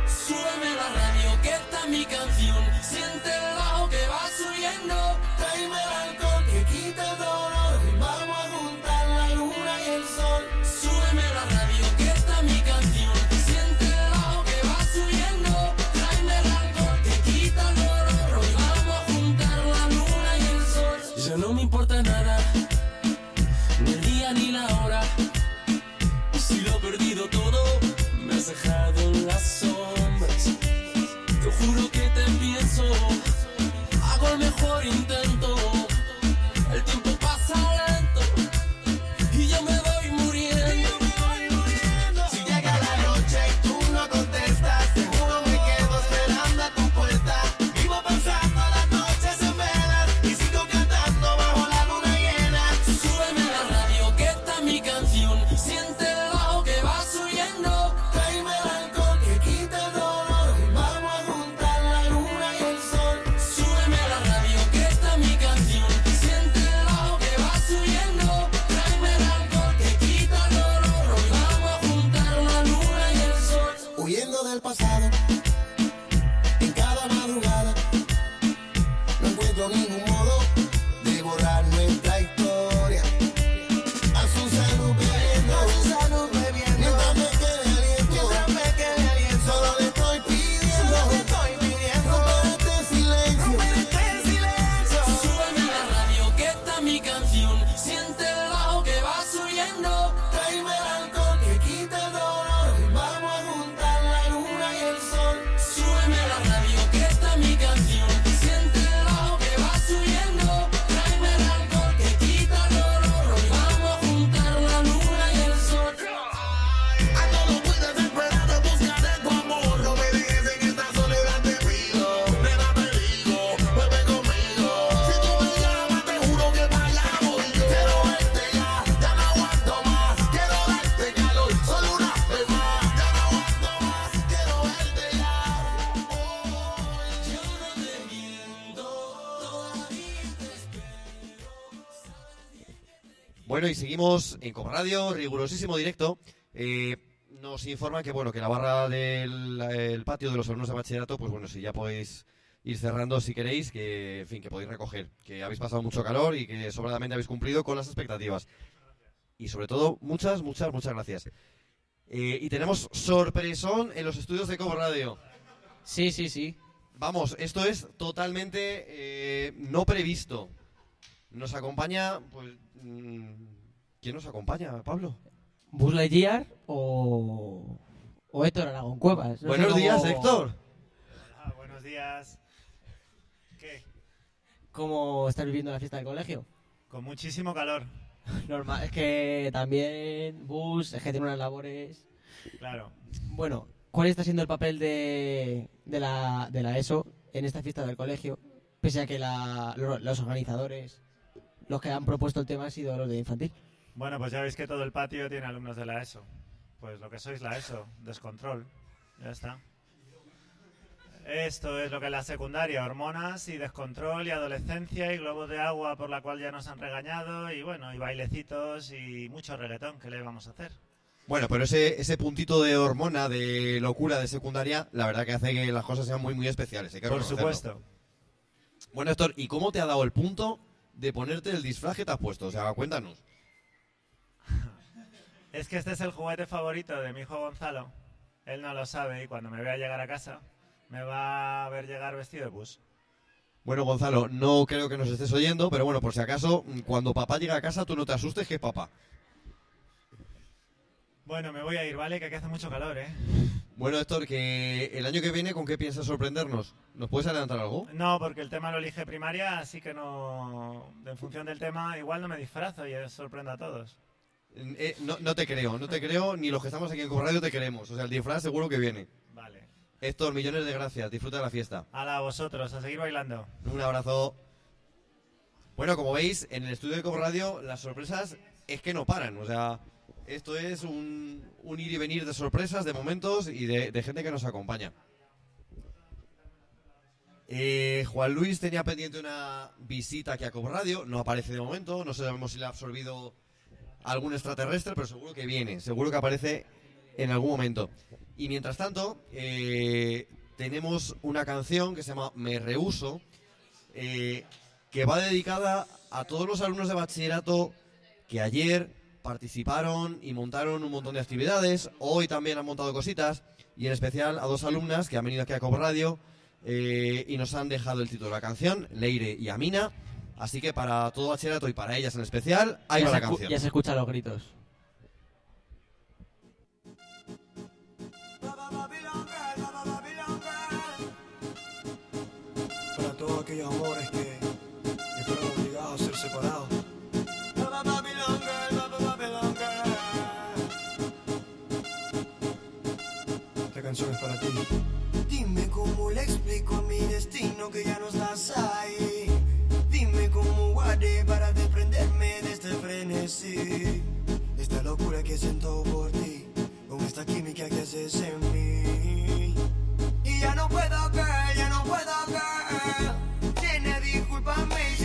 S24: Súbeme la radio, que está mi canción. Siente el bajo que va subiendo. Tráeme el alcohol en Radio,
S1: rigurosísimo directo. Eh, nos informan que bueno que la barra del el patio de los alumnos de bachillerato, pues bueno, si ya podéis ir cerrando si queréis, que en fin, que podéis recoger, que habéis pasado mucho calor y que sobradamente habéis cumplido con las expectativas. Y sobre todo, muchas, muchas, muchas gracias. Eh, y tenemos sorpresón en los estudios de Cobo Radio.
S2: Sí, sí, sí.
S1: Vamos, esto es totalmente eh, no previsto. Nos acompaña, pues... mm, ¿Quién nos acompaña, Pablo?
S2: Buzz Lightyear o, o Héctor Aragón Cuevas. No
S1: Buenos
S2: cómo-
S1: días, Héctor.
S25: Hola, buenos días. ¿Qué?
S2: ¿Cómo estás viviendo la fiesta del colegio?
S25: Con muchísimo calor.
S2: Normal, es que también Bus, es que tiene unas labores.
S25: Claro.
S2: Bueno, ¿cuál está siendo el papel de, de, la, de la ESO en esta fiesta del colegio? Pese a que la- lo- los organizadores, los que han propuesto el tema han sido los de infantil.
S25: Bueno, pues ya veis que todo el patio tiene alumnos de la ESO. Pues lo que sois la ESO, descontrol. Ya está. Esto es lo que es la secundaria, hormonas y descontrol y adolescencia y globos de agua por la cual ya nos han regañado y bueno, y bailecitos y mucho reggaetón, ¿qué le vamos a hacer?
S1: Bueno, pero ese, ese puntito de hormona, de locura de secundaria, la verdad que hace que las cosas sean muy, muy especiales. hay que
S25: Por supuesto.
S1: Bueno, Héctor, ¿y cómo te ha dado el punto de ponerte el disfraz que te has puesto? O sea, cuéntanos.
S25: Es que este es el juguete favorito de mi hijo Gonzalo. Él no lo sabe y cuando me vea llegar a casa me va a ver llegar vestido de bus.
S1: Bueno, Gonzalo, no creo que nos estés oyendo, pero bueno, por si acaso, cuando papá llega a casa, tú no te asustes que es papá.
S25: Bueno, me voy a ir, ¿vale? Que aquí hace mucho calor, ¿eh?
S1: Bueno, Héctor, que el año que viene, ¿con qué piensas sorprendernos? ¿Nos puedes adelantar algo?
S25: No, porque el tema lo elige primaria, así que no. En función del tema, igual no me disfrazo y sorprendo a todos.
S1: Eh, no, no te creo, no te creo, ni los que estamos aquí en Radio te queremos. O sea, el disfraz seguro que viene.
S25: Vale.
S1: Héctor, millones de gracias, disfruta de la fiesta.
S25: Hala, a vosotros, a seguir bailando.
S1: Un abrazo. Bueno, como veis, en el estudio de Cobo Radio las sorpresas es que no paran. O sea, esto es un, un ir y venir de sorpresas, de momentos y de, de gente que nos acompaña. Eh, Juan Luis tenía pendiente una visita aquí a Cobo Radio, no aparece de momento, no sabemos si le ha absorbido algún extraterrestre, pero seguro que viene, seguro que aparece en algún momento. Y mientras tanto, eh, tenemos una canción que se llama Me Rehuso, eh, que va dedicada a todos los alumnos de bachillerato que ayer participaron y montaron un montón de actividades, hoy también han montado cositas, y en especial a dos alumnas que han venido aquí a Cobo Radio eh, y nos han dejado el título de la canción, Leire y Amina. Así que para todo bachillerato y para ellas en especial, ahí
S2: ya,
S1: va la canción.
S2: ya se escuchan los gritos.
S26: Para todos aquellos amores que, que fueron obligados a ser separados. Esta canción es para ti.
S27: Dime cómo le explico a mi destino que ya no estás ahí. Dime cómo haré para desprenderme de este frenesí. Esta locura que siento por ti, con esta química que haces en mí. Y ya no puedo, girl, ya no puedo, girl. Tiene discúlpame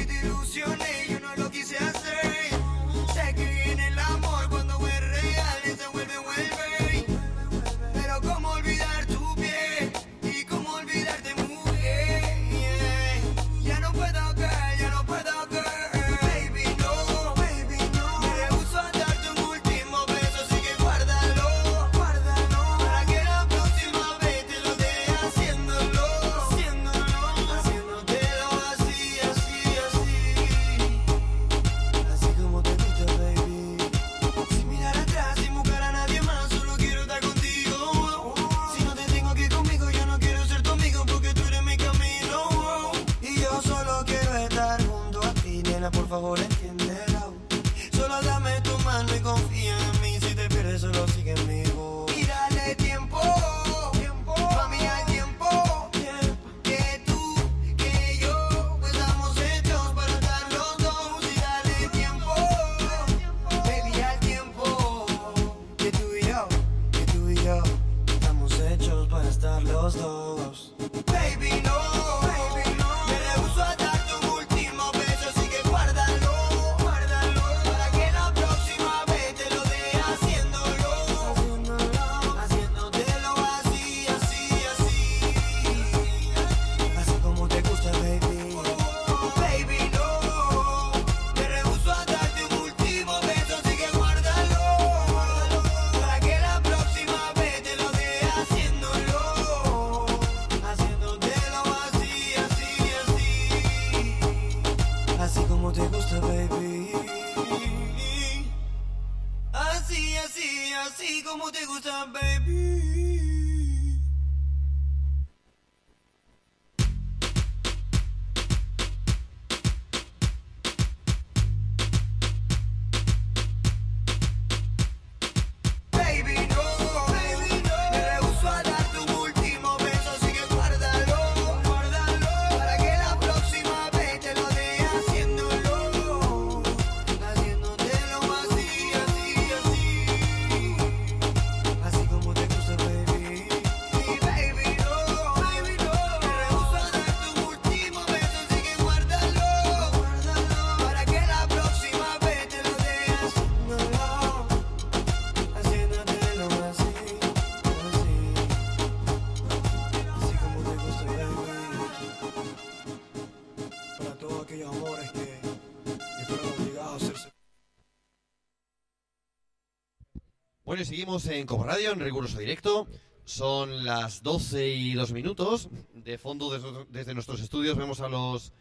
S1: Seguimos en Como Radio, en riguroso directo. Son las 12 y 2 minutos. De fondo, desde, desde nuestros estudios, vemos a los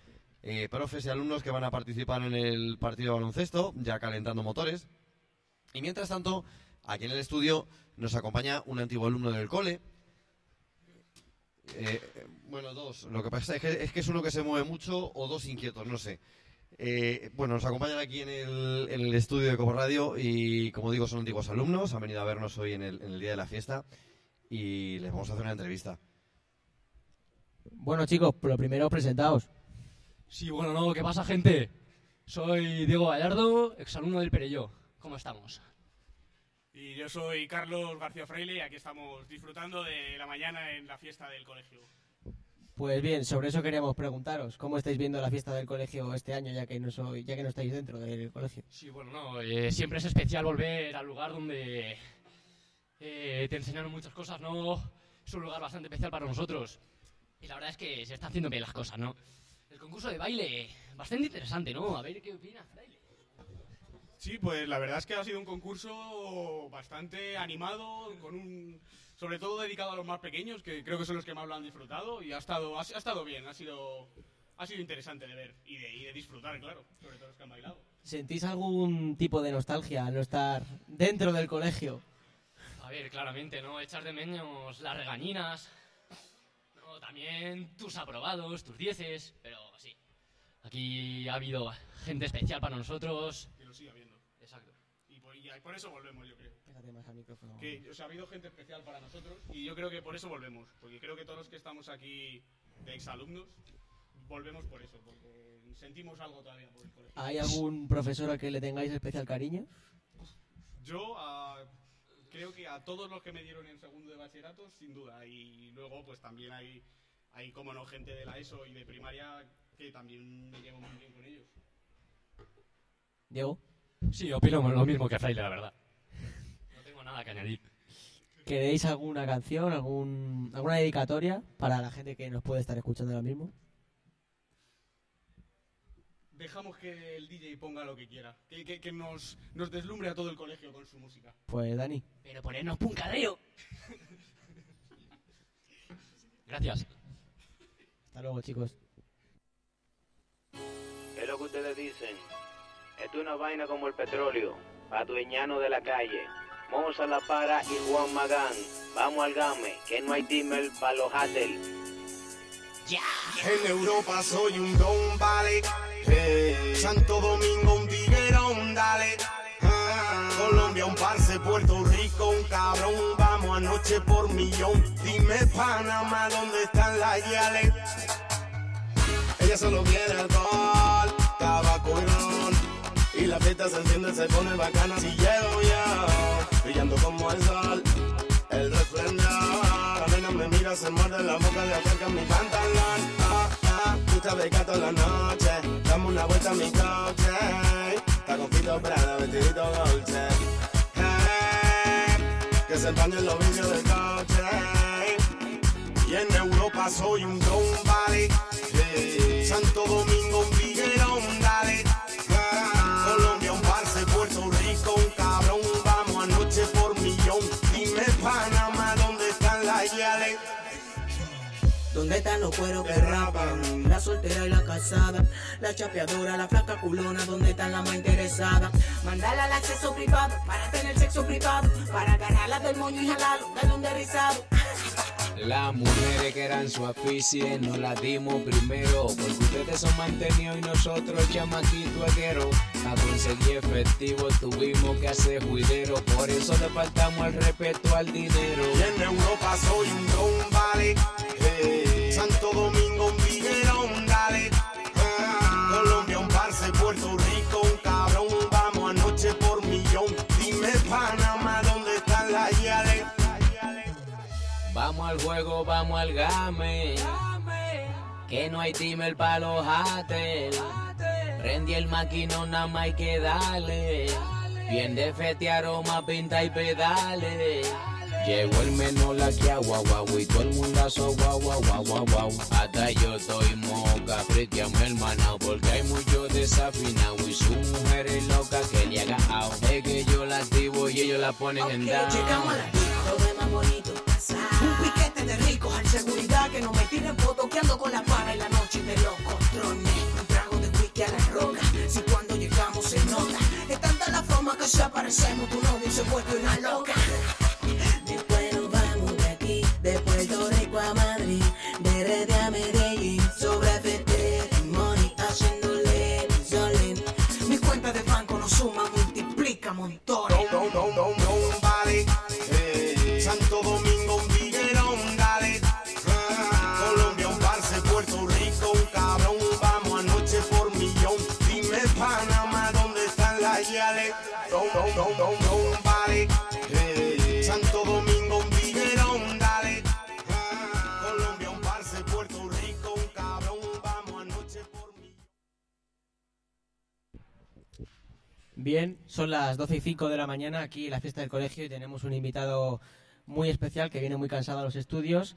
S1: eh, profes y alumnos que van a participar en el partido de baloncesto, ya calentando motores. Y mientras tanto, aquí en el estudio nos acompaña un antiguo alumno del cole. Eh, bueno, dos. Lo que pasa es que, es que es uno que se mueve mucho o dos inquietos, no sé. Eh, bueno, nos acompañan aquí en el, en el estudio de Como Radio y, como digo, son antiguos alumnos. Han venido a vernos hoy en el, en el día de la fiesta y les vamos a hacer una entrevista.
S2: Bueno, chicos, lo primero presentaos.
S28: Sí, bueno, no, ¿qué pasa, gente? Soy Diego Gallardo, exalumno del Perelló. ¿Cómo estamos?
S20: Y yo soy Carlos García Freile y aquí estamos disfrutando de la mañana en la fiesta del colegio.
S2: Pues bien, sobre eso queríamos preguntaros. ¿Cómo estáis viendo la fiesta del colegio este año, ya que no, soy, ya que no estáis dentro del colegio?
S28: Sí, bueno, no, eh, siempre es especial volver al lugar donde eh, te enseñaron muchas cosas, ¿no? Es un lugar bastante especial para nosotros. Y la verdad es que se están haciendo bien las cosas, ¿no? El concurso de baile, bastante interesante, ¿no? A ver qué opinas, Fraile.
S20: Sí, pues la verdad es que ha sido un concurso bastante animado, con un, sobre todo dedicado a los más pequeños, que creo que son los que más lo han disfrutado y ha estado, ha, ha estado bien, ha sido, ha sido interesante de ver y de, y de disfrutar, claro, sobre todo los que han bailado.
S2: ¿Sentís algún tipo de nostalgia al no estar dentro del colegio?
S28: A ver, claramente, ¿no? Echar de menos las regañinas, ¿no? También tus aprobados, tus dieces, pero sí. Aquí ha habido gente especial para nosotros.
S20: Que lo siga viendo.
S28: Exacto.
S20: Y por, y por eso volvemos, yo creo.
S2: Más al micrófono.
S20: Que, o sea, ha habido gente especial para nosotros y yo creo que por eso volvemos. Porque creo que todos los que estamos aquí de exalumnos volvemos por eso, porque sentimos algo todavía por el colegio.
S2: ¿Hay algún profesor al que le tengáis especial cariño?
S20: Yo ah, creo que a todos los que me dieron en segundo de bachillerato, sin duda. Y luego, pues también hay, hay como no, gente de la ESO y de primaria que también me llevo muy bien con ellos.
S2: Diego,
S28: Sí, opino lo mismo que Fraile, la verdad. Tengo nada que añadir.
S2: ¿queréis alguna canción, algún, alguna dedicatoria para la gente que nos puede estar escuchando ahora mismo?
S20: Dejamos que el DJ ponga lo que quiera, que, que- que nos, nos deslumbre a todo el colegio con su música.
S2: Pues Dani.
S28: Pero ponernos puncadeo. Gracias.
S2: Hasta luego, chicos.
S29: Es lo que ustedes dicen. Esto es una vaina como el petróleo. Patueñano de la calle. Monza La Para y Juan Magán. Vamos al game, que no hay dimmer para los hatters.
S23: En Europa soy un don, vale. Hey. Santo Domingo un tiguerón, dale. Ah. Colombia un parce, Puerto Rico un cabrón. Vamos anoche por millón. Dime Panamá, ¿dónde están las yales? Ella solo quiere alcohol, tabaco y ron. Y la fiesta se enciende, se pone bacana. Si llego yo, brillando como el sol, el resplendor. La nena me mira, se muerde la boca, le acerca mi pantalón. Ah, ah, tú sabes gato en la noche, dame una vuelta a mi coche. Está con Fito Prada, vestidito dolce. Hey, que se empañen los vídeos del coche. Y en Europa soy un don. Santo Domingo un ¿Dónde están
S30: los cueros que rapan? La soltera y la casada, la chapeadora, la flaca culona, ¿dónde están las más interesadas? Mandala al acceso privado para tener sexo privado. Para agarrarla del moño y jalarlo, darle un derrizado.
S31: Las mujeres que eran su aficie nos las dimos primero. Porque ustedes son mantenidos y nosotros chamaquito aguero A conseguir efectivo tuvimos que hacer juidero. Por eso le faltamos el respeto al dinero.
S23: Y en Europa soy un don, vale. Eh, Santo Domingo un Vamos
S31: al game. Que no hay timer para los haters. Prendí el maquinón, nada más hay que darle. Bien de fete, aroma, pinta y pedales. Llegó el menor aquí a guau guau y todo el mundazo guau guau guau guau guau. Hasta yo estoy moca, frente a mi hermana porque hay mucho desafinado y su mujer es loca que le haga ao. Es que yo la activo y ellos la ponen en
S30: Que
S31: down.
S30: llegamos a la todo es más bonito. Un piquete de ricos al seguridad que no me tiren fotos que ando con la para y la noche de locos. Troné que se aparecemos, tu novio se vuelve una loca. Después nos vamos de aquí, de Puerto Rico a Madrid, de Red a Medellín, sobre FT, money, haciéndole solín. Mi cuenta de banco no suma, multiplica montones.
S23: Don, don, don,
S2: Bien, son las 12 y 5 de la mañana aquí en la fiesta del colegio y tenemos un invitado muy especial que viene muy cansado a los estudios,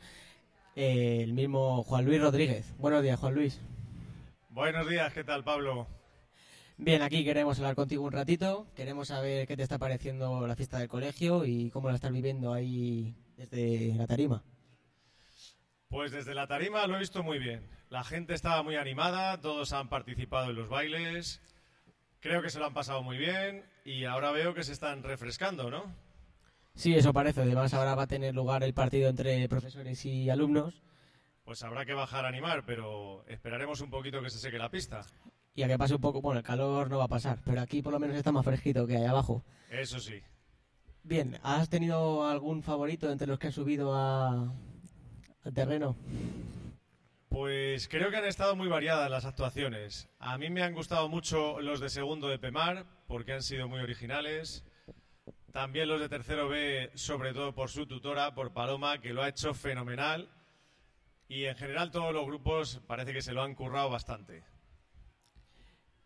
S2: eh, el mismo Juan Luis Rodríguez. Buenos días, Juan Luis.
S32: Buenos días, ¿qué tal, Pablo?
S2: Bien, aquí queremos hablar contigo un ratito, queremos saber qué te está pareciendo la fiesta del colegio y cómo la estás viviendo ahí desde la tarima.
S32: Pues desde la tarima lo he visto muy bien. La gente estaba muy animada, todos han participado en los bailes, creo que se lo han pasado muy bien y ahora veo que se están refrescando, ¿no?
S2: Sí, eso parece. Además, ahora va a tener lugar el partido entre profesores y alumnos
S32: Pues habrá que bajar a animar, pero esperaremos un poquito que se seque la pista.
S2: y a que pase un poco, bueno, el calor no va a pasar, pero aquí por lo menos está más fresquito que ahí abajo.
S32: Eso sí.
S2: Bien, ¿has tenido algún favorito entre los que han subido a, al terreno?
S32: Pues creo que han estado muy variadas las actuaciones. A mí me han gustado mucho los de segundo de Pemar, porque han sido muy originales. También los de tercero B, sobre todo por su tutora, por Paloma, que lo ha hecho fenomenal. Y en general todos los grupos parece que se lo han currado bastante.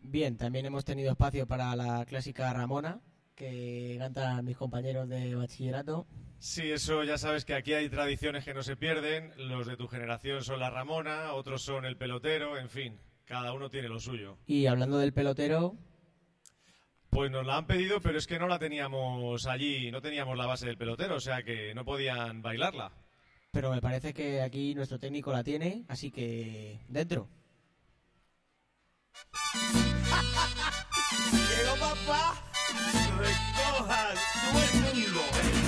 S2: Bien, también hemos tenido espacio para la clásica Ramona, que cantan mis compañeros de bachillerato.
S32: Sí, eso ya sabes que aquí hay tradiciones que no se pierden. Los de tu generación son la Ramona, otros son el pelotero, en fin, cada uno tiene lo suyo.
S2: Y hablando del pelotero,
S32: Pues nos la han pedido, pero es que no la teníamos allí, no teníamos la base del pelotero, o sea que no podían bailarla.
S2: pero me parece que aquí nuestro técnico la tiene, así que dentro.
S5: Llegó papá, recojan todo el mundo.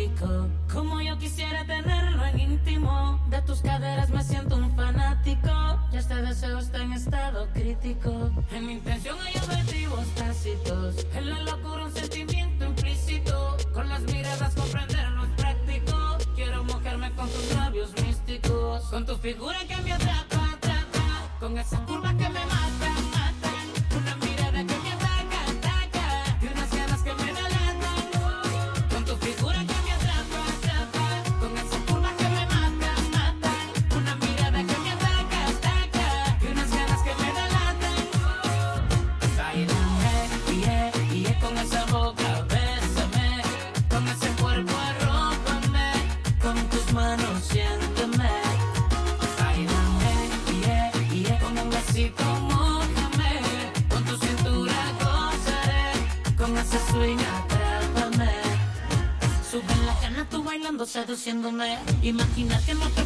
S33: kick up. seduciéndome. Imagina que
S30: no te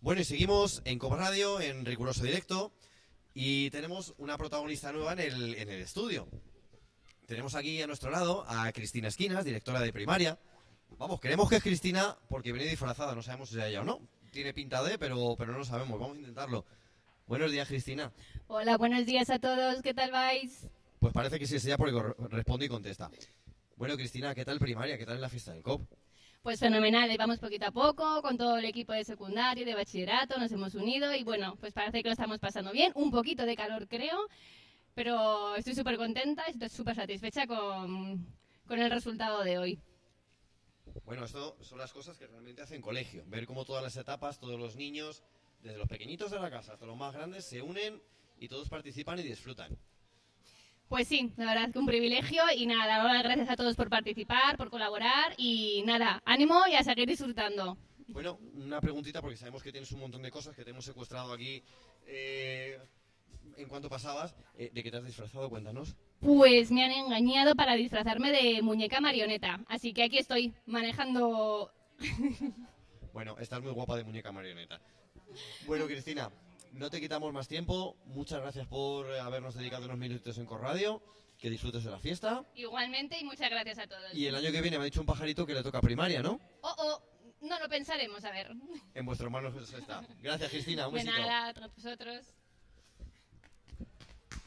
S1: Bueno, y seguimos en Copa Radio, en Riguroso Directo, y tenemos una protagonista nueva en el, en el estudio. Tenemos aquí a nuestro lado a Cristina Esquinas, directora de primaria. Vamos, creemos que es Cristina porque viene disfrazada, no sabemos si es ella o no. Tiene pinta de, pero, pero no lo sabemos, vamos a intentarlo. Buenos días, Cristina.
S34: Hola, buenos días a todos, ¿qué tal vais?
S1: Pues parece que sí es ella porque responde y contesta. Bueno, Cristina, ¿qué tal primaria? ¿Qué tal la fiesta del COP?
S34: Pues fenomenal, vamos poquito a poco con todo el equipo de secundario y de bachillerato, nos hemos unido y bueno, pues parece que lo estamos pasando bien, un poquito de calor creo, pero estoy súper contenta y estoy súper satisfecha con, con el resultado de hoy.
S1: Bueno, esto son las cosas que realmente hacen colegio, ver cómo todas las etapas, todos los niños, desde los pequeñitos de la casa hasta los más grandes, se unen y todos participan y disfrutan.
S34: Pues sí, la verdad que un privilegio y nada, gracias a todos por participar, por colaborar y nada, ánimo y a seguir disfrutando.
S1: Bueno, una preguntita porque sabemos que tienes un montón de cosas que te hemos secuestrado aquí. Eh, en cuanto pasabas, eh, ¿de qué te has disfrazado? Cuéntanos.
S34: Pues me han engañado para disfrazarme de muñeca marioneta, así que aquí estoy manejando.
S1: bueno, estás muy guapa de muñeca marioneta. Bueno, Cristina, no te quitamos más tiempo. Muchas gracias por habernos dedicado unos minutos en Corradio. Que disfrutes de la fiesta.
S34: Igualmente y muchas gracias a todos.
S1: Y el año que viene me ha dicho un pajarito que le toca primaria, ¿no?
S34: Oh, oh, no lo pensaremos, a ver.
S1: En vuestras manos está. Gracias, Cristina. Un
S34: De nada, a vosotros.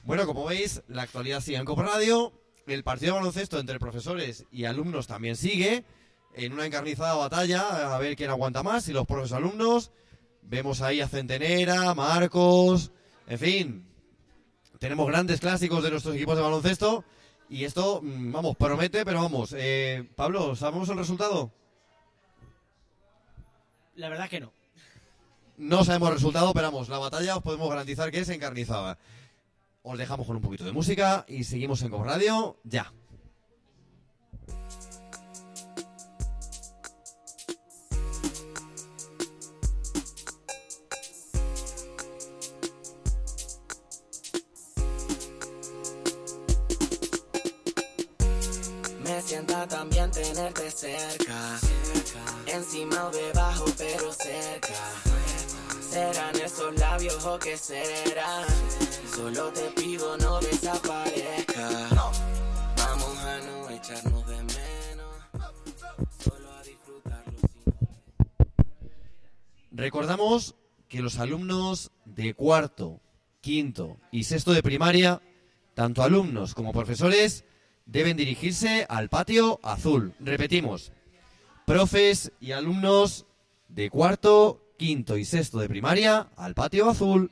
S1: Bueno, como veis, la actualidad sigue en Copradio. El partido de baloncesto entre profesores y alumnos también sigue. En una encarnizada batalla, a ver quién aguanta más, si los profes alumnos. Vemos ahí a Centenera, Marcos, en fin. Tenemos grandes clásicos de nuestros equipos de baloncesto. Y esto, mm, vamos, promete, pero vamos. Eh, Pablo, ¿sabemos el resultado?
S2: La verdad que no.
S1: No sabemos el resultado, pero vamos, la batalla os podemos garantizar que es encarnizada. Os dejamos con un poquito de música y seguimos en Radio ya.
S30: También tenerte cerca, encima o debajo pero cerca. Serán esos labios o qué será. Solo te pido no desaparezca. Vamos a no echarnos de menos, solo a disfrutarlo.
S1: Recordamos que los alumnos de cuarto, quinto y sexto de primaria, tanto alumnos como profesores, deben dirigirse al patio azul. Repetimos, profes y alumnos de cuarto, quinto y sexto de primaria al patio azul.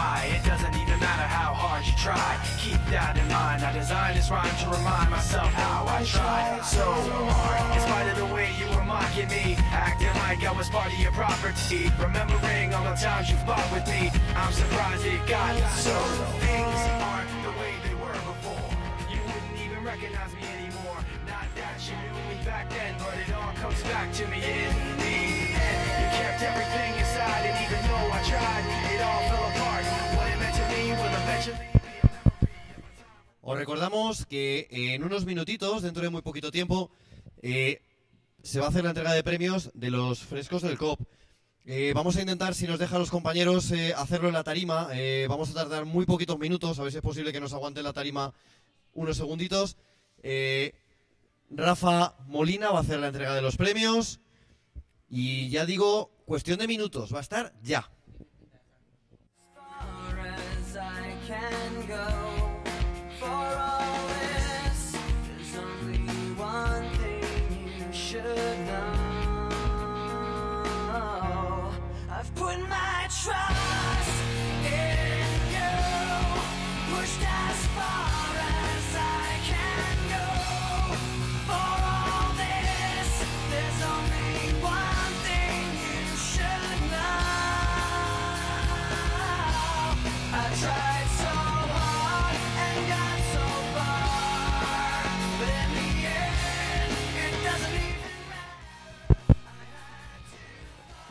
S35: You try. Keep that in mind. I designed this rhyme to remind myself how I tried so hard. In spite of the way you were mocking me, acting like I was part of your property. Remembering all the times you fought with me, I'm surprised it got so.
S1: Que en unos minutitos, dentro de muy poquito tiempo, eh, se va a hacer la entrega de premios de los frescos del COP. Eh, vamos a intentar, si nos dejan los compañeros, eh, hacerlo en la tarima. Vamos a tardar muy poquitos minutos, a ver si es posible que nos aguante la tarima unos segunditos. Rafa Molina va a hacer la entrega de los premios. Y ya digo, cuestión de minutos, va a estar ya.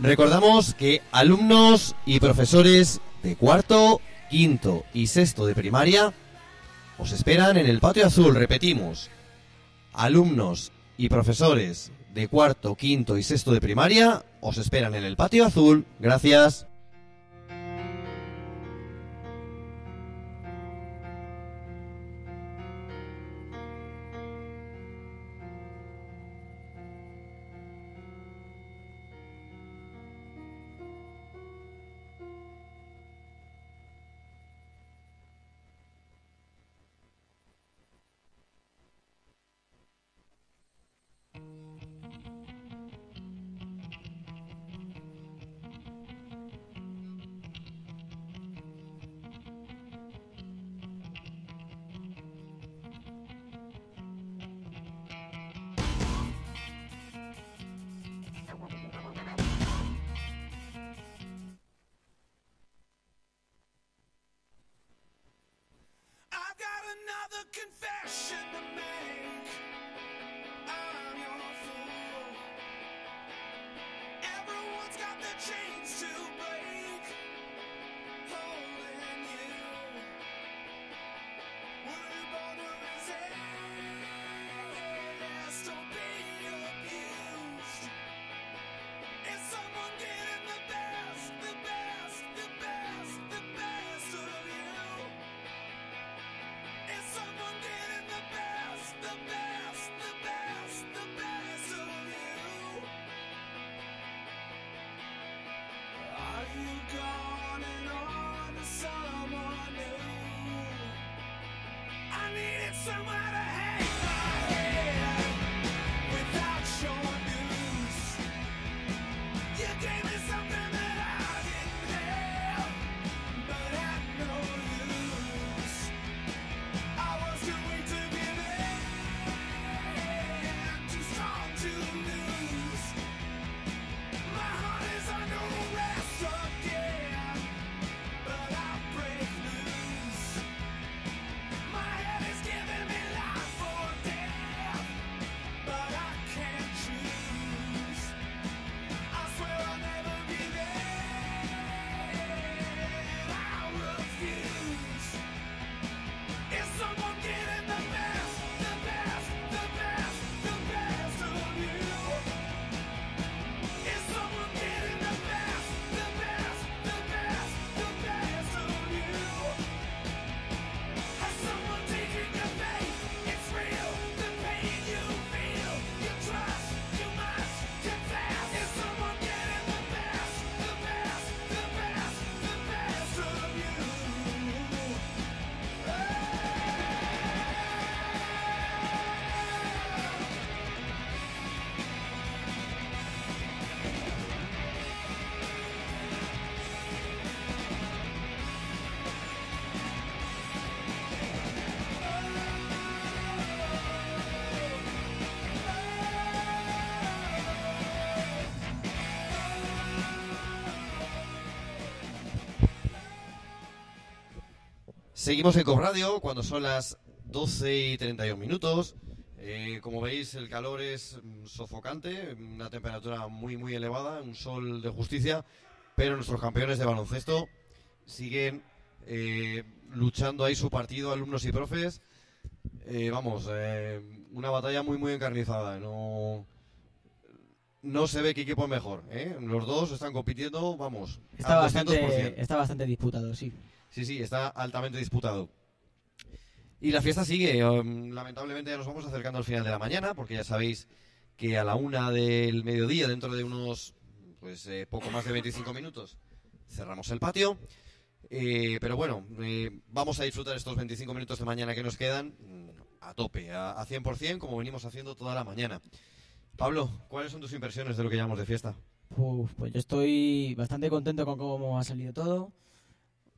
S1: Recordamos que alumnos y profesores de cuarto, quinto y sexto de primaria os esperan en el patio azul, repetimos. Alumnos y profesores de cuarto, quinto y sexto de primaria os esperan en el patio azul. Gracias. Seguimos en Cop Radio cuando son las 12 y 31 minutos. Eh, como veis, el calor es mm, sofocante, una temperatura muy, muy elevada, un sol de justicia, pero nuestros campeones de baloncesto siguen eh, luchando ahí su partido, alumnos y profes. Eh, vamos, una batalla muy, muy encarnizada. No, no se ve qué equipo es mejor. Los dos están compitiendo, vamos,
S2: Está
S1: al 200%.
S2: bastante, está bastante disputado, sí.
S1: Sí, sí, está altamente disputado. Y la fiesta sigue. um, lamentablemente ya nos vamos acercando al final de la mañana, porque ya sabéis que a la una del mediodía, dentro de unos pues eh, poco más de 25 minutos, cerramos el patio. Eh, pero bueno, eh, vamos a disfrutar estos 25 minutos de mañana que nos quedan mm, a tope, a, a 100%, como venimos haciendo toda la mañana. Pablo, ¿cuáles son tus impresiones de lo que llamamos de fiesta?
S2: Uf, pues yo estoy bastante contento con cómo ha salido todo.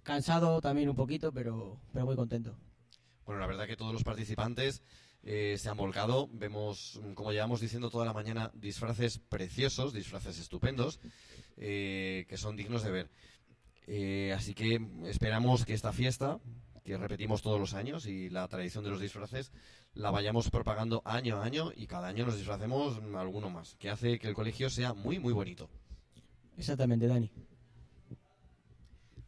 S2: Cansado también un poquito, pero, pero muy contento.
S1: Bueno, la verdad que todos los participantes eh, se han volcado. Vemos, como llevamos diciendo toda la mañana, disfraces preciosos, disfraces estupendos, eh, que son dignos de ver. Eh, así que esperamos que esta fiesta, que repetimos todos los años, y la tradición de los disfraces, la vayamos propagando año a año y cada año nos disfracemos alguno más, que hace que el colegio sea muy, muy bonito.
S2: Exactamente, Dani.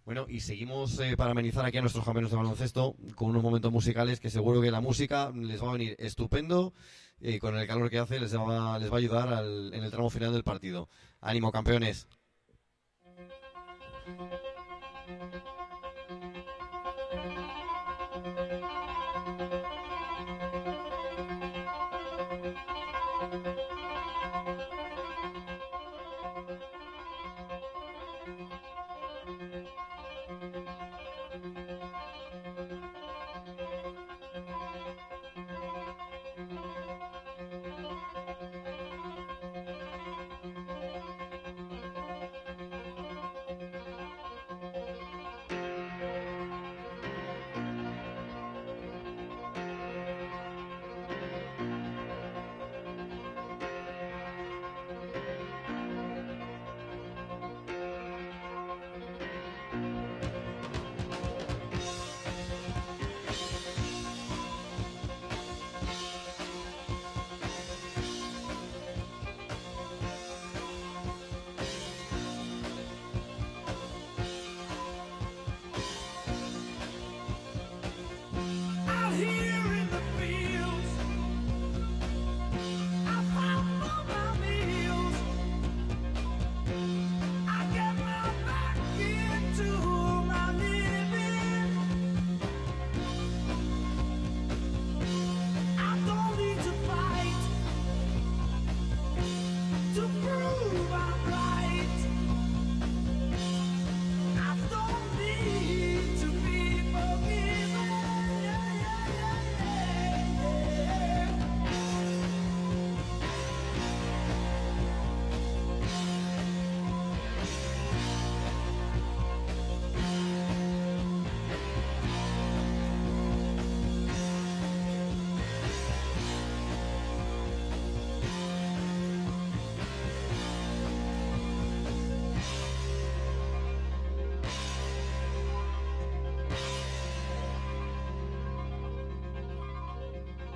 S1: Bueno, y seguimos eh, para amenizar aquí a nuestros campeones de baloncesto con unos momentos musicales que seguro que la música les va a venir estupendo y con el calor que hace les va, les va a ayudar en el tramo final del partido. Ánimo, campeones.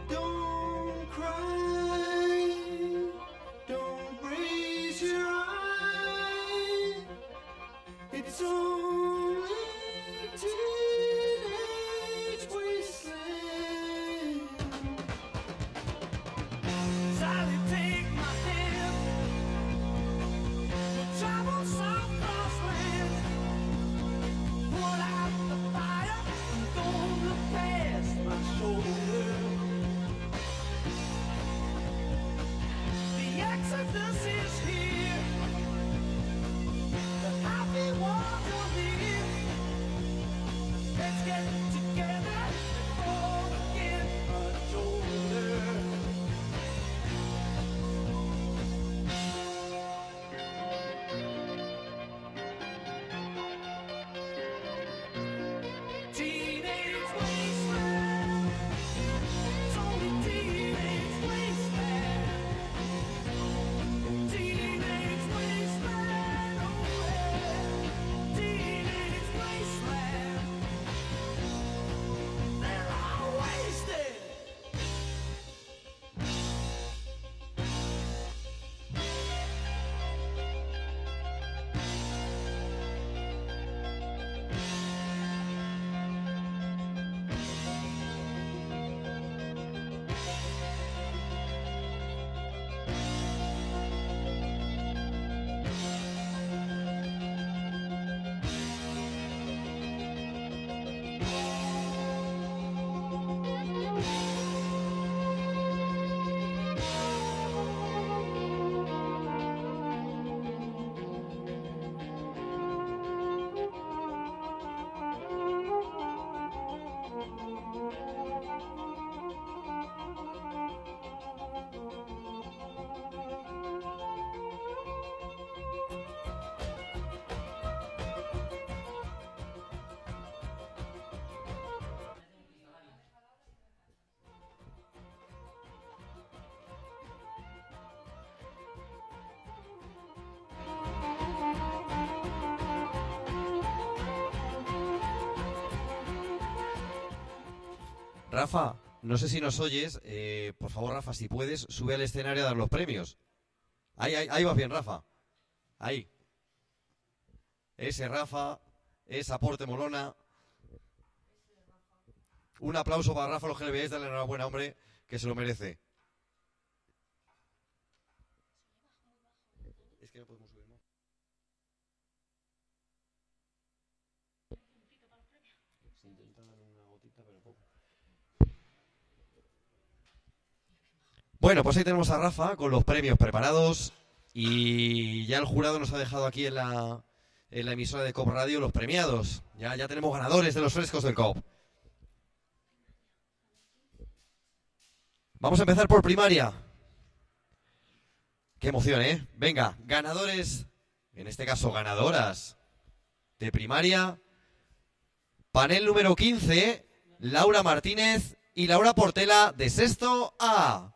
S36: Don't
S1: Rafa, no sé si nos oyes. eh, por favor, Rafa, si puedes, sube al escenario a dar los premios. Ahí, ahí, ahí vas bien, Rafa. Ahí. Ese Rafa, ese aporte molona. Un aplauso para Rafa, los que le veáis, dale enhorabuena, hombre, que se lo merece. Es que no podemos subir más. Se intenta dar una gotita, pero poco. Bueno, pues ahí tenemos a Rafa con los premios preparados y ya el jurado nos ha dejado aquí en la, en la emisora de COP Radio los premiados. Ya, ya tenemos ganadores de los frescos del COP. Vamos a empezar por primaria. Qué emoción, ¿eh? Venga, ganadores, en este caso ganadoras de primaria. Panel número 15, Laura Martínez y Laura Portela de sexto A.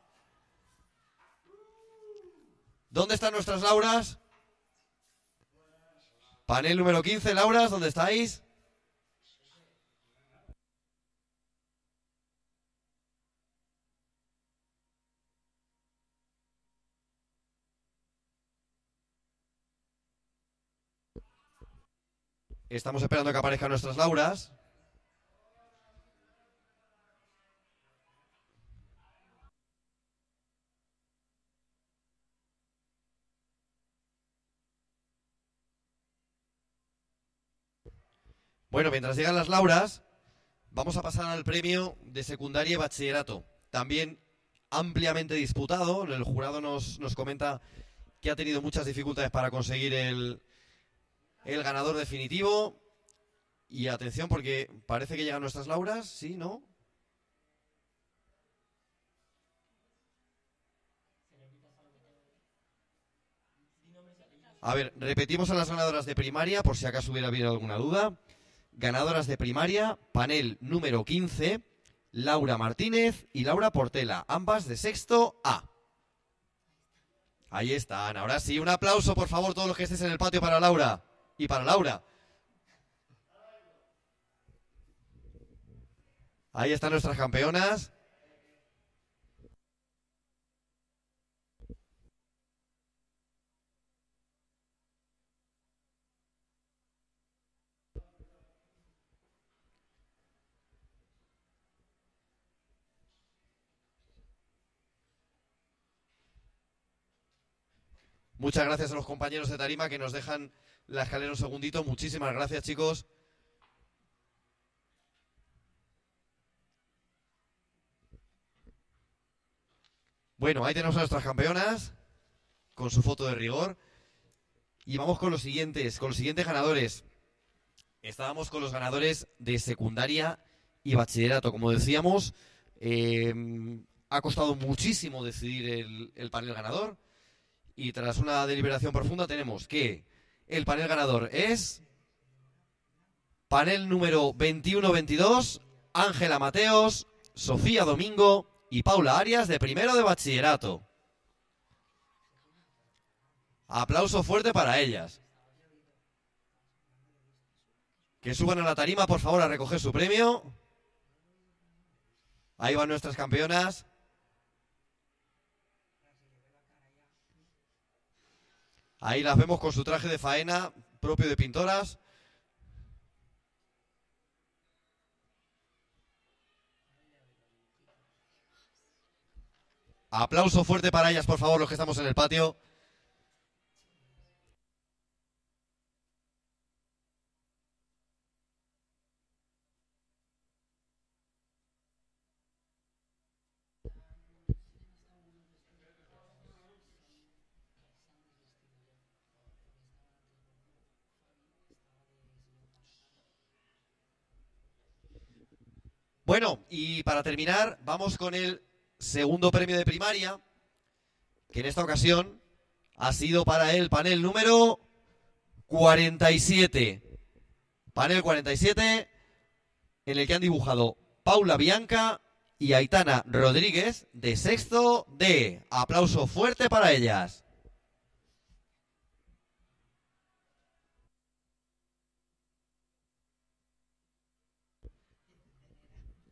S1: ¿Dónde están nuestras Lauras? Panel número 15, Lauras, ¿dónde estáis? Estamos esperando que aparezcan nuestras Lauras. Bueno, mientras llegan las Lauras, vamos a pasar al premio de secundaria y bachillerato. También ampliamente disputado. El jurado nos, nos comenta que ha tenido muchas dificultades para conseguir el, el ganador definitivo. Y atención porque parece que llegan nuestras Lauras, ¿sí? ¿No? A ver, repetimos a las ganadoras de primaria por si acaso hubiera habido alguna duda. Ganadoras de primaria, panel número 15, Laura Martínez y Laura Portela, ambas de sexto A. Ahí están, ahora sí, un aplauso por favor todos los que estéis en el patio para Laura y para Laura. Ahí están nuestras campeonas. Muchas gracias a los compañeros de Tarima que nos dejan la escalera un segundito. Muchísimas gracias, chicos. Bueno, ahí tenemos a nuestras campeonas con su foto de rigor. Y vamos con los siguientes, con los siguientes ganadores. Estábamos con los ganadores de secundaria y bachillerato. Como decíamos, eh, ha costado muchísimo decidir el, el panel ganador. Y tras una deliberación profunda tenemos que el panel ganador es panel número 21-22, Ángela Mateos, Sofía Domingo y Paula Arias de primero de bachillerato. Aplauso fuerte para ellas. Que suban a la tarima, por favor, a recoger su premio. Ahí van nuestras campeonas. Ahí las vemos con su traje de faena propio de pintoras. Aplauso fuerte para ellas, por favor, los que estamos en el patio. Bueno, y para terminar, vamos con el segundo premio de primaria, que en esta ocasión ha sido para el panel número 47. Panel 47, en el que han dibujado Paula Bianca y Aitana Rodríguez de sexto D. Aplauso fuerte para ellas.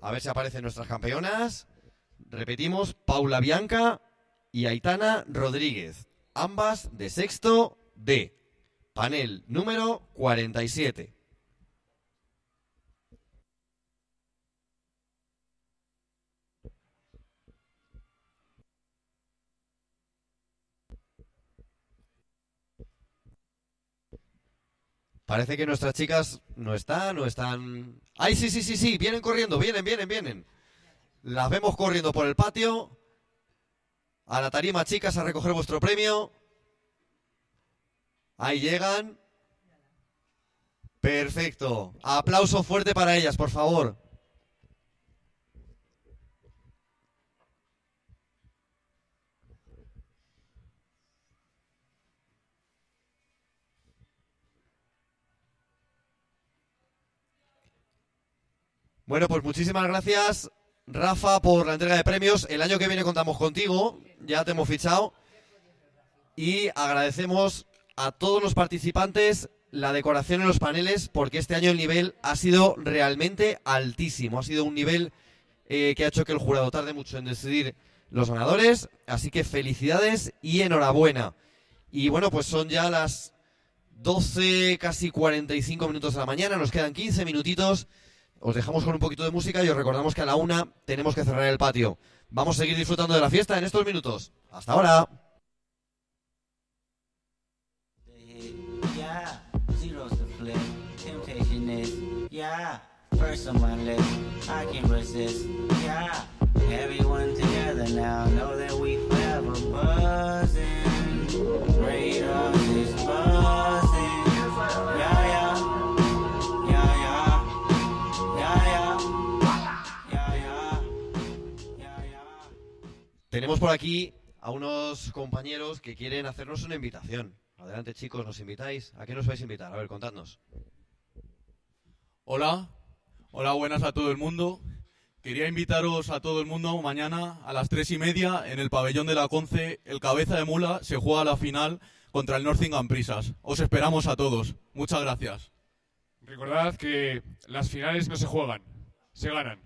S1: A ver si aparecen nuestras campeonas. Repetimos, Paula Bianca y Aitana Rodríguez. Ambas de sexto D. Panel número 47. Parece que nuestras chicas no están, no están. ¡Ay, sí, sí, sí, sí! Vienen corriendo, vienen, vienen, vienen. Las vemos corriendo por el patio. A la tarima, chicas, a recoger vuestro premio. Ahí llegan. Perfecto. Aplauso fuerte para ellas, por favor. Bueno, pues muchísimas gracias, Rafa, por la entrega de premios. El año que viene contamos contigo, ya te hemos fichado. Y agradecemos a todos los participantes la decoración en los paneles, porque este año el nivel ha sido realmente altísimo. Ha sido un nivel eh, que ha hecho que el jurado tarde mucho en decidir los ganadores. Así que felicidades y enhorabuena. Y bueno, pues son ya las 12, casi 45 minutos de la mañana. Nos quedan 15 minutitos. Os dejamos con un poquito de música y os recordamos que a la una tenemos que cerrar el patio. Vamos a seguir disfrutando de la fiesta en estos minutos. Hasta ahora. Tenemos por aquí a unos compañeros que quieren hacernos una invitación. Adelante, chicos, ¿nos invitáis? ¿A qué nos vais a invitar? A ver, contadnos.
S37: Hola, hola, buenas a todo el mundo. Quería invitaros a todo el mundo mañana a las tres y media en el pabellón de la Conce. El cabeza de mula se juega la final contra el Nottingham Prisas. Os esperamos a todos. Muchas gracias.
S38: Recordad que las finales no se juegan, se ganan.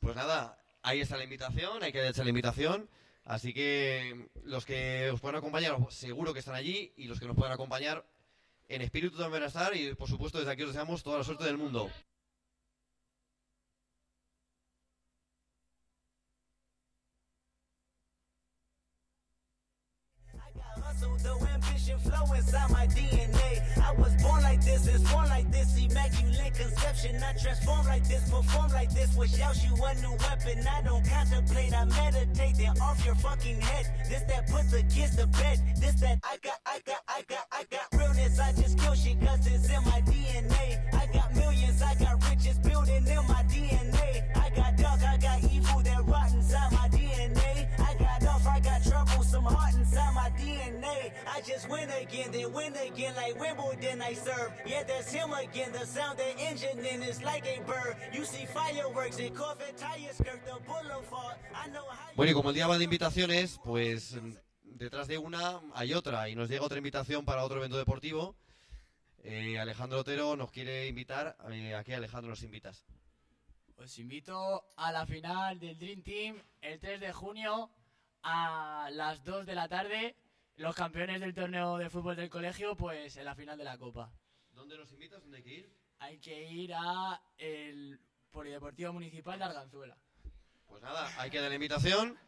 S1: Pues nada, ahí está la invitación, hay que echar la invitación. Así que los que os puedan acompañar, seguro que están allí. Y los que nos puedan acompañar, en espíritu también van. Y por supuesto, desde aquí os deseamos toda la suerte del mundo.
S39: Though ambition flow inside my DNA. I was born like this, is born like this, immaculate conception. I transform like this, perform like this, wish out you a new weapon. I don't contemplate, I meditate, then off your fucking head. This that put the kids to bed. This that I got, I got, I got, I got realness. I just kill shit cause it's in my DNA. I just win again, then win again like Wimbledon I serve. Yeah, that's him again. The sound the engine in is like a bird. You see fireworks and Corvette tires skirt the boulevard. I know how
S1: Bueno, y como el día va de invitaciones, pues mm, detrás de una hay otra. Y nos llega otra invitación para otro evento deportivo. Eh, Alejandro Otero nos quiere invitar. Eh, ¿A qué, Alejandro, nos invitas?
S40: Os invito a la final del Dream Team el 3 de junio a las 2 de la tarde. Los campeones del torneo de fútbol del colegio, pues en la final de la Copa.
S1: ¿Dónde nos invitas? ¿Dónde hay que ir?
S40: Hay que ir a el Polideportivo Municipal de Arganzuela.
S1: Pues nada, hay que dar la invitación.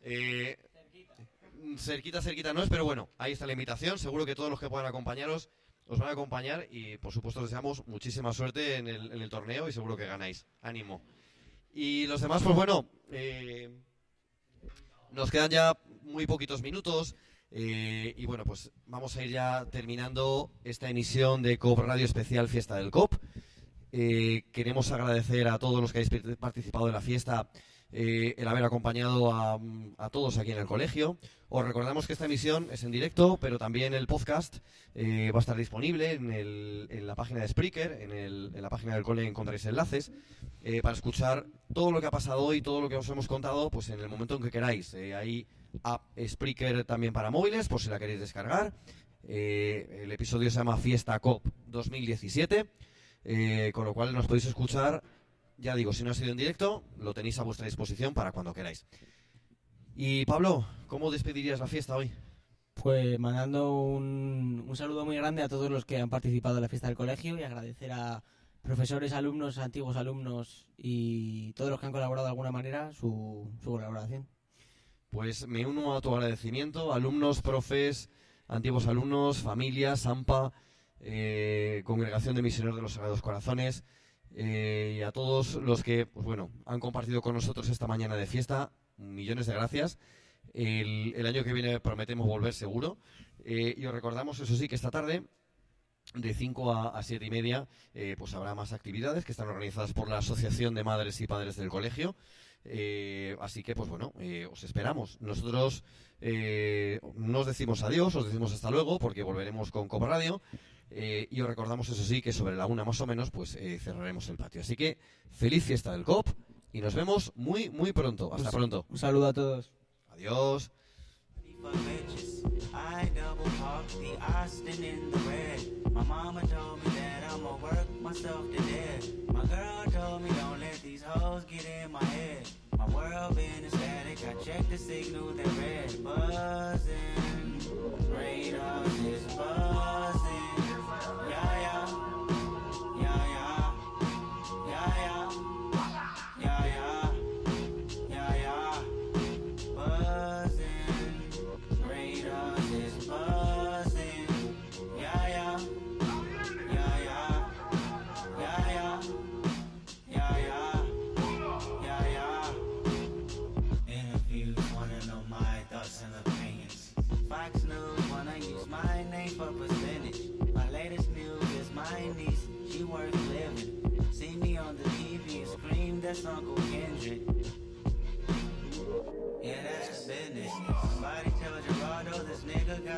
S1: Eh, cerquita, cerquita no es, pero bueno, ahí está la invitación. Seguro que todos los que puedan acompañaros os van a acompañar y por supuesto os deseamos muchísima suerte en el, en el torneo y seguro que ganáis. Ánimo. Y los demás, pues bueno, eh, nos quedan ya muy poquitos minutos. Eh, y bueno, pues vamos a ir ya terminando esta emisión de COP Radio Especial Fiesta del COP. Eh, queremos agradecer a todos los que habéis par- participado en la fiesta eh, el haber acompañado a, a todos aquí en el colegio. Os recordamos que esta emisión es en directo, pero también el podcast eh, va a estar disponible en, el- en la página de Spreaker, en, el- en la página del cole encontraréis enlaces para escuchar todo lo que ha pasado hoy, todo lo que os hemos contado, pues en el momento en que queráis. Hay app Spreaker también para móviles, por si la queréis descargar. Eh, el episodio se llama Fiesta COP 2017, eh, con lo cual nos podéis escuchar ya digo, si no ha sido en directo, lo tenéis a vuestra disposición para cuando queráis. Y Pablo, ¿cómo despedirías la fiesta hoy?
S2: Pues mandando un, saludo muy grande a todos los que han participado en la fiesta del colegio y agradecer a profesores, alumnos, antiguos alumnos y todos los que han colaborado de alguna manera su colaboración.
S1: Pues me uno a tu agradecimiento, alumnos, profes, antiguos alumnos, familias, AMPA, eh, Congregación de Misioneros de los Sagrados Corazones eh, y a todos los que, pues bueno, han compartido con nosotros esta mañana de fiesta. Millones de gracias. El, año que viene prometemos volver seguro. Eh, y os recordamos, eso sí, que esta tarde de 5 a, a 7 y media, pues habrá más actividades que están organizadas por la Asociación de Madres y Padres del Colegio. Eh, así que, pues bueno, eh, os esperamos. Nosotros eh, no os decimos adiós, os decimos hasta luego, porque volveremos con Copa Radio. Y os recordamos, eso sí, que sobre la una más o menos, pues cerraremos el patio. Así que, feliz fiesta del COP y nos vemos muy, muy pronto. Hasta pronto.
S2: Un saludo a todos.
S1: Adiós.
S39: I double park the Austin in the red. My mama told me that I'ma work myself to death. My girl told me don't let these hoes get in my head. My world been ecstatic. I checked the signal, they red buzzing. Radars is buzzing.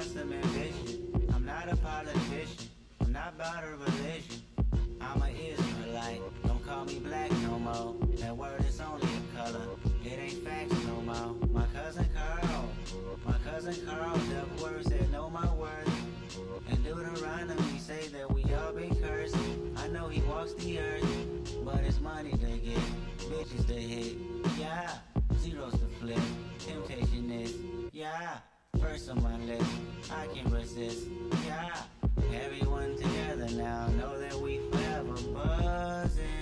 S39: Got some ambition. I'm not a politician. I'm not about a religion. I'm an Israelite. Don't call me black no more. That word is only a color. It ain't facts no more. My cousin Carl. My cousin Carl, the word said know my words. And Deuteronomy say that we all been cursed. I know he walks the earth, but it's money to get, bitches to hit. Yeah, zeros to flip. Temptation is, yeah, words on my lips, I can't resist. Yeah, everyone together now, know that we forever buzzing.